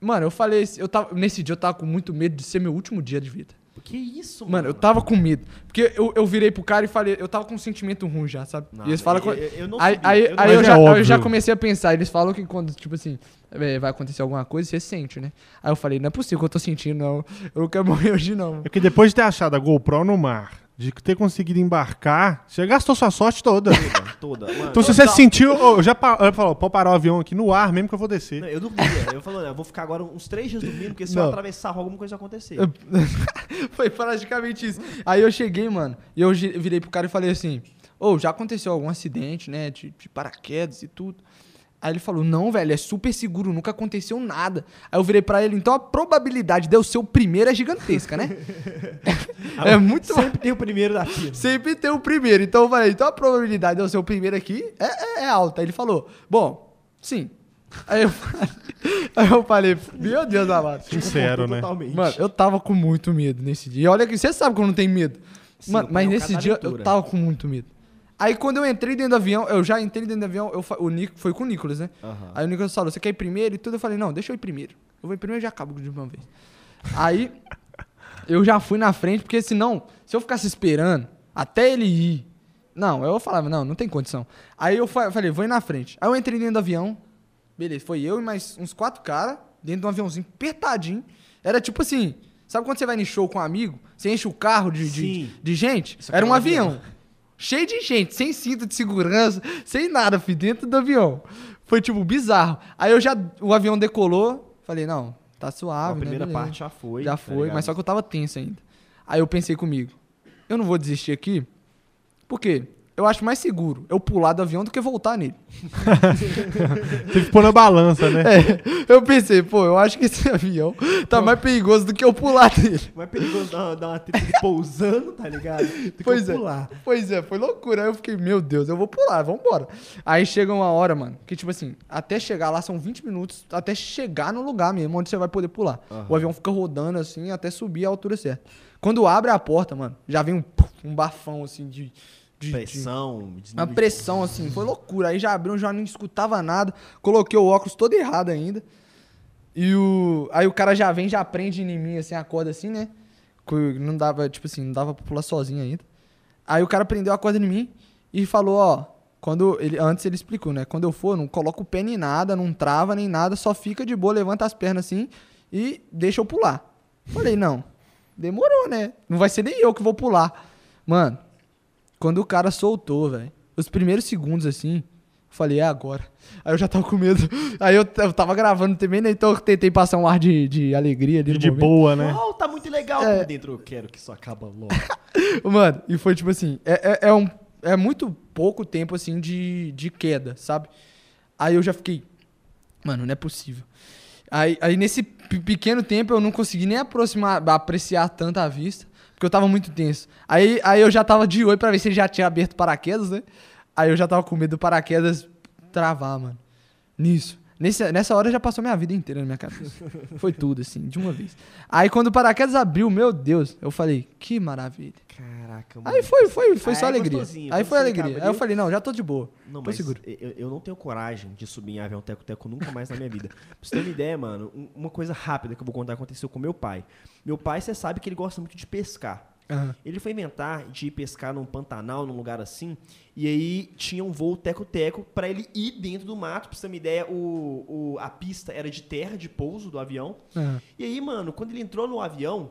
Mano, eu falei, eu tava, nesse dia eu tava com muito medo de ser meu último dia de vida. Que isso, mano? Mano, eu tava com medo. Porque eu, eu virei pro cara e falei, eu tava com um sentimento ruim já, sabe? Não, e eles falam. eu- que- eu- eu não aí aí, eu não- aí eu, Mas já, é eu já comecei a pensar. Eles falam que quando, tipo assim, é, vai acontecer alguma coisa, você sente, né? Aí eu falei, não é possível que eu tô sentindo, não. Eu não quero morrer hoje, não. É porque depois de ter achado a GoPro no mar, de ter conseguido embarcar, você gastou sua sorte toda. Toda, toda. Mano, Então se você sentiu, eu já pa- eu falo, pode parar o avião aqui no ar mesmo que eu vou descer. Não, eu dormia. Eu falei, eu vou ficar agora uns três dias dormindo, porque se Não. eu atravessar alguma coisa vai acontecer. Foi praticamente isso. Aí eu cheguei, mano, e eu virei pro cara e falei assim: Ô, já aconteceu algum acidente, né? De, de paraquedas e tudo. Aí ele falou, não, velho, é super seguro, nunca aconteceu nada. Aí eu virei pra ele, então a probabilidade de eu ser o primeiro é gigantesca, né? é muito Sempre tem o primeiro da fila. Sempre tem o primeiro. Então eu falei, então a probabilidade de eu ser o primeiro aqui é, é- é alta. Aí ele falou, bom, sim. Aí eu, falei- aí eu falei, meu Deus amado. Sincero, né? Totalmente. Mano, eu tava com muito medo nesse dia. E olha que você sabe que eu não tenho medo. Sim, Mano, mas é nesse dia eu tava com muito medo. Aí quando eu entrei dentro do avião, eu já entrei dentro do avião, eu, o Nico, foi com o Nicolas, né? Aham. Aí o Nicolas falou, você quer ir primeiro e tudo? Eu falei, não, deixa eu ir primeiro. Eu vou ir primeiro e já acabo de uma vez. Aí eu já fui na frente, porque senão, se eu ficasse esperando até ele ir. Não, eu falava, não, não tem condição. Aí eu fa- falei, vou ir na frente. Aí eu entrei dentro do avião. Beleza, foi eu e mais uns quatro caras dentro de um aviãozinho apertadinho. Era tipo assim, sabe quando você vai no show com um amigo? Você enche o carro de, de, de gente? Era é um um avião. avião. Cheio de gente, sem cinto de segurança, sem nada, filho, dentro do avião. Foi, tipo, bizarro. Aí eu já, o avião decolou, falei, não, tá suave, a né, primeira beleza. parte já foi. Já tá foi, ligado? mas só que eu tava tenso ainda. Aí eu pensei comigo, eu não vou desistir aqui, por quê? Eu acho mais seguro eu pular do avião do que voltar nele. Tem que pôr na balança, né? É, eu pensei, pô, eu acho que esse avião tá mais perigoso do que eu pular dele. Mas é perigoso dar, dar uma treta de pousando, tá ligado? Do que Pois eu é. pular. Pois é, foi loucura. Aí eu fiquei, meu Deus, eu vou pular, vambora. Aí chega uma hora, mano, que tipo assim, até chegar lá são 20 minutos, até chegar no lugar mesmo, onde você vai poder pular. Aham. O avião fica rodando assim, até subir a altura certa. Quando abre a porta, mano, já vem um, um bafão assim de. De- de- Pressão, uma de- pressão assim, foi loucura. Aí já abriu, já não escutava nada. Coloquei o óculos todo errado ainda. E o. Aí o cara já vem, já prende em mim, assim, a corda assim, né? Não dava, tipo assim, não dava pra pular sozinho ainda. Aí o cara prendeu a corda em mim e falou, ó. Quando ele, antes ele explicou, né? Quando eu for, não coloca o pé nem nada, não trava nem nada, só fica de boa, levanta as pernas assim e deixa eu pular. Falei, não. Demorou, né? Não vai ser nem eu que vou pular. Mano, quando o cara soltou, velho, os primeiros segundos assim, eu falei, é agora. Aí eu já tava com medo. Aí eu, eu tava gravando também, né? Então eu tentei passar um ar de, de alegria ali. no De boa, né? Oh, tá muito legal É. por dentro. Eu quero que isso acaba logo. Mano, e foi tipo assim, é, é, é um, é muito pouco tempo assim de, de queda, sabe? Aí eu já fiquei, mano, não é possível. Aí, aí nesse pe- pequeno tempo eu não consegui nem aproximar, apreciar tanto a vista, porque eu tava muito tenso. Aí, aí eu já tava de olho pra ver se ele já tinha aberto paraquedas, né? Aí eu já tava com medo do paraquedas travar, mano. Nisso. Nesse, nessa hora já passou minha vida inteira na minha cabeça. Foi tudo, assim, de uma vez. Aí quando o paraquedas abriu, meu Deus, eu falei, que maravilha. Caraca, mano. Aí foi, foi, foi Aí só é alegria. Aí foi alegria. Aí eu falei, não, já tô de boa. Não, Tô mas seguro. eu, eu não tenho coragem de subir em avião teco-teco nunca mais na minha vida. Pra você ter uma ideia, mano, um- uma coisa rápida que eu vou contar aconteceu com meu pai. Meu pai, você sabe que ele gosta muito de pescar. Aham. Ele foi inventar de ir pescar num Pantanal, num lugar assim, e aí tinha um voo teco-teco pra ele ir dentro do mato. Pra você ter uma ideia, o, o- a pista era de terra de pouso do avião. Aham. E aí, mano, quando ele entrou no avião,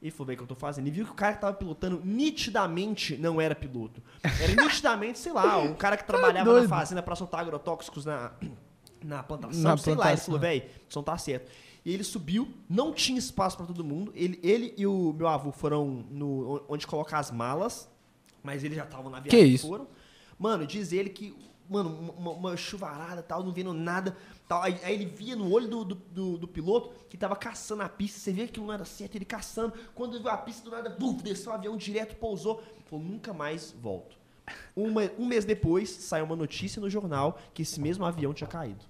ele falou, velho, o que eu tô fazendo? Ele viu que o cara que tava pilotando nitidamente não era piloto. Era nitidamente, sei lá, um cara que trabalhava na doido. fazenda pra soltar agrotóxicos na, na plantação, Na sei lá. Ele falou, velho, isso não tá certo. E ele subiu, não tinha espaço pra todo mundo. Ele, ele e o meu avô foram no, onde colocar as malas, mas eles já estavam na viagem. isso? Foram. Mano, diz ele que, mano, uma, uma chuvarada tal, não vendo nada. Tal. Aí, aí ele via no olho do, do, do- do piloto que tava caçando a pista. Você vê que não era certo, ele caçando. Quando ele viu a pista, do nada, buf, desceu o avião direto, pousou. Falou, nunca mais volto. Uma- um mês depois, saiu uma notícia no jornal que esse mesmo avião tinha caído.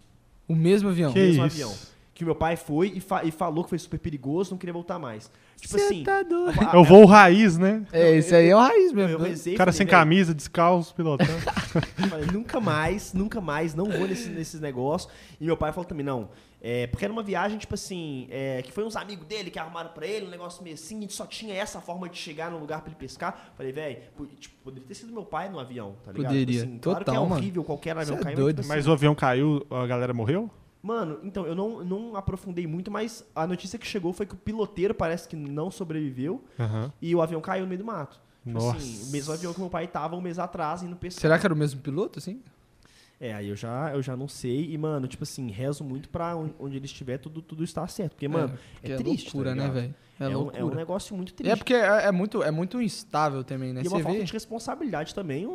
O mesmo avião. Que mesmo isso? avião. Que meu pai foi e, fa- e falou que foi super perigoso, não queria voltar mais. Tipo Cê assim. tá doido. a- É o voo raiz, né? É, esse aí é o raiz eu, mesmo. eu né? rezei, cara falei, sem "Velho, camisa, descalço, pilotando. Eu falei, nunca mais, nunca mais, não vou nesse, nesses negócios. E meu pai falou também, não. É, porque era uma viagem, tipo assim, é, que foi uns amigos dele que arrumaram pra ele, um negócio meio assim, gente só tinha essa forma de chegar no lugar pra ele pescar. Falei, velho, tipo, poderia ter sido meu pai no avião, tá ligado? Poderia, Tipo assim, claro que é total, mano. horrível qualquer avião Cê é doido. mas, tipo Mas assim, o avião caiu, a galera morreu? Mano, então, eu não, não aprofundei muito, mas a notícia que chegou foi que o piloteiro parece que não sobreviveu Aham. e o avião caiu no meio do mato. Tipo Nossa. assim, o mesmo avião que meu pai tava um mês atrás indo pescar. Será que era o mesmo piloto, assim? É, aí eu já, eu já não sei. E, mano, tipo assim, rezo muito pra on- onde ele estiver, tudo, tudo está certo. Porque, mano, é, porque triste, loucura, tá né, velho? É, É, um, é um negócio muito triste. É porque é, é muito, é muito instável também, né? E é uma falta de responsabilidade também,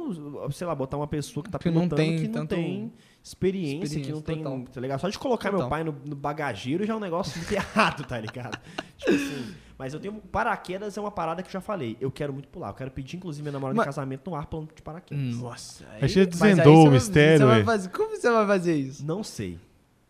sei lá, botar uma pessoa que tá Que não pilotando tem que não tanto- tem experiência, que não tem, total. tá ligado? Só de colocar meu Total. pai no, no bagageiro já é um negócio muito errado, tá ligado? tipo assim, mas eu tenho paraquedas é uma parada que eu já falei. Eu quero muito pular. Eu quero pedir inclusive minha namorada Mas- em casamento no ar pulando de paraquedas. Nossa. Aí você aí desvendou você o vai- mistério, você vai fazer- Como você vai fazer isso? Não sei.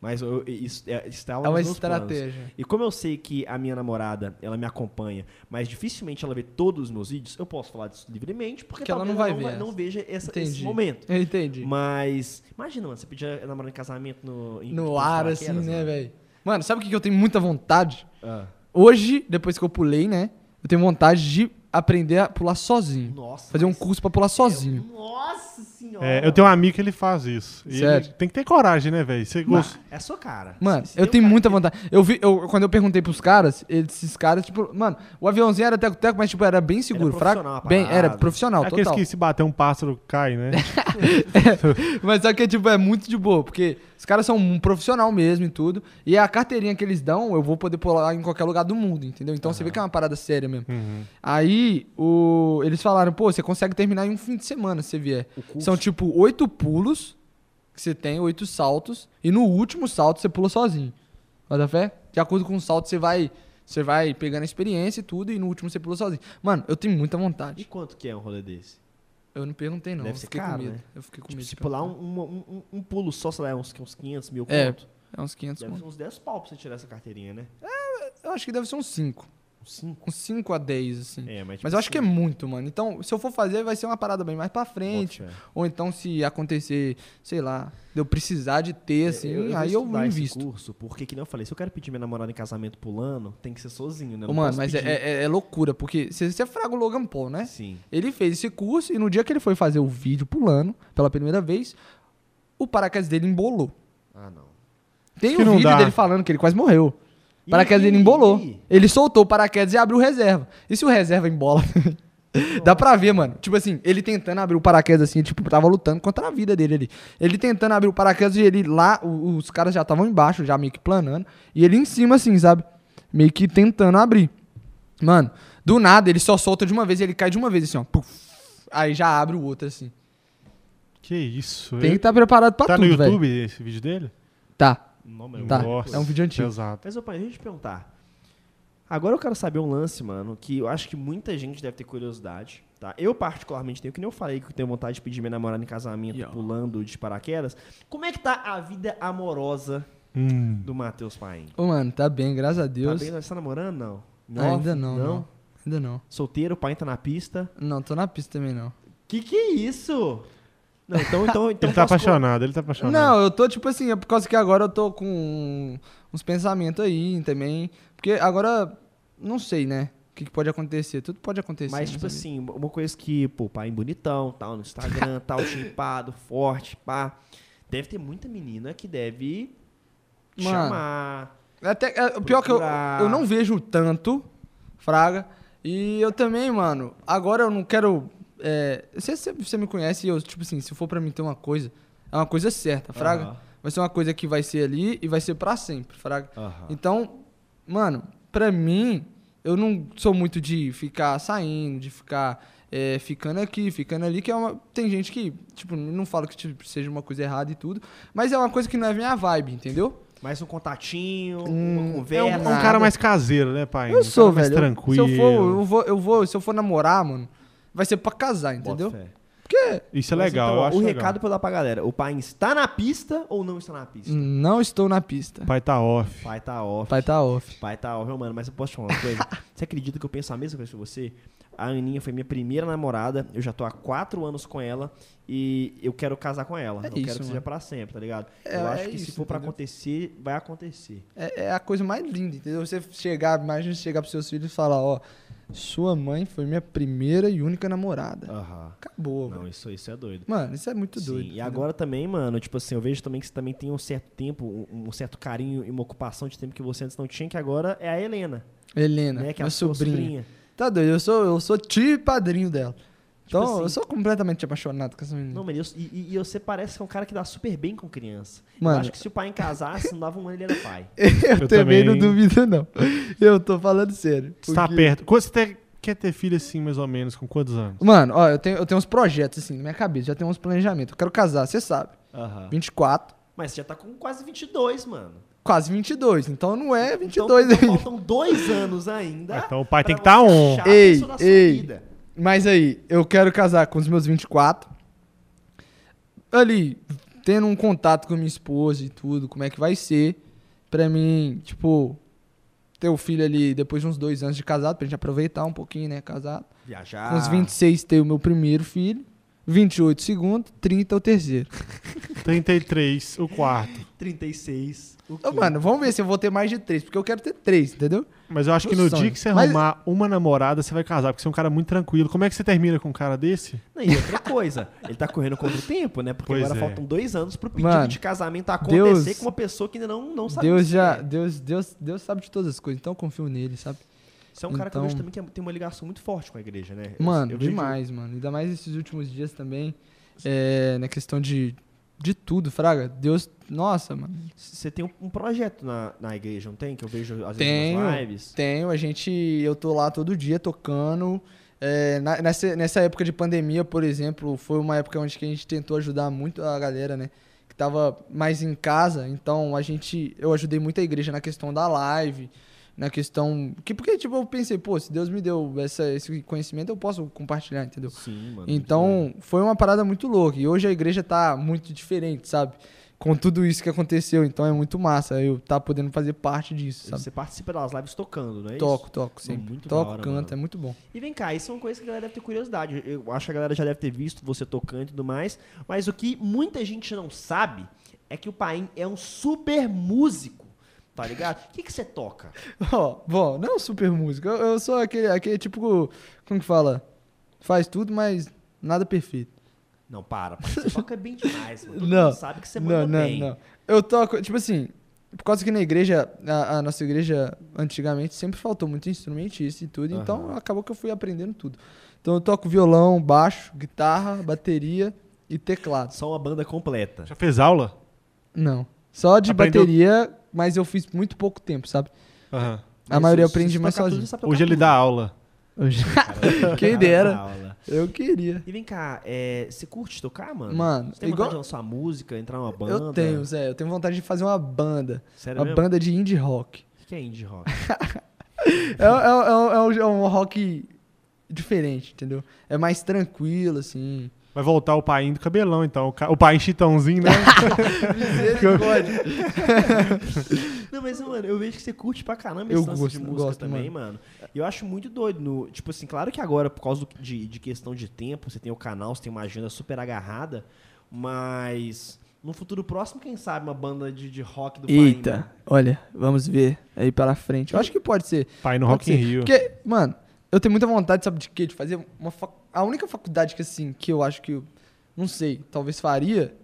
Mas eu, isso é, está lá É uma meus planos. estratégia. E como eu sei que a minha namorada, ela me acompanha, mas dificilmente ela vê todos os meus vídeos, eu posso falar disso livremente, porque Porque ela não vai ela ver não, essa. não veja essa- esse momento. Eu entendi. Mas, imagina, mano, você pedir a namorada em casamento no... em- No tipo, ar, assim, né, velho? Mano, sabe o que que eu tenho muita vontade? Ah. Hoje, depois que eu pulei, né? Eu tenho vontade de aprender a pular sozinho. Nossa. Fazer um curso pra pular sozinho. Nossa senhora. É, eu tenho um amigo que ele faz isso. E Sério? ele tem que ter coragem, né, velho? Você gosta. É a sua cara. Mano, Se- se eu tenho muita que- vontade. Eu vi, eu, quando eu perguntei pros caras, esses caras, tipo, mano, o aviãozinho era teco-teco, mas, tipo, era bem seguro, fraco. profissional a Bem, era profissional, É aqueles total. que se bater um pássaro cai, né? Mas só que, tipo, é muito de boa, porque os caras são um profissional mesmo e tudo. E a carteirinha que eles dão, eu vou poder pular em qualquer lugar do mundo, entendeu? Então você vê que é uma parada séria mesmo. Uhum. Aí, o... eles falaram, pô, você consegue terminar em um fim de semana se você vier. São, tipo, oito pulos que você tem, oito saltos. E no último salto você pula sozinho. Bota fé? De acordo com o salto, você vai... Você vai pegando a experiência e tudo, e no último você pula sozinho. Mano, eu tenho muita E vontade. quanto que é um rolê desse? Eu não perguntei, não. Deve eu ser fiquei caro, com medo. né? Eu fiquei com Tipo, medo. se pular um, um, um, um pulo só, sei lá, uns, uns 500 mil É, conto. É uns 500 Deve ser uns 10 pau pra você tirar essa carteirinha, né? Eu acho que deve ser uns 5. Uns 5? Uns 5 a 10, assim. É, mas, tipo Mas eu acho que é assim, muito, mano. Então, se eu for fazer, vai ser uma parada bem mais pra frente. Ou então, se acontecer, sei lá, de eu precisar de ter, assim, vou aí eu esse invisto. curso, porque, que nem eu falei, se eu quero pedir minha namorada em casamento pulando, tem que ser sozinho, né? Eu Ô, não mano, mas é, é- é loucura, porque você, você fraga o Logan Paul, né? Sim. Ele fez esse curso e no dia que ele foi fazer o vídeo pulando, pela primeira vez, o paraquedas dele embolou. Ah, não. Tem que um não vídeo dá. dele falando que ele quase morreu. O paraquedas dele embolou. Ele soltou o paraquedas e abriu o reserva. E se o reserva embola? Dá pra ver, mano. Tipo assim, ele tentando abrir o paraquedas assim, tipo, tava lutando contra a vida dele ali. Ele tentando abrir o paraquedas e ele lá, os caras já estavam embaixo, já meio que planando. E ele em cima, assim, sabe? Meio que tentando abrir. Mano, do nada ele só solta de uma vez e ele cai de uma vez, assim, ó. Puf. Aí já abre o outro, assim. Que isso. Tem que estar preparado pra tá tudo, no velho. YouTube esse vídeo dele? Tá, Não, mas eu tá. Nossa, É um vídeo antigo. Exato. Mas, ô pai, deixa eu te perguntar. Agora eu quero saber um lance, mano, que eu acho que muita gente deve ter curiosidade, tá? Eu, particularmente, tenho, que nem eu falei, que eu tenho vontade de pedir minha namorada em casamento Yo. pulando de paraquedas. Como é que tá a vida amorosa Hum. do Matheus Paim? Ô, mano, tá bem, graças a Tá Deus. bem? Você tá namorando? Não. Ainda não, não. não. Ainda não. Solteiro, o pai tá na pista. Não, tô na pista também, não. Que que é isso? Não, então, então, então Ele tá apaixonado, ele tá apaixonado. Não, eu tô, tipo assim, é por causa que agora eu tô com uns pensamentos aí também. Porque agora, não sei, né? O que, que pode acontecer. Tudo pode acontecer. Mas, tipo nessa assim, uma coisa que, pô, pai bonitão, tal, no Instagram, tal, chipado, forte, pá. Deve ter muita menina que deve Mano, chamar. Até, é, o pior que eu, eu não vejo tanto, Fraga. E eu também, mano, agora eu não quero. É, você, você, me conhece e eu, tipo assim, se for pra mim ter uma coisa, é uma coisa certa, Fraga. Aham, Vai ser uma coisa que vai ser ali e vai ser pra sempre, Fraga. aham. Então, mano, pra mim, eu não sou muito de ficar saindo, de ficar é, ficando aqui, ficando ali, que é uma. Tem gente que, tipo, não falo que tipo, seja uma coisa errada e tudo, mas é uma coisa que não é minha vibe, entendeu? Mais um contatinho, Hum, uma É um, conversa. é um nada. cara mais caseiro, né, pai? Eu um sou, mais velho. eu- tranquilo. Se eu for, eu vou, eu vou, se eu for namorar, mano, vai ser pra casar, entendeu? Porque Isso é Mas legal, então, eu acho O legal. recado pra eu dar pra galera. O pai está na pista ou não está na pista? não estou na pista. Pai tá off. Pai tá off. Pai tá off. Pai tá off, mano. Mas eu posso te falar uma coisa? você acredita que eu penso a mesma coisa que você? A Aninha foi minha primeira namorada. Eu já tô há quatro anos com ela. E eu quero casar com ela. É eu quero isso, que seja mano. pra sempre, tá ligado? É, eu acho é que se isso, for pra entendeu? acontecer, vai acontecer. É, é a coisa mais linda, entendeu? Você chegar, imagina você chegar pros seus filhos e falar, ó, sua mãe foi minha primeira e única namorada. Aham. Acabou, Não, velho. isso, isso é doido. Mano, isso é muito Sim, doido. E entendeu? agora também, mano, tipo assim, eu vejo também que você também tem um certo tempo, um, um certo carinho e uma ocupação de tempo que você antes não tinha, que agora é a Helena, Helena, né? Que é a sua sobrinha. Tá doido, eu sou, eu sou tio e padrinho dela. Então, assim- eu sou completamente apaixonado com essa menina. Não, mas eu- e, e- você parece que é um cara que dá super bem com criança. Eu Mano. acho que se o pai em casasse, não dava um ano, ele era pai. eu, Eu também também. não duvido, não. Eu tô falando sério. Você tá porque- perto. Quando você quer ter filho assim, mais ou menos, com quantos anos? Mano, ó, eu tenho, eu tenho uns projetos, assim, na minha cabeça, já tenho uns planejamentos. Eu quero casar, você sabe. Aham. 24, Mas você já tá com quase 22, mano. quase 22. Então não é Então, 22 então ainda. faltam dois anos ainda. Então o pai tem que tá você on. Ei, ei. vida. Mas aí, eu quero casar com os meus 24. Ali, tendo um contato com minha esposa e tudo, como é que vai ser. Pra mim, tipo, ter o filho ali depois de uns dois anos de casado, pra gente aproveitar um pouquinho, né, casado. Viajar. Com os 26 ter o meu primeiro filho. 28 o segundo, 30 o terceiro. 33, o quarto. 36. O Ô, quinto. mano, vamos ver se eu vou ter mais de três, porque eu quero ter três, entendeu? Mas eu acho que no sonho. dia que você Mas- arrumar uma namorada, você vai casar, porque você é um cara muito tranquilo. Como é que você termina com um cara desse? Não, e outra coisa, ele tá correndo contra o tempo, né? Porque Pois agora é. faltam dois anos pro pedido Mano, de casamento acontecer Deus- com uma pessoa que ainda não, não sabe Deus já, é. Deus, Deus, Deus sabe de todas as coisas, então eu confio nele, sabe? Você é um cara que eu vejo Então- também que é- tem uma ligação muito forte com a igreja, né? Eu- Mano, eu vejo- demais, mano. Ainda mais esses últimos dias também, é, na questão de, de tudo, fraga. Deus, nossa, mano. Você tem um, projeto na, na igreja, não tem? Que eu vejo às vezes Tenho, nas lives. tenho, a gente, eu tô lá todo dia tocando. É, na- nessa, nessa época de pandemia, por exemplo, foi uma época onde a gente tentou ajudar muito a galera, né? Que tava mais em casa, então a gente, eu ajudei muito a igreja na questão da live, na questão, que porque tipo eu pensei, pô, se Deus me deu essa, esse conhecimento, eu posso compartilhar, entendeu? Sim, mano. Então, foi uma parada muito louca. E hoje a igreja tá muito diferente, sabe? Com tudo isso que aconteceu. Então é muito massa eu tá podendo fazer parte disso, sabe? Você participa das lives tocando, não é Toco, isso? toco, sempre. muito toco, hora, canto, mano. é muito bom. E vem cá, isso é uma coisa que a galera deve ter curiosidade. Eu acho que a galera já deve ter visto você tocando e tudo mais. Mas o que muita gente não sabe é que o Paim é um super músico. Tá ligado? O que, que você toca? Ó, bom, não super músico. Eu, eu sou aquele, aquele tipo, como que fala? Faz tudo, mas nada perfeito. Não, para. Você toca bem demais, mano. Todo Não, sabe que você manda não, não, bem. não. Eu toco, tipo assim, por causa que na igreja, a, a nossa igreja, antigamente, sempre faltou muito instrumentista e tudo, então Aham. acabou que eu fui aprendendo tudo. Então eu toco violão, baixo, guitarra, bateria e teclado. Só uma banda completa. Já fez aula? Não. Só de Aprendeu- bateria, mas eu fiz muito pouco tempo, sabe? Aham. A maioria você mais sozinho. tocar Hoje ele tudo. dá aula. Hoje- Quem dera. Eu queria. E vem cá, é, você curte tocar, mano? Mano, você tem igual- vontade de lançar música, entrar numa banda? Eu tenho, Zé. Eu tenho vontade de fazer uma banda. Sério uma mesmo? banda de indie rock. O que é indie rock? É, é, é, é um- é um rock diferente, entendeu? É mais tranquilo, assim. Vai voltar o pai do cabelão, então. O, ca- o pai chitãozinho, né? Misericórdia. Não, mas, mano, eu vejo que você curte pra caramba Eu esse lance de gosto, música gosto, também, mano. E eu acho muito doido. No, tipo assim, claro que agora, por causa do- de, de questão de tempo, você tem o canal, você tem uma agenda super agarrada, mas no futuro próximo, quem sabe, uma banda de, de rock do Paim, Eita, né? olha, vamos ver aí pela frente. Eu acho que pode ser. pai no Pode Rock in. Rio. Porque, mano, eu tenho muita vontade, sabe de quê? De fazer uma fac... A única faculdade que, assim, que eu acho que eu, não sei, talvez faria,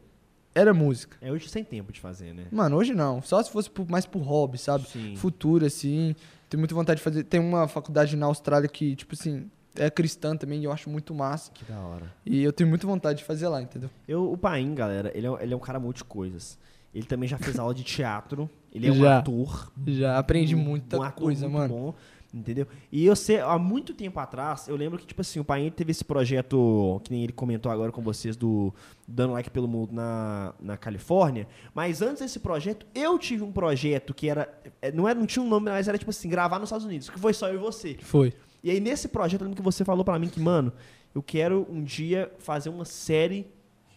era música. É hoje sem tempo de fazer, né? Mano, hoje não. Só se fosse por- mais por hobby, sabe? Sim. Futuro, assim. Tenho muita vontade de fazer. Tem uma faculdade na Austrália que, tipo assim, é cristã também e eu acho muito massa. Que da hora. E eu tenho muita vontade de fazer lá, entendeu? Eu, o Paim, galera, ele é, ele é um cara multi coisas. Ele também já fez aula de teatro, ele é um Já. ator. Já aprendi um- muita um ator coisa, muito mano. bom, entendeu? E eu sei, há muito tempo atrás, eu lembro que, tipo assim, o Paim teve esse projeto, que nem ele comentou agora com vocês, do Dando Like pelo Mundo na, na Califórnia. Mas antes desse projeto, eu tive um projeto que era. é, Não, era, não tinha um nome, mas era tipo assim, gravar nos Estados Unidos, que foi só eu e você. Foi. E aí, nesse projeto, eu lembro que você falou pra mim que, mano, eu quero um dia fazer uma série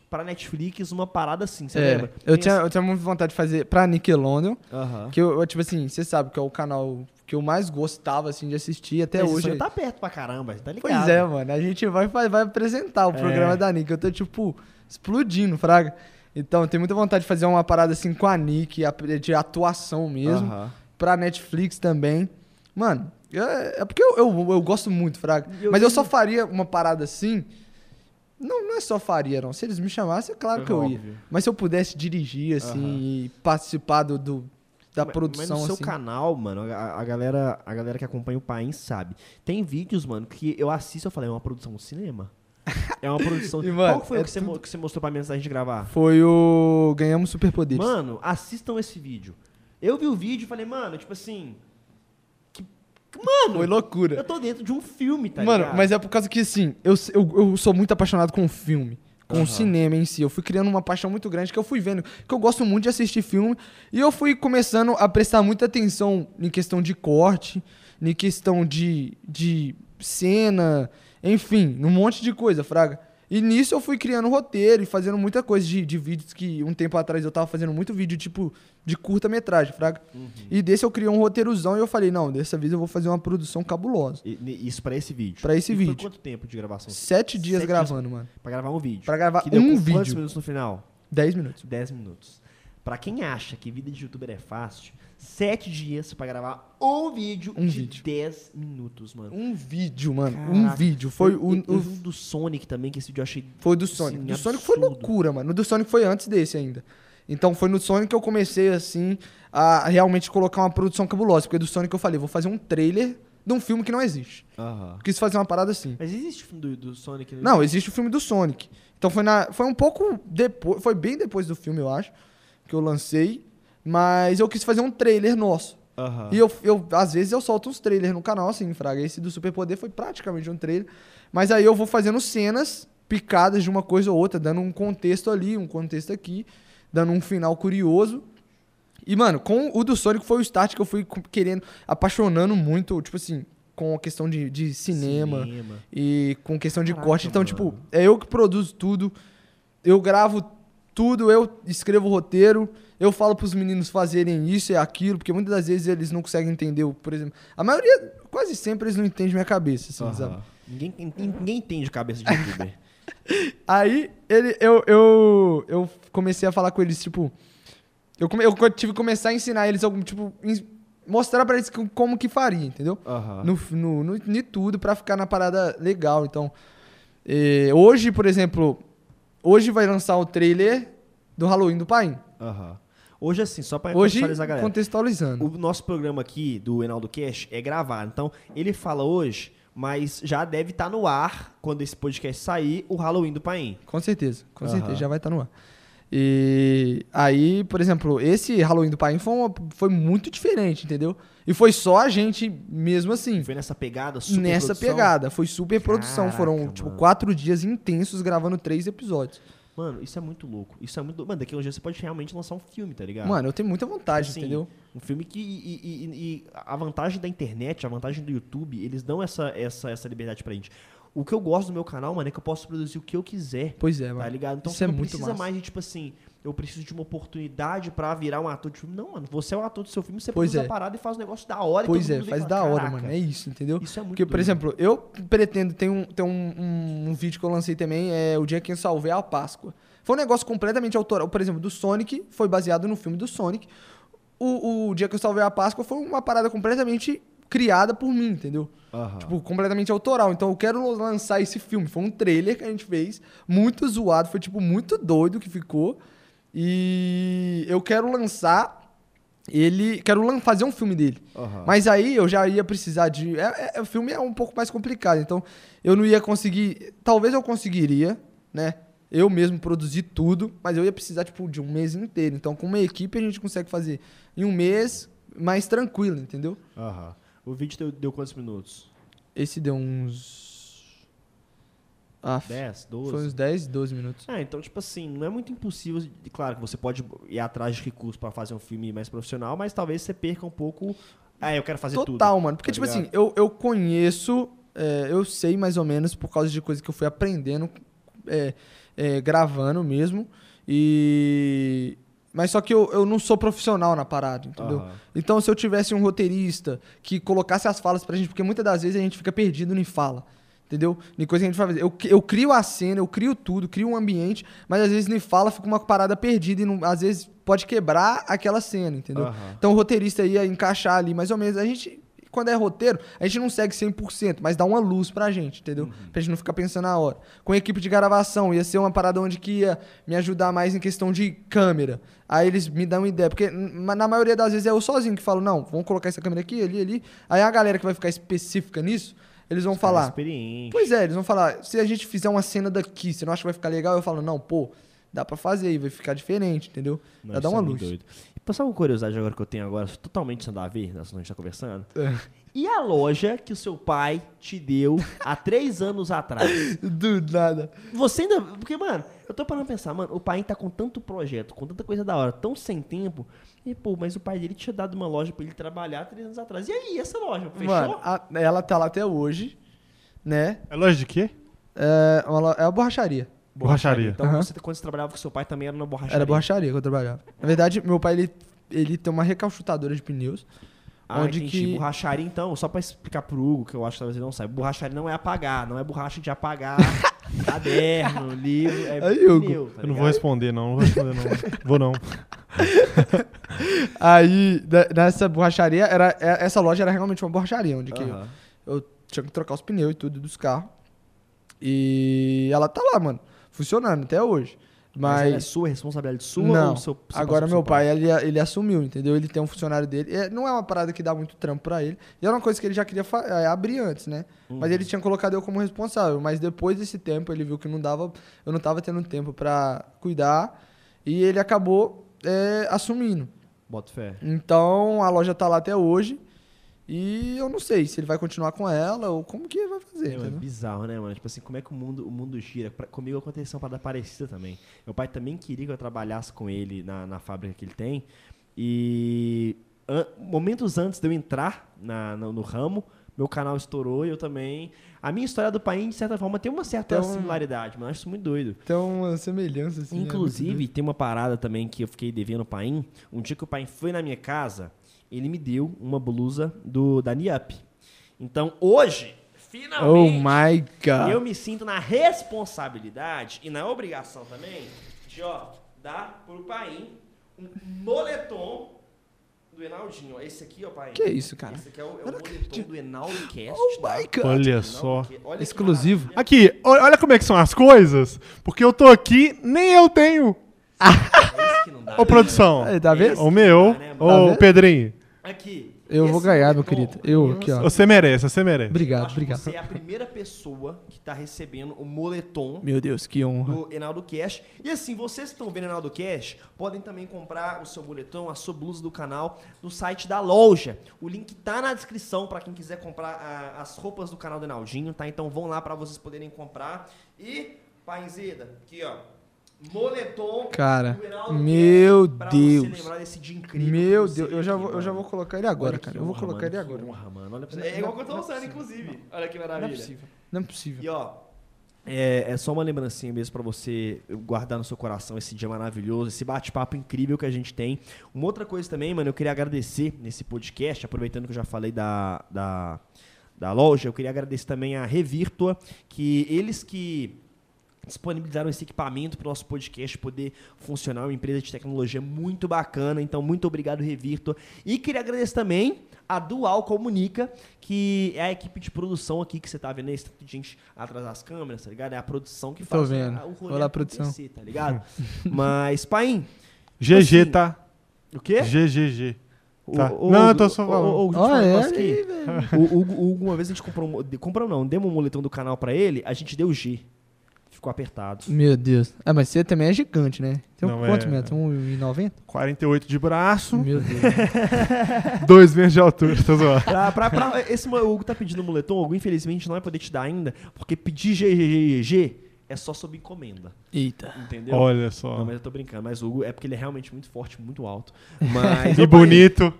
pra Netflix, uma parada assim, você É, lembra? eu, Tem tinha, essa- eu tinha muita vontade de fazer pra Nickelodeon. Aham. Que eu, eu, tipo assim, você sabe que é o canal que eu mais gostava, assim, de assistir até Esse hoje. sonho tá perto pra caramba, tá ligado? Pois é, mano. A gente vai, vai, apresentar o É. programa da Nick. Eu tô, tipo, explodindo, Fraga. Então, eu tenho muita vontade de fazer uma parada assim com a Nick, de atuação mesmo. Aham. Pra Netflix também. Mano, é, é porque eu, eu, eu gosto muito, Fraga. Eu Mas eu só faria uma parada assim. Não, não é só faria, não. Se eles me chamassem, é claro que eu ia. Mas se eu pudesse dirigir, assim, Aham. e participar do, do- da Mas- produção, Mas no seu assim. canal, mano, a, a galera, a galera que acompanha o Paim sabe. Tem vídeos, mano, que eu assisto e eu falei, é uma produção de cinema. É uma produção. E, mano, Qual foi é o que você, mo- que você mostrou pra mim antes da gente gravar? Foi o Ganhamos Superpoderes. Mano, assistam esse vídeo. Eu vi o vídeo e falei, mano, tipo assim. que- mano, Foi loucura. eu tô dentro de um filme, tá Mano, ligado? mas é por causa que, assim, eu, eu, eu sou muito apaixonado com filme. Com Aham. o cinema em si. Eu fui criando uma paixão muito grande que eu fui vendo, que eu gosto muito de assistir filme, e eu fui começando a prestar muita atenção em questão de corte, em questão de, de cena, enfim, num monte de coisa, fraga. E nisso eu fui criando roteiro e fazendo muita coisa de, de vídeos que um tempo atrás eu tava fazendo muito vídeo, tipo, de curta-metragem, fraga. E desse eu criei um roteirozão e eu falei, não, dessa vez eu vou fazer uma produção cabulosa. E- Isso pra esse vídeo. Pra esse E foi vídeo. quanto tempo de gravação? Sete dias Sete gravando, mano. Pra gravar um vídeo. Pra gravar que um com Quantos vídeo. minutos no final? Dez minutos. 10 minutos. Pra quem acha que vida de youtuber é fácil, 7 dias pra gravar um vídeo Um de vídeo. 10 minutos, mano. Um vídeo, mano. Um Caraca. vídeo. Foi o, o- um do Sonic também, que esse vídeo eu achei. foi do Sonic. Sim, do Sonic foi absurdo. loucura, mano. O do Sonic foi antes desse ainda. Então foi no Sonic que eu comecei, assim, a realmente colocar uma produção cabulosa. Porque do Sonic eu falei, vou fazer um trailer de um filme que não existe. Aham. Quis fazer uma parada assim. Mas existe o filme do, do Sonic? né? Não, existe o filme do Sonic. Então foi, na, foi um pouco depois, foi bem depois do filme, eu acho, que eu lancei. Mas eu quis fazer um trailer nosso. Aham. E eu, eu, às vezes eu solto uns trailers no canal, assim, Fraga. Esse do Superpoder foi praticamente um trailer. Mas aí eu vou fazendo cenas picadas de uma coisa ou outra, dando um contexto ali, um contexto aqui, dando um final curioso. E, mano, com o do Sonic foi o start que eu fui querendo, apaixonando muito, tipo assim, com a questão de, de cinema, e com questão de Caraca, corte. Então, mano. tipo, é eu que produzo tudo. Eu gravo tudo, eu escrevo o roteiro. Eu falo pros meninos fazerem isso e aquilo, porque muitas das vezes eles não conseguem entender, o- por exemplo. A maioria, quase sempre, eles não entendem minha cabeça, assim, Aham. sabe? Ninguém, ninguém, entende cabeça de youtuber. Aí ele, eu, eu, eu comecei a falar com eles, tipo. Eu, eu tive que começar a ensinar eles algum, tipo, mostrar pra eles como que faria, entendeu? Aham. no, no, no, em tudo pra ficar na parada legal. Então, eh, hoje, por exemplo, hoje vai lançar o trailer do Halloween do Paim. Aham. Hoje, assim, só pra Hoje, contextualizar a galera. contextualizando. O nosso programa aqui do Enaldo Cash é gravado. Então, ele fala hoje, mas já deve estar no ar quando esse podcast sair, o Halloween do Paim. Com certeza, com Aham. certeza, já vai estar no ar. E aí, por exemplo, esse Halloween do Paim foi, uma- foi muito diferente, entendeu? E foi só a gente mesmo assim. Foi nessa pegada super Nessa produção? pegada, foi super produção. Caraca, Foram, tipo, mano. quatro dias intensos gravando três episódios. Mano, isso é muito louco. Isso é muito. Mano, daqui a um dia você pode realmente lançar um filme, tá ligado? Mano, eu tenho muita vontade, Assim, entendeu? Um filme que. E, e- e- a vantagem da internet, a vantagem do YouTube, eles dão essa, essa, essa liberdade pra gente. O que eu gosto do meu canal, mano, é que eu posso produzir o que eu quiser. Pois é, Tá mano. ligado? Então Isso você é não muito precisa massa. mais de, tipo assim, eu preciso de uma oportunidade pra virar um ator de filme. Não, mano, você é o ator do seu filme, você Pois produz é. a parada e faz um negócio da hora. e Pois todo é, faz da hora, "Caraca, mano. É isso, entendeu? Isso é muito Porque, por doido. exemplo, eu pretendo, tem, um, tem um, um, um vídeo que eu lancei também, é o dia que eu salvei a Páscoa. Foi um negócio completamente autoral. Por exemplo, do Sonic, foi baseado no filme do Sonic. O, o dia que eu salvei a Páscoa foi uma parada completamente criada por mim, entendeu? Aham. Tipo, completamente autoral. Então eu quero lançar esse filme. Foi um trailer que a gente fez, muito zoado, foi tipo muito doido que ficou. E eu quero lançar ele, quero fazer um filme dele. Aham. Mas aí eu já ia precisar de. É, é- o filme é um pouco mais complicado, então eu não ia conseguir. Talvez eu conseguiria, né? Eu mesmo produzir tudo, mas eu ia precisar, tipo, de um mês inteiro. Então, com uma equipe, a gente consegue fazer em um mês mais tranquilo, entendeu? Aham. O vídeo deu, deu quantos minutos? Esse deu uns. Ah, 10, 12? foi uns 10, 12 minutos. Ah, então, tipo assim, não é muito impossível. Claro que você pode ir atrás de recursos pra fazer um filme mais profissional, mas talvez você perca um pouco. Ah, eu quero fazer tudo. Total, mano. Porque, tá tipo ligado? assim, eu, eu conheço, é, eu sei mais ou menos por causa de coisas que eu fui aprendendo, é, é, gravando mesmo. E. Mas só que eu, eu não sou profissional na parada, entendeu? Aham. Então, se eu tivesse um roteirista que colocasse as falas pra gente, porque muitas das vezes a gente fica perdido em fala. Entendeu? Em coisa que a gente vai fazer. Eu, eu crio a cena, eu crio tudo, crio um ambiente, mas às vezes nem fala, fica uma parada perdida e não- às vezes pode quebrar aquela cena, entendeu? Aham. Então o roteirista ia encaixar ali mais ou menos. A gente, quando é roteiro, a gente não segue 100%, mas dá uma luz pra gente, entendeu? Uhum. Pra gente não ficar pensando na hora. Com a equipe de gravação, ia ser uma parada onde que ia me ajudar mais em questão de câmera. Aí eles me dão uma ideia, porque na maioria das vezes é eu sozinho que falo, não, vamos colocar essa câmera aqui, ali, ali. Aí a galera que vai ficar específica nisso, eles vão Os falar. Experiente. Pois é, eles vão falar, se a gente fizer uma cena daqui, você não acha que vai ficar legal? Eu falo, não, pô, dá pra fazer e vai ficar diferente, entendeu? Não, Vai dar uma é luz. doido. E passar uma curiosidade agora que eu tenho agora, totalmente sem nada a ver, nós a gente tá conversando. É. E a loja que o seu pai te deu há três anos atrás? Do nada. Você ainda. Porque, mano, eu tô parando pra pensar, mano, o pai tá com tanto projeto, com tanta coisa da hora, tão sem tempo. E, pô, mas o pai dele tinha dado uma loja pra ele trabalhar três anos atrás. E aí, essa loja? Fechou? Mano, a- ela tá lá até hoje, né? É loja de quê? É uma, é uma borracharia. Borracharia. Então, Aham. você, quando você trabalhava com seu pai, também era na borracharia. Era borracharia que eu trabalhava. Na verdade, meu pai, ele, ele tem uma recalchutadora de pneus. Ah, onde entendi. que- Borracharia, então, só pra explicar pro Hugo, que eu acho que talvez ele não saiba. Borracharia não é apagar, não é borracha de apagar caderno, livro, é Aí, Hugo, pneu, tá Eu não vou responder, não. Não vou responder, não. vou não. Aí, nessa borracharia, era, é- essa loja era realmente uma borracharia, onde que Aham. eu tinha que trocar os pneus e tudo dos carros. E ela tá lá, mano, funcionando até hoje. Mas, Mas, é sua, responsabilidade sua não, ou seu, agora meu seu pai, ele, ele assumiu, entendeu? Ele tem um funcionário dele. É, não é uma parada que dá muito trampo pra ele. E era uma coisa que ele já queria é, abrir antes, né? Mas Uhum. ele tinha colocado eu como responsável. Mas depois desse tempo, ele viu que não dava, eu não tava tendo tempo pra cuidar. E ele acabou é, assumindo. Bota fé. Então a loja tá lá até hoje. E eu não sei se ele vai continuar com ela ou como que ele vai fazer. É, mano, bizarro, né, mano? Tipo assim, como é que o mundo, o mundo gira? Pra- comigo aconteceu uma parada parecida também. Meu pai também queria que eu trabalhasse com ele na, na fábrica que ele tem. E an- momentos antes de eu entrar na, no, no ramo, meu canal estourou e eu também. A minha história do pai, de certa forma, tem uma certa Então- similaridade, mas eu acho isso muito doido. Então, uma semelhança assim. né? Inclusive, tem uma parada também que eu fiquei devendo o Paim. Um dia que o Paim foi na minha casa, ele me deu uma blusa do da Niup. Então, hoje, Oh finalmente, my god. eu me sinto na responsabilidade e na obrigação também de, ó, dar pro Paim um moletom do Enaldinho. ó. Esse aqui, ó, Paim. Que isso, cara? Esse aqui é o, é o moletom do Enaldo Cast. Oh tá? my god. Olha só. Olha Exclusivo. Aqui, olha como é que são as coisas. Porque eu tô aqui, nem eu tenho. É esse que não dá, Ô, né? produção. Aí, tá vendo? Esse O meu. dá, né, Ô, Tá? Pedrinho. Aqui. Eu vou esse ganhar, meu moletom, querido. Eu aqui, ó. Você merece, você merece. Obrigado, acho obrigado. Você é a primeira pessoa que tá recebendo o moletom Meu Deus, que honra. do Enaldo Cash. E assim, vocês que estão vendo Enaldo Cash, podem também comprar o seu boletom, a sua blusa do canal no site da loja. O link tá na descrição para quem quiser comprar ah, as roupas do canal do Enaldinho, tá? Então vão lá para vocês poderem comprar. E, Painzeda, aqui ó, moletom Cara, meu Deus. você lembrar desse dia incrível. Meu Deus, eu já, aqui, vou, eu já vou colocar ele agora, cara. Eu vou honra, colocar mano, ele agora. honra, mano. Olha pra Não é- É igual não- que eu tô não usando, possível. inclusive. Olha que Não é maravilha. possível. Não é possível. E ó, é, é só uma lembrancinha mesmo pra você guardar no seu coração esse dia maravilhoso, esse bate-papo incrível que a gente tem. Uma outra coisa também, mano, eu queria agradecer nesse podcast, aproveitando que eu já falei da, da, da loja, eu queria agradecer também a Revirtua, que eles que disponibilizaram esse equipamento para o nosso podcast poder funcionar, uma empresa de tecnologia muito bacana, então muito obrigado Revirtua. E queria agradecer também a Dual Comunica, que é a equipe de produção aqui que você tá vendo aí, esse tanto de gente atrás das câmeras, tá ligado? É a produção que Tô faz vendo. a- o a produção. tá ligado? Mas, Paim, GG, assim, tá? o quê? GGG. O- Tá. o- Não, o- eu tô só o- falando. o- o- um é, negócio aqui. aí, velho. O o uma vez a gente comprou, um, comprou não, demos um moletom do canal pra ele, a gente deu G. Ficou apertado. Meu Deus. Ah, mas você também é gigante, né? Tem Não, quantos é- metros? 1,90? 48 de braço, Meu Deus. 2 metros de altura, tá zoando. Pra, pra, pra- esse o Hugo tá pedindo moletom, Hugo, infelizmente não vai poder te dar ainda, porque pedir GGGG é só sob encomenda. Eita. Entendeu? Olha só. Não, mas eu tô brincando. Mas o Hugo é porque ele é realmente muito forte, muito alto. Mas. E bonito.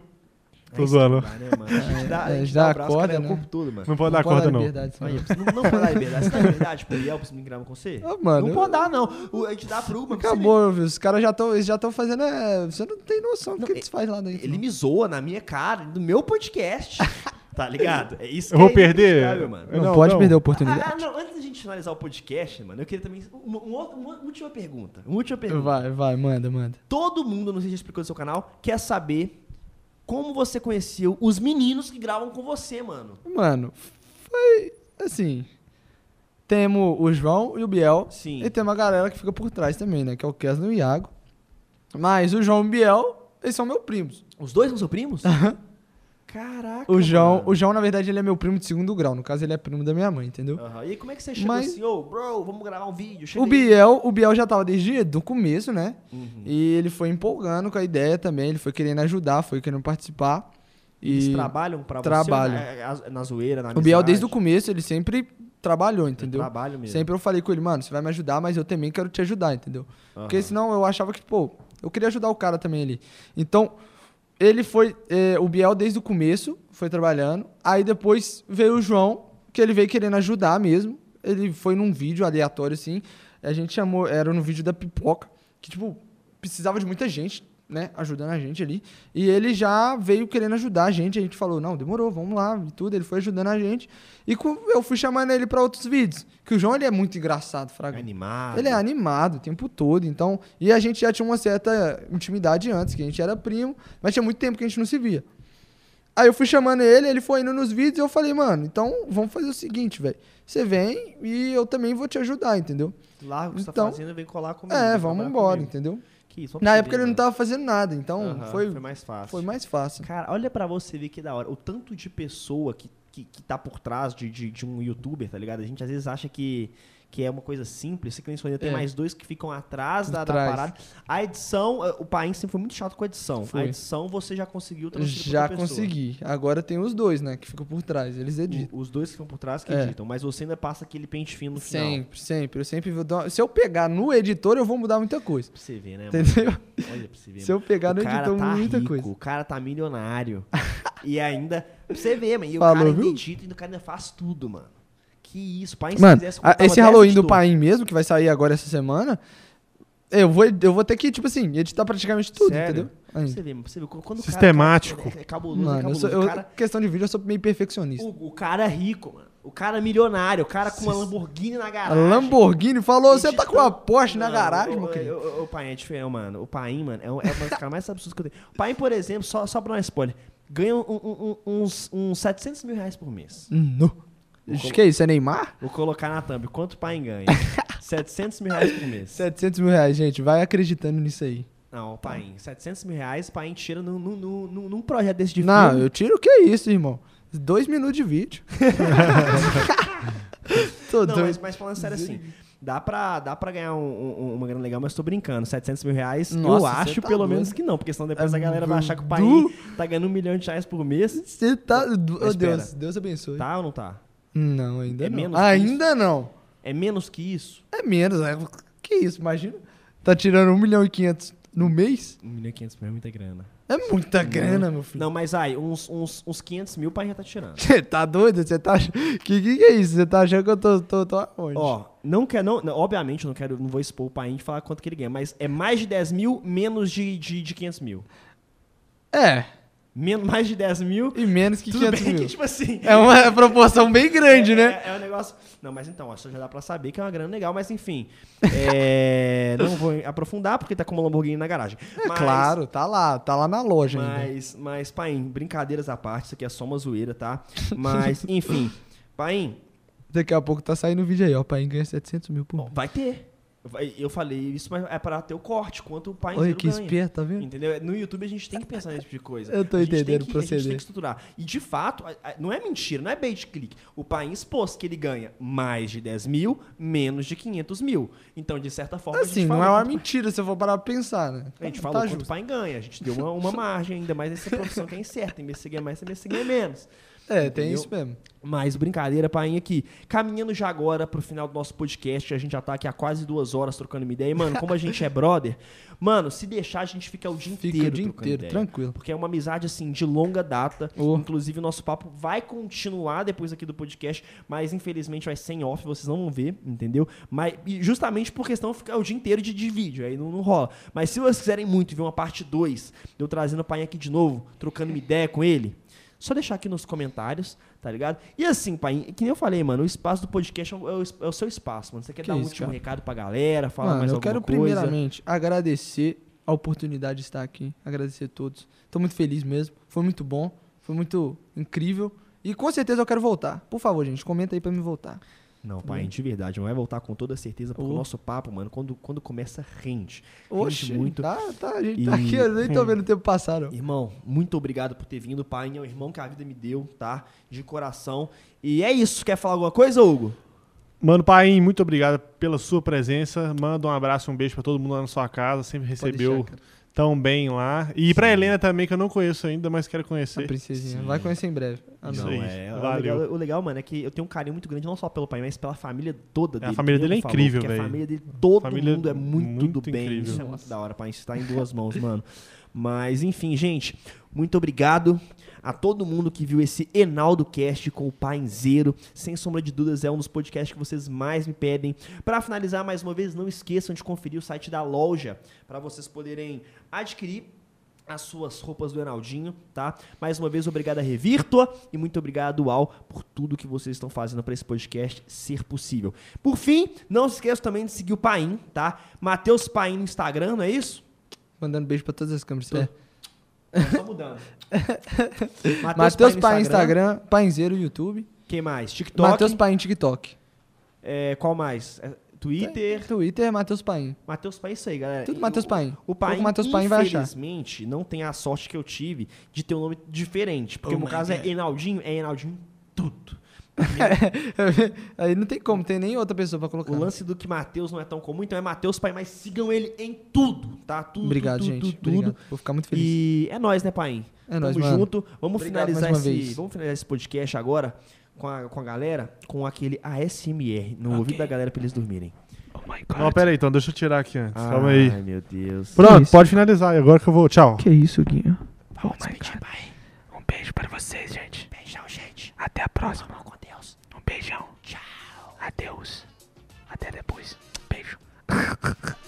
Tô é zoando. né, mano? A gente dá, a É, gente dá dá a o braço, corda, cara, é o né? corpo todo, mano. Não pode dar pode corda, não. não, não pode dar liberdade. Você dá liberdade pro pra você me gravar com você? Ah, mano, não eu- pode dar, não. O- A gente dá pro Hugo. Acabou, viu? Os caras já estão já tão fazendo. É... Você não tem noção do que eles fazem lá dentro. Ele não. me zoa na minha cara, no meu podcast. tá ligado? É isso Eu que vou é perder? mano. Não, Não, pode não. perder a Ah, oportunidade. ah, não, antes da gente finalizar o podcast, mano, eu queria também. Uma, uma uma última pergunta. Uma última pergunta. Vai, vai, manda, manda. Todo mundo, não sei se já explicou no seu canal, quer saber como você conheceu os meninos que gravam com você, mano. Mano, foi assim. Temos o João e o Biel. Sim. E tem uma galera que fica por trás também, né? Que é o Kesno e o Iago. Mas o João e o Biel, eles são meus primos. Os dois são seus primos? Caraca, O João, mano. o João, na verdade, ele é meu primo de segundo grau. No caso, ele é primo da minha mãe, entendeu? Aham. E como é que você chegou Mas- assim, ô, bro, vamos gravar um vídeo? O. Biel, o Biel já tava desde do começo, né? Uhum. E ele foi empolgando com a ideia também, ele foi querendo ajudar, foi querendo participar. Eles E trabalham pra você na, na zoeira, na o Biel, desde o amizade? começo, ele sempre trabalhou, entendeu? Trabalho mesmo. Sempre eu falei com ele, mano, você vai me ajudar, mas eu também quero te ajudar, entendeu? Porque Aham. senão eu achava que, pô, eu queria ajudar o cara também ali. Então, ele foi, eh, o Biel desde o começo, foi trabalhando. Aí depois veio o João, que ele veio querendo ajudar mesmo. Ele foi num vídeo aleatório, assim. A gente chamou, era no vídeo da pipoca, que, tipo, precisava de muita gente, né, ajudando a gente ali. E ele já veio querendo ajudar a gente. A gente falou, não, demorou, vamos lá e tudo. Ele foi ajudando a gente. E com- eu fui chamando ele pra outros vídeos. Que o João, ele é muito engraçado, Fraga. Animado. Ele é animado o tempo todo, então. E a gente já tinha uma certa intimidade antes, que a gente era primo, mas tinha muito tempo que a gente não se via. Aí eu fui chamando ele, ele foi indo nos vídeos e eu falei, mano, então vamos fazer o seguinte, velho. Você vem e eu também vou te ajudar, entendeu? Larga o que você Então- tá fazendo e vem colar comigo. é, vamos embora, comigo. entendeu? Que isso, Na época ver, ele não mano. tava fazendo nada, então Aham, foi, foi mais fácil. foi mais fácil. Cara, olha pra você ver que da hora. O tanto de pessoa que, que, que tá por trás de, de, de um youtuber, tá ligado? A gente às vezes acha que, que é uma coisa simples. Nem tem É. mais dois que ficam atrás da, da parada. A edição, eh, o Paim sempre foi muito chato com a edição. Foi. A edição você já conseguiu Já consegui. Agora tem os dois, né, que ficam por trás, eles editam. O- os dois que ficam por trás que É. editam, mas você ainda passa aquele pente fino no final. Sempre, sempre. Eu sempre vou dar... Se eu pegar no editor, eu vou mudar muita coisa. Pra você ver, né, mano? Entendeu? Olha pra você ver. Se eu pegar no o cara editor, tá muita rico, coisa. o cara tá milionário. e ainda. Pra você ver, mano. E o Falou, cara ainda viu? edita e o cara ainda faz tudo, mano. Que isso, pai. se Mano, quisesse, a- comprava esse 10 Halloween do. Paim mesmo, que vai sair agora essa semana, eu vou, eu vou ter que, tipo assim, editar praticamente tudo, Sério? entendeu? Pra Ainda. Você vê, você ver. Quando o Sistemático. Cara, é, é cabuloso, é Mano, eu cabuloso. sou, eu- o, cara, questão de vídeo, eu sou meio perfeccionista. o, o cara é rico, mano. O cara é milionário. O cara com uma Lamborghini na A garagem. Lamborghini falou, você tá com uma Porsche na Não, garagem, o, meu querido? O, o, o Paim é diferente, mano. O Paim, mano, é, um, é um dos caras mais absurdos que eu tenho. O Paim, por exemplo, só, só pra dar um spoiler, ganha um- um- um- uns, uns 700 mil reais por mês. Não. Acho que é isso, é Neymar? Vou colocar na thumb quanto o Paim ganha. 700 mil reais por mês. 700 mil reais, gente, vai acreditando nisso aí. Não, o Paim, 700 mil reais, o Paim tira num, num, num, num projeto desse de Não, filme. eu tiro o que é isso, irmão? Dois minutos de vídeo. Tô Não, doido. mas, mas falando sério assim, dá pra, dá pra ganhar um- um- uma grana legal, mas tô brincando. 700 mil reais, eu Nossa, cê acho tá pelo doido. menos que não, porque senão depois É a galera vai achar que o du- Paim tá ganhando um milhão de reais por mês. Você tá. Espera. Deus, Deus abençoe. Tá ou não tá? Não, ainda É não. menos ainda não. É menos que isso? É menos, é. Que isso, imagina. Tá tirando 1 milhão e 500 no mês? 1 milhão e 500 mil é muita grana. É muita grana, meu filho. Não, mas aí, uns, uns, uns 500 mil o Paim já tá tirando. Você tá doido? Você tá achando. Que, que que é isso? Você tá achando que eu tô, tô, tô aonde? Ó, não quer, não, não, obviamente eu não quero, não vou expor o Paim de falar quanto que ele ganha, mas é mais de 10 mil, menos de, de, de 500 mil. É. Men mais de 10 mil, E menos que tudo 500 bem mil. que, tipo assim... É uma proporção bem grande, é, né? É, é um negócio... Não, mas então, acho que já dá pra saber que é uma grana legal, mas enfim. É, não vou aprofundar, porque tá com uma Lamborghini na garagem. É Mas- claro, tá lá, tá lá na loja ainda. Mas, mas, Paim, brincadeiras à parte, isso aqui é só uma zoeira, tá? Mas, enfim, Paim, Daqui a pouco tá saindo o vídeo aí, ó. Pai ganha 700 mil por mês. vai ter. Eu falei isso, mas é para ter o corte, quanto o Paim Olha que ganha. esperto, tá vendo? Entendeu? No YouTube a gente tem que pensar nesse tipo de coisa. Eu tô entendendo o A gente tem proceder. que estruturar. E de fato, não é mentira, não é bait click. O país expôs que ele ganha mais de 10 mil, menos de 500 mil. Então, de certa forma, a Assim, não é uma mentira se eu for parar pra pensar, né? A gente Tá falou quanto o pai ganha. A gente deu uma, uma margem, ainda mais nessa profissão que é incerta. Tem mês que você ganha mais, tem mês que você ganha menos. É, tem isso mesmo. Mas brincadeira, pai, aqui. Caminhando já agora pro final do nosso podcast, a gente já tá aqui há quase duas horas trocando uma ideia. E, mano, como a gente é brother, mano, se deixar, a gente fica o dia Fica inteiro o dia inteiro, ideia. tranquilo. Porque é uma amizade, assim, de longa data. Oh. Inclusive, o nosso papo vai continuar depois aqui do podcast, mas infelizmente vai ser em off, vocês não vão ver, entendeu? Mas justamente por questão ficar o dia inteiro de, de vídeo, aí não, não rola. Mas se vocês quiserem muito ver uma parte 2, eu trazendo o pai aqui de novo, trocando uma ideia com ele, só deixar aqui nos comentários, tá ligado? E assim, pai, que nem eu falei, mano, o espaço do podcast é o, é o- é seu espaço, mano. Você quer Que dar um isso, último cara. recado pra galera, falar Mano, mais eu alguma quero coisa? primeiramente agradecer a oportunidade de estar aqui. Agradecer a todos. Tô muito feliz mesmo. Foi muito bom. Foi muito incrível. E com certeza eu quero voltar. Por favor, gente, comenta aí pra me voltar. Não, pai, de verdade, não vai voltar com toda certeza, porque Oh. o nosso papo, mano, quando, quando começa, rende. Oxe, Rende muito. Tá, tá, a gente E- tá aqui, eu nem tô vendo o tempo passar, não. Irmão, muito obrigado por ter vindo, pai. É o irmão que a vida me deu, tá? De coração. E é isso. Quer falar alguma coisa, Hugo? Mano, pai, muito obrigado pela sua presença. Manda um abraço, um beijo pra todo mundo lá na sua casa. Sempre Pode recebeu deixar, cara. Tão bem lá. E pra Helena também, que eu não conheço ainda, mas quero A conhecer. princesinha. Sim. Vai conhecer em breve. Ah, Isso não. é. O valeu. legal, o legal, mano, é que eu tenho um carinho muito grande, não só pelo pai, mas pela família toda É, a dele. família dele é incrível, porque velho. A família dele, todo Família mundo é muito, muito do bem. incrível. Isso é muito da hora, pai. Isso tá em duas mãos, mano. Mas, enfim, gente, muito obrigado a todo mundo que viu esse Enaldo Cast com o Painzeiro. Sem sombra de dúvidas, é um dos podcasts que vocês mais me pedem. Para finalizar, mais uma vez, não esqueçam de conferir o site da loja para vocês poderem adquirir as suas roupas do Enaldinho, tá? Mais uma vez, obrigado a Revirtua e muito obrigado ao por tudo que vocês estão fazendo para esse podcast ser possível. Por fim, não se esqueçam também de seguir o Paim, tá? Matheus Paim no Instagram, não é isso? Mandando beijo pra todas as câmeras. Tô- É. Só mudando. Matheus Pai Instagram, Painzeiro YouTube. Quem mais? TikTok. Matheus Paim TikTok. É, qual mais? É, Twitter. Twitter é Matheus Paim. Matheus Paim, isso aí, galera. Tudo Matheus o- Paim. O Paim, Pouco Matheus Paim vai achar. infelizmente, não tem a sorte que eu tive de ter um nome diferente. Porque Oh no caso God. é Enaldinho, é Enaldinho tudo. Aí não tem como, tem nem outra pessoa pra colocar. O lance do que Matheus não é tão comum, então é Matheus Pai, mas sigam ele em tudo, tá? Tudo, Obrigado, tudo, gente. tudo. Obrigado. Vou ficar muito feliz. E é nóis, né, Pai? É nóis, Tamo mano. junto. Vamos Obrigado finalizar esse, vez. vamos finalizar esse podcast agora com a, com a galera, com aquele ASMR no ouvido da galera pra eles dormirem. Oh my Não, pera aí, então deixa eu tirar aqui antes. Calma Ai, aí. meu Deus. Pronto, pode finalizar. Agora que eu vou. Tchau. Que isso, Guinho? Vamos despedir, pai. Um beijo para vocês, gente. Beijão, gente. Até a próxima. Vamos com Deus. Um beijão. Tchau. Adeus. Até depois. Beijo.